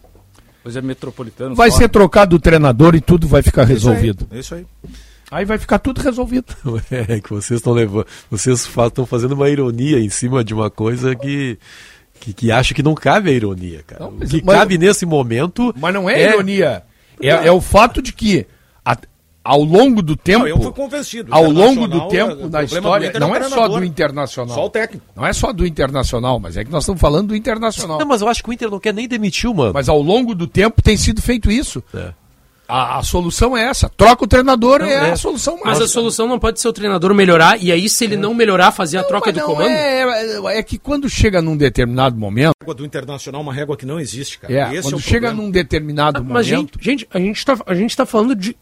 Pois é, metropolitano. Vai fora. ser trocado o treinador e tudo vai ficar resolvido. É isso aí. Aí vai ficar tudo resolvido. É que vocês estão levando. Vocês estão fazendo uma ironia em cima de uma coisa que. Que, que acho que não cabe a ironia, cara. Não, o mas- que mas- cabe nesse momento. Mas não é, ironia. É, é o fato de que a- ao longo do tempo. Não, eu fui convencido. Ao longo do é, tempo, na história, é não é só do Internacional. Só o técnico. Não é só do Internacional, mas é que nós estamos falando do Internacional. Não, mas eu acho que o Inter não quer nem demitir o mano. Mas ao longo do tempo tem sido feito isso. É. A, a solução é essa. Troca o treinador Não, é, é. a solução Mas máxima. a solução não pode ser o treinador melhorar, e aí se ele não melhorar, fazer a troca do Não, comando? é, é, é que quando chega num determinado momento. A régua do Internacional é uma régua que não existe, cara. É, Esse quando é o chega problema. num determinado Mas, gente, momento. gente, a gente tá, a gente tá falando de.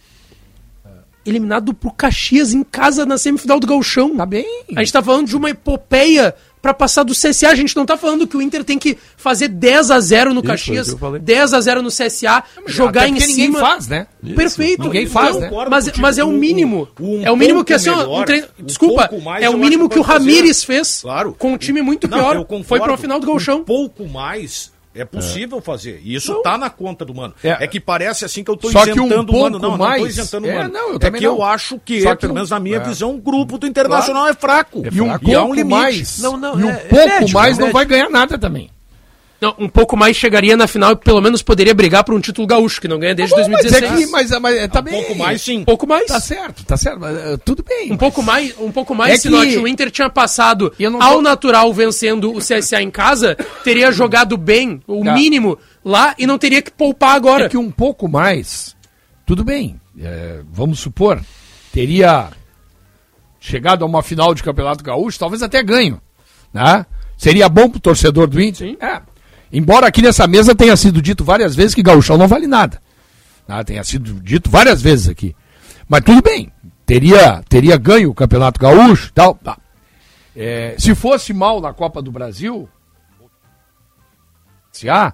Eliminado pro Caxias em casa na semifinal do Gauchão. Tá bem. A gente tá falando de uma epopeia pra passar do CSA. A gente não tá falando que o Inter tem que fazer 10 a 0 no Isso, Caxias, é o que eu falei. 10 a 0 no CSA, jogar Até em cima. ninguém faz, né? Perfeito. Ninguém faz, né? Mas, mas é o O- mínimo. o- um é o mínimo que assim, melhor, um treino- um desculpa, mais é o mínimo que o que pode Ramires fazer. fez Claro. com um time muito Não, pior. concordo. Foi pra final do Gauchão. Um pouco mais é possível fazer. E isso tá na conta do mano. É. É, que parece assim que eu tô Só que um isentando o mano. Não, mais- não tô isentando o É, mano. não, eu é que eu não. acho que, Só é, que pelo um- menos na minha é. visão, o grupo do Internacional é fraco. E um e há um limite. mais. Não, não, e um é- é pouco mais é não vai ganhar nada também. Não, um pouco mais chegaria na final e pelo menos poderia brigar por um título gaúcho, que não ganha desde Bom, mas 2016. é que, mas, mas, é, tá Um bem. pouco mais, sim. Um pouco mais. Tá certo, tá certo. mas, eh, tudo bem. Um pouco mais, um pouco mais, É que- Sinote, o Inter tinha passado E ao tô- natural vencendo o CSA em casa, teria jogado bem, o Tá. mínimo, lá e não teria que poupar agora. É que um pouco mais, tudo bem. é, vamos supor, teria chegado a uma final de Campeonato Gaúcho, talvez até ganho. Né? Seria bom pro torcedor do Inter? Sim. É. Embora aqui nessa mesa tenha sido dito várias vezes que Gaúchão não vale nada. Né? Tenha sido dito várias vezes aqui. Mas tudo bem. Teria, teria ganho o Campeonato Gaúcho e tal. Tá. É, se fosse mal na Copa do Brasil, se há,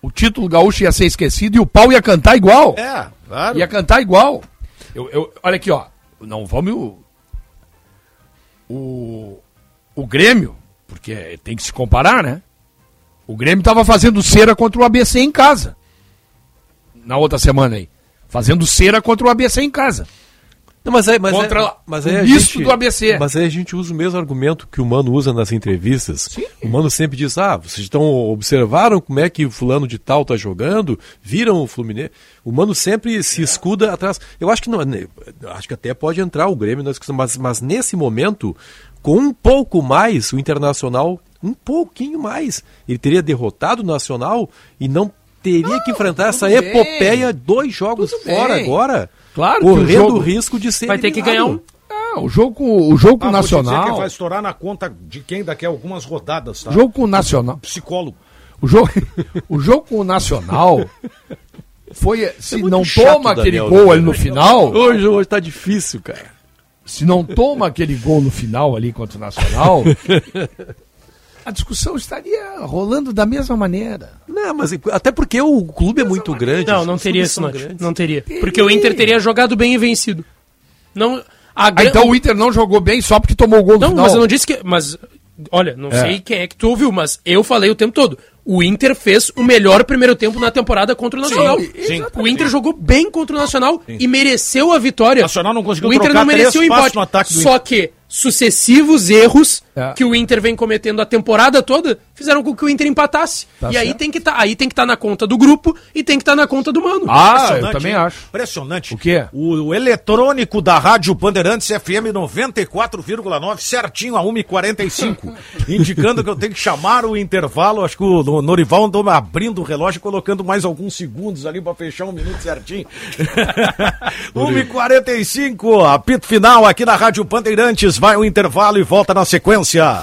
o título gaúcho ia ser esquecido e o pau ia cantar igual. É, claro. Ia cantar igual. Eu, eu- olha aqui, ó. Não vamos. O, o Grêmio, porque tem que se comparar, né? O Grêmio estava fazendo cera contra o ABC em casa. Na outra semana aí. Fazendo cera contra o ABC em casa. Não, mas é, mas Contra é, mas o é a misto gente- do ABC. Mas aí a gente usa o mesmo argumento que o Mano usa nas entrevistas. O Mano sempre diz: ah, vocês estão observaram como é que o fulano de tal tá jogando, viram o Fluminense. O Mano sempre se escuda atrás. Eu acho que não, né, acho que até pode entrar o Grêmio na discussão, mas, mas nesse momento, com um pouco mais, o Internacional, um pouquinho mais, ele teria derrotado o Nacional e não teria que enfrentar essa bem. epopeia, dois jogos Tudo fora bem. agora, Claro que correndo o risco de ser Vai ter que eliminado. ganhar um. Não, o jogo, com- o jogo Ah, Nacional. que vai estourar na conta de quem daqui a algumas rodadas, tá? O jogo com o Nacional. Psicólogo. O jogo, o jogo com o Nacional foi. Se muito não chato, toma aquele Daniel, gol né? ali no final. Hoje, hoje tá difícil, cara. Se não toma aquele gol no final ali contra o Nacional. A discussão estaria rolando da mesma maneira. Não, mas até porque o clube é muito grande. Não, não teria note. grandes. Não teria. Porque o Inter teria jogado bem e vencido. Não. A Ah, gran- então o Inter não jogou bem só porque tomou o gol no Não, final. mas eu não disse que. Mas, olha, não É. sei quem é que tu ouviu, mas eu falei o tempo todo. O Inter fez o melhor primeiro tempo na temporada contra o Nacional. sim. O Inter jogou bem contra o Nacional e mereceu a vitória. O Nacional não conseguiu O Inter trocar não mereceu o empate. no ataque do Só que sucessivos erros que o Inter vem cometendo a temporada toda fizeram com que o Inter empatasse. Tá e aí certo. tem que tá, aí tem que estar na conta do grupo e tem que estar na conta do mano. Ah, eu Impressionante, também acho. Impressionante. O quê? O, o eletrônico da Rádio Bandeirantes FM 94,9, certinho a 1h45, indicando que eu tenho que chamar o intervalo. Acho que o No- Norival andou abrindo o relógio e colocando mais alguns segundos ali para fechar um minuto certinho. 1h45, apito final aqui na Rádio Bandeirantes. Vai o intervalo e volta na sequência.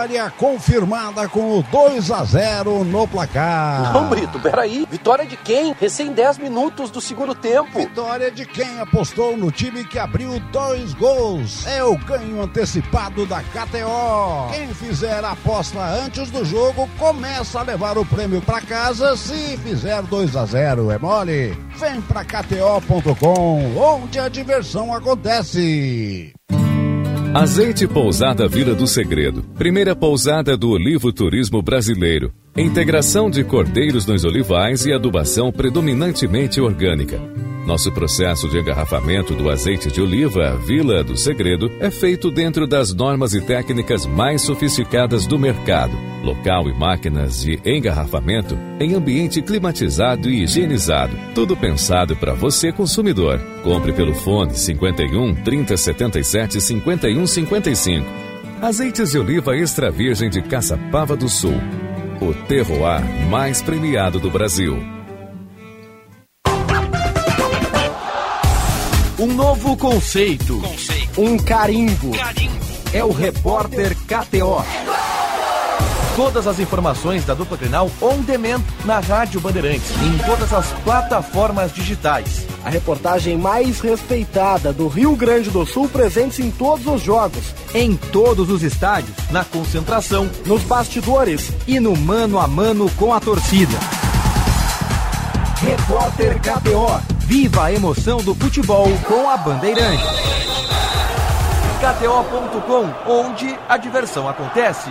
Vitória confirmada com o 2 a 0 no placar. Não, Brito, peraí. Vitória de quem? Recém 10 minutos do segundo tempo. Vitória de quem apostou no time que abriu dois gols. É o ganho antecipado da KTO. Quem fizer a aposta antes do jogo começa a levar o prêmio para casa se fizer 2 a 0 É mole? Vem pra KTO.com, onde a diversão acontece. Azeite Pousada Vila do Segredo. Primeira pousada do olivo turismo brasileiro. Integração de cordeiros nos olivais e adubação predominantemente orgânica. Nosso processo de engarrafamento do azeite de oliva Vila do Segredo é feito dentro das normas e técnicas mais sofisticadas do mercado. Local e máquinas de engarrafamento em ambiente climatizado e higienizado. Tudo pensado para você consumidor. Compre pelo fone 51 30 77 51 55. Azeites de oliva extra virgem de Caçapava do Sul. O terroir mais premiado do Brasil. Um novo conceito. Um carimbo. É o repórter KTO. Todas as informações da dupla Grenal on demand na Rádio Bandeirantes, em todas as plataformas digitais. A reportagem mais respeitada do Rio Grande do Sul presente em todos os jogos. Em todos os estádios, na concentração, Nos bastidores. e no mano a mano com a torcida. Repórter KTO. Viva a emoção do futebol com a Bandeirante. KTO.com, onde a diversão acontece.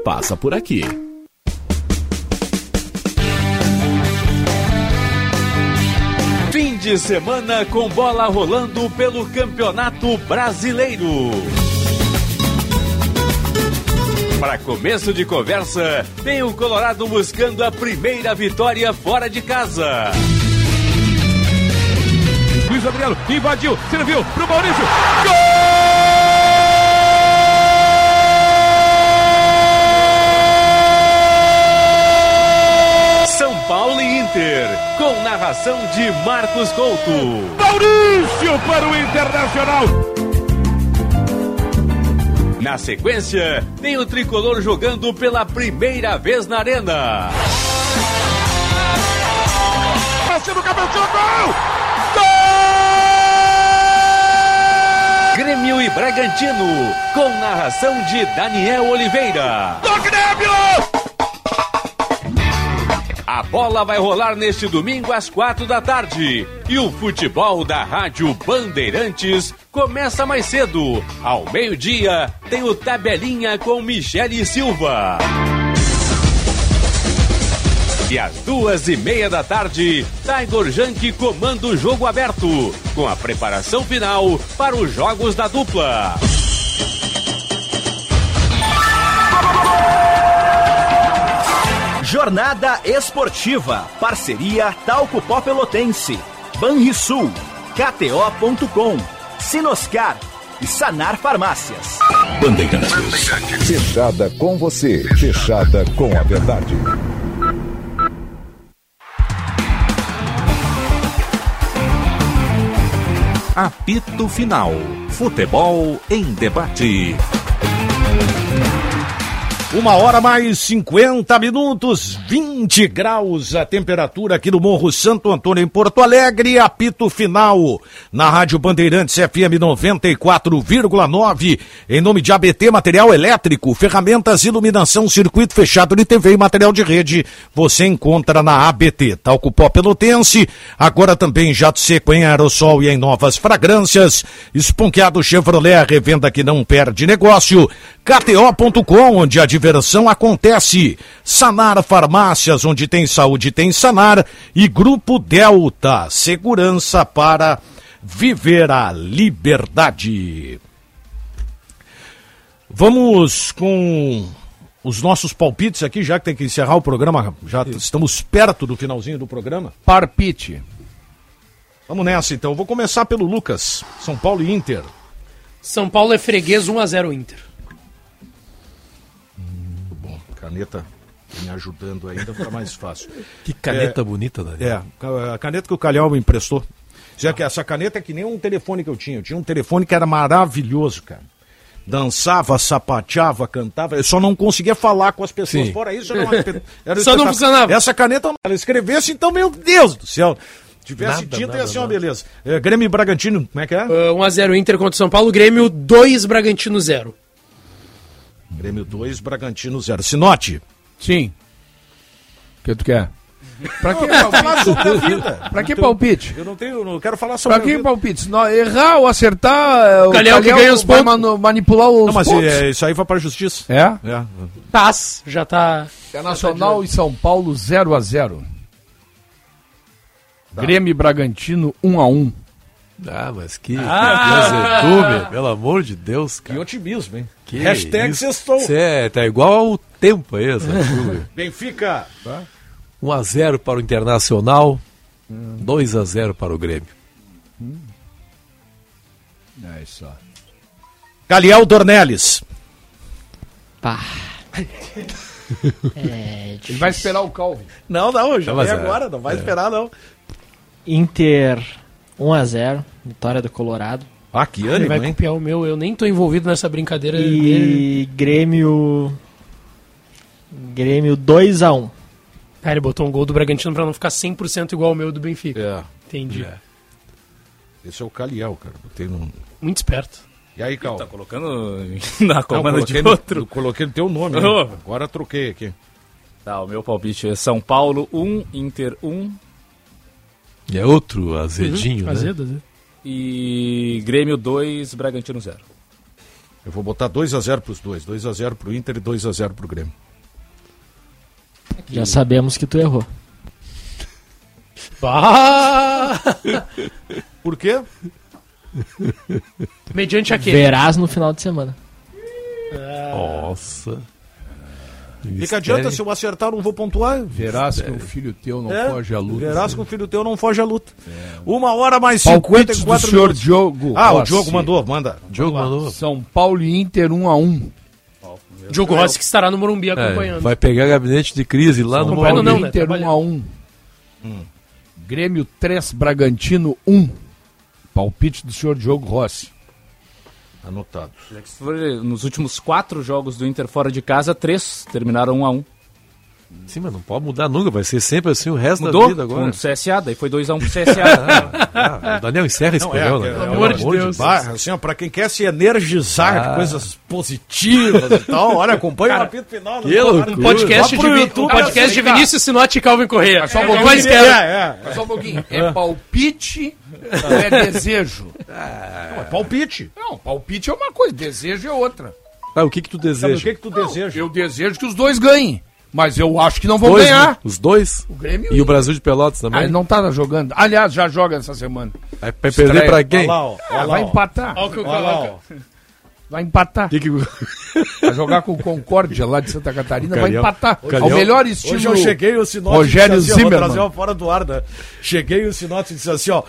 passa por aqui. Fim de semana com bola rolando pelo Campeonato Brasileiro. Para começo de conversa, tem o Colorado buscando a primeira vitória fora de casa. Luiz Adriano invadiu, serviu pro Maurício. Gol! Paulo e Inter, com narração de Marcos Couto. Maurício para o Internacional. Na sequência, tem o tricolor jogando pela primeira vez na Arena. Do cabeção, gol! Grêmio e Bragantino, com narração de Daniel Oliveira. Do Grêmio! A bola vai rolar neste domingo às quatro da tarde. E o futebol da Rádio Bandeirantes começa mais cedo. Ao meio-dia, tem o Tabelinha com Michele Silva. E às duas e meia da tarde, Tiger Junk comanda o jogo aberto, com a preparação final para os jogos da dupla. Jornada Esportiva. Parceria Talco Pó Pelotense. Banrisul. KTO.com. Sinoscar. E Sanar Farmácias. Bandeirantes. Fechada com você. Fechada com a verdade. Apito Final. Futebol em debate. Uma hora mais 50 minutos, 20 graus a temperatura aqui no Morro Santo Antônio, em Porto Alegre. Apito final na Rádio Bandeirantes FM 94,9. Em nome de ABT Material Elétrico, ferramentas, iluminação, circuito fechado de TV e material de rede. Você encontra na ABT. Talco Pó Pelotense, agora também jato seco em aerossol e em novas fragrâncias. Esponqueado Chevrolet, revenda que não perde negócio. KTO.com, onde a diversão acontece. Sanar Farmácias, onde tem saúde, tem Sanar. E Grupo Delta, segurança para viver a liberdade. Vamos com os nossos palpites aqui, já que tem que encerrar o programa. Já estamos perto do finalzinho do programa. Parpite. Vamos nessa então. Vou começar pelo Lucas. São Paulo e Inter. São Paulo é freguês 1x0 Inter. Caneta me ajudando ainda, fica mais fácil. que caneta é, bonita, Daniel. É, a caneta que o Calhau me emprestou. Já que essa caneta é que nem um telefone que eu tinha. Eu tinha um telefone que era maravilhoso, cara. Dançava, sapateava, cantava. Eu só não conseguia falar com as pessoas. Sim. Fora isso, eu não era Só não funcionava. Essa caneta, ela escrevesse, então, meu Deus do céu. Tivesse nada, tinta, ia ser uma beleza. É, Grêmio e Bragantino, como é que é? Uh, 1x0 Inter contra São Paulo, Grêmio 2, Bragantino 0. Grêmio 2, Bragantino 0. Sinote. Sim. O que tu quer? Pra que palpite? pra que palpite? Eu não tenho, não quero falar sobre Pra que palpite? Se errar ou acertar, o Calhau, que ganha os pontos. Manu, manipular os não, mas pontos. É, isso aí vai pra justiça. É? É. Paz, já tá... Internacional e São Paulo 0 a 0 tá. Grêmio e Bragantino 1 a 1 ah, mas que ah! pelo amor de Deus, cara. Que otimismo, hein? Que Hashtag sextou. É, tá igual ao tempo aí, essa Benfica. Tá? 1x0 para o Internacional, hum. 2x0 para o Grêmio. Hum. É isso. Galiel Dornelles. Pá. é, Ele vai esperar o Calvin. Não, não, já vai é agora, não vai é. esperar não. Inter 1x0, vitória do Colorado. Ah, que ânimo, Ele vai hein? copiar o meu, eu nem tô envolvido nessa brincadeira e dele. Grêmio... Grêmio 2x1. Ah, ele botou um gol do Bragantino pra não ficar 100% igual ao meu do Benfica. É. Entendi. É. Esse é o Caliel, cara. Botei no... Muito esperto. E aí, Cal? Tá colocando na comanda de outro? No, coloquei no teu nome, né? oh. Agora troquei aqui. Tá, o meu palpite é São Paulo 1, Inter 1, e é outro azedinho, uhum, né? Azedo, azedo. E Grêmio 2, Bragantino 0. Eu vou botar 2x0 pros dois. 2x0 pro Inter e 2x0 pro Grêmio. Já sabemos que tu errou. Por quê? Mediante a quê? Verás no final de semana. Nossa. E que adianta se eu acertar, eu não vou pontuar? Verás que um filho teu não é, foge à luta. Verás que um filho teu não foge à luta. É. Uma hora mais Palpites 54 do senhor Diogo. Ah, Rossi. o Diogo mandou, manda. Diogo mandou. São Paulo e Inter 1 a 1 Diogo Rossi que estará no Morumbi acompanhando. É, vai pegar gabinete de crise lá no Morumbi. Não, né? Inter 1 a 1 hum. Grêmio 3, Bragantino 1. Palpite do senhor Diogo Rossi. Anotado. Nos últimos quatro jogos do Inter fora de casa, três terminaram 1 a 1 Sim, mas não pode mudar nunca, vai ser sempre assim o resto Mudou da vida agora. Com o CSA, daí foi 2x1 um pro CSA. ah, o Daniel encerra esse programa, né? Pelo amor de Deus. De assim, ó, pra quem quer se energizar ah. de coisas positivas e tal, olha, acompanha Cara, o apito final. Um podcast, de, YouTube, podcast de Vinícius Sinote e Calvin Correia. Só um pouquinho. É, é. Só um pouquinho. É palpite ou é desejo? Não, é palpite. Não, palpite é uma coisa, desejo é outra. Ah, o que que tu deseja? o que que tu Não, deseja? Eu desejo que os dois ganhem. Mas eu acho que não vão dois, ganhar. Né? Os dois? O Grêmio e o Brasil de Pelotas também? Ah, ele não tá jogando. Aliás, já joga essa semana. Vai, perder pra quem? Lá, ó, ah, vai empatar. Olha o que eu coloco. Vai empatar. Que que... vai jogar com o Concórdia lá de Santa Catarina, vai empatar. Calhão. Ao melhor estilo. Hoje eu cheguei o Sinote Rogério disse assim, Zimmermann. Vou trazer fora do ar, né? Cheguei o Sinote disse assim, ó,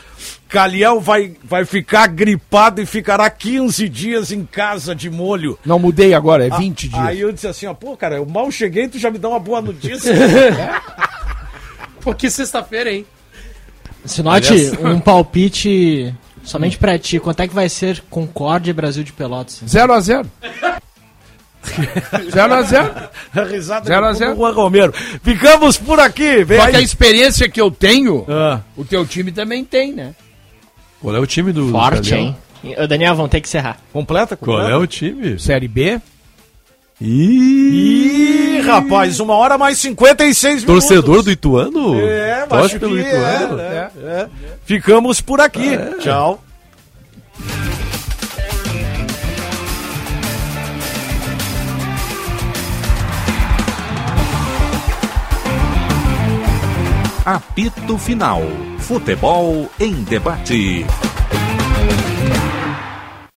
Calhão vai, vai ficar gripado e ficará 15 dias em casa de molho. Não mudei agora, é 20 dias. Aí eu disse assim, ó, pô, cara, eu mal cheguei, tu já me dá uma boa notícia. pô, que sexta-feira, hein? Sinote, um palpite Somente pra ti, quanto é que vai ser Concórdia e Brasil de Pelotas? 0x0. 0x0. A risada 0 a 0. Juan Romero. Ficamos por aqui. Vem Só que a experiência que eu tenho, ah. o teu time também tem, né? Qual é o time do Forte, hein? O Daniel, vamos ter que encerrar. Completa, completa. Qual é o time? Série B? Ih, rapaz, uma hora mais 56 minutos. Torcedor do Ituano? É, Torce pelo Ituano. É, é, é. Ficamos por aqui. É. Tchau. Apito Final. Futebol em debate.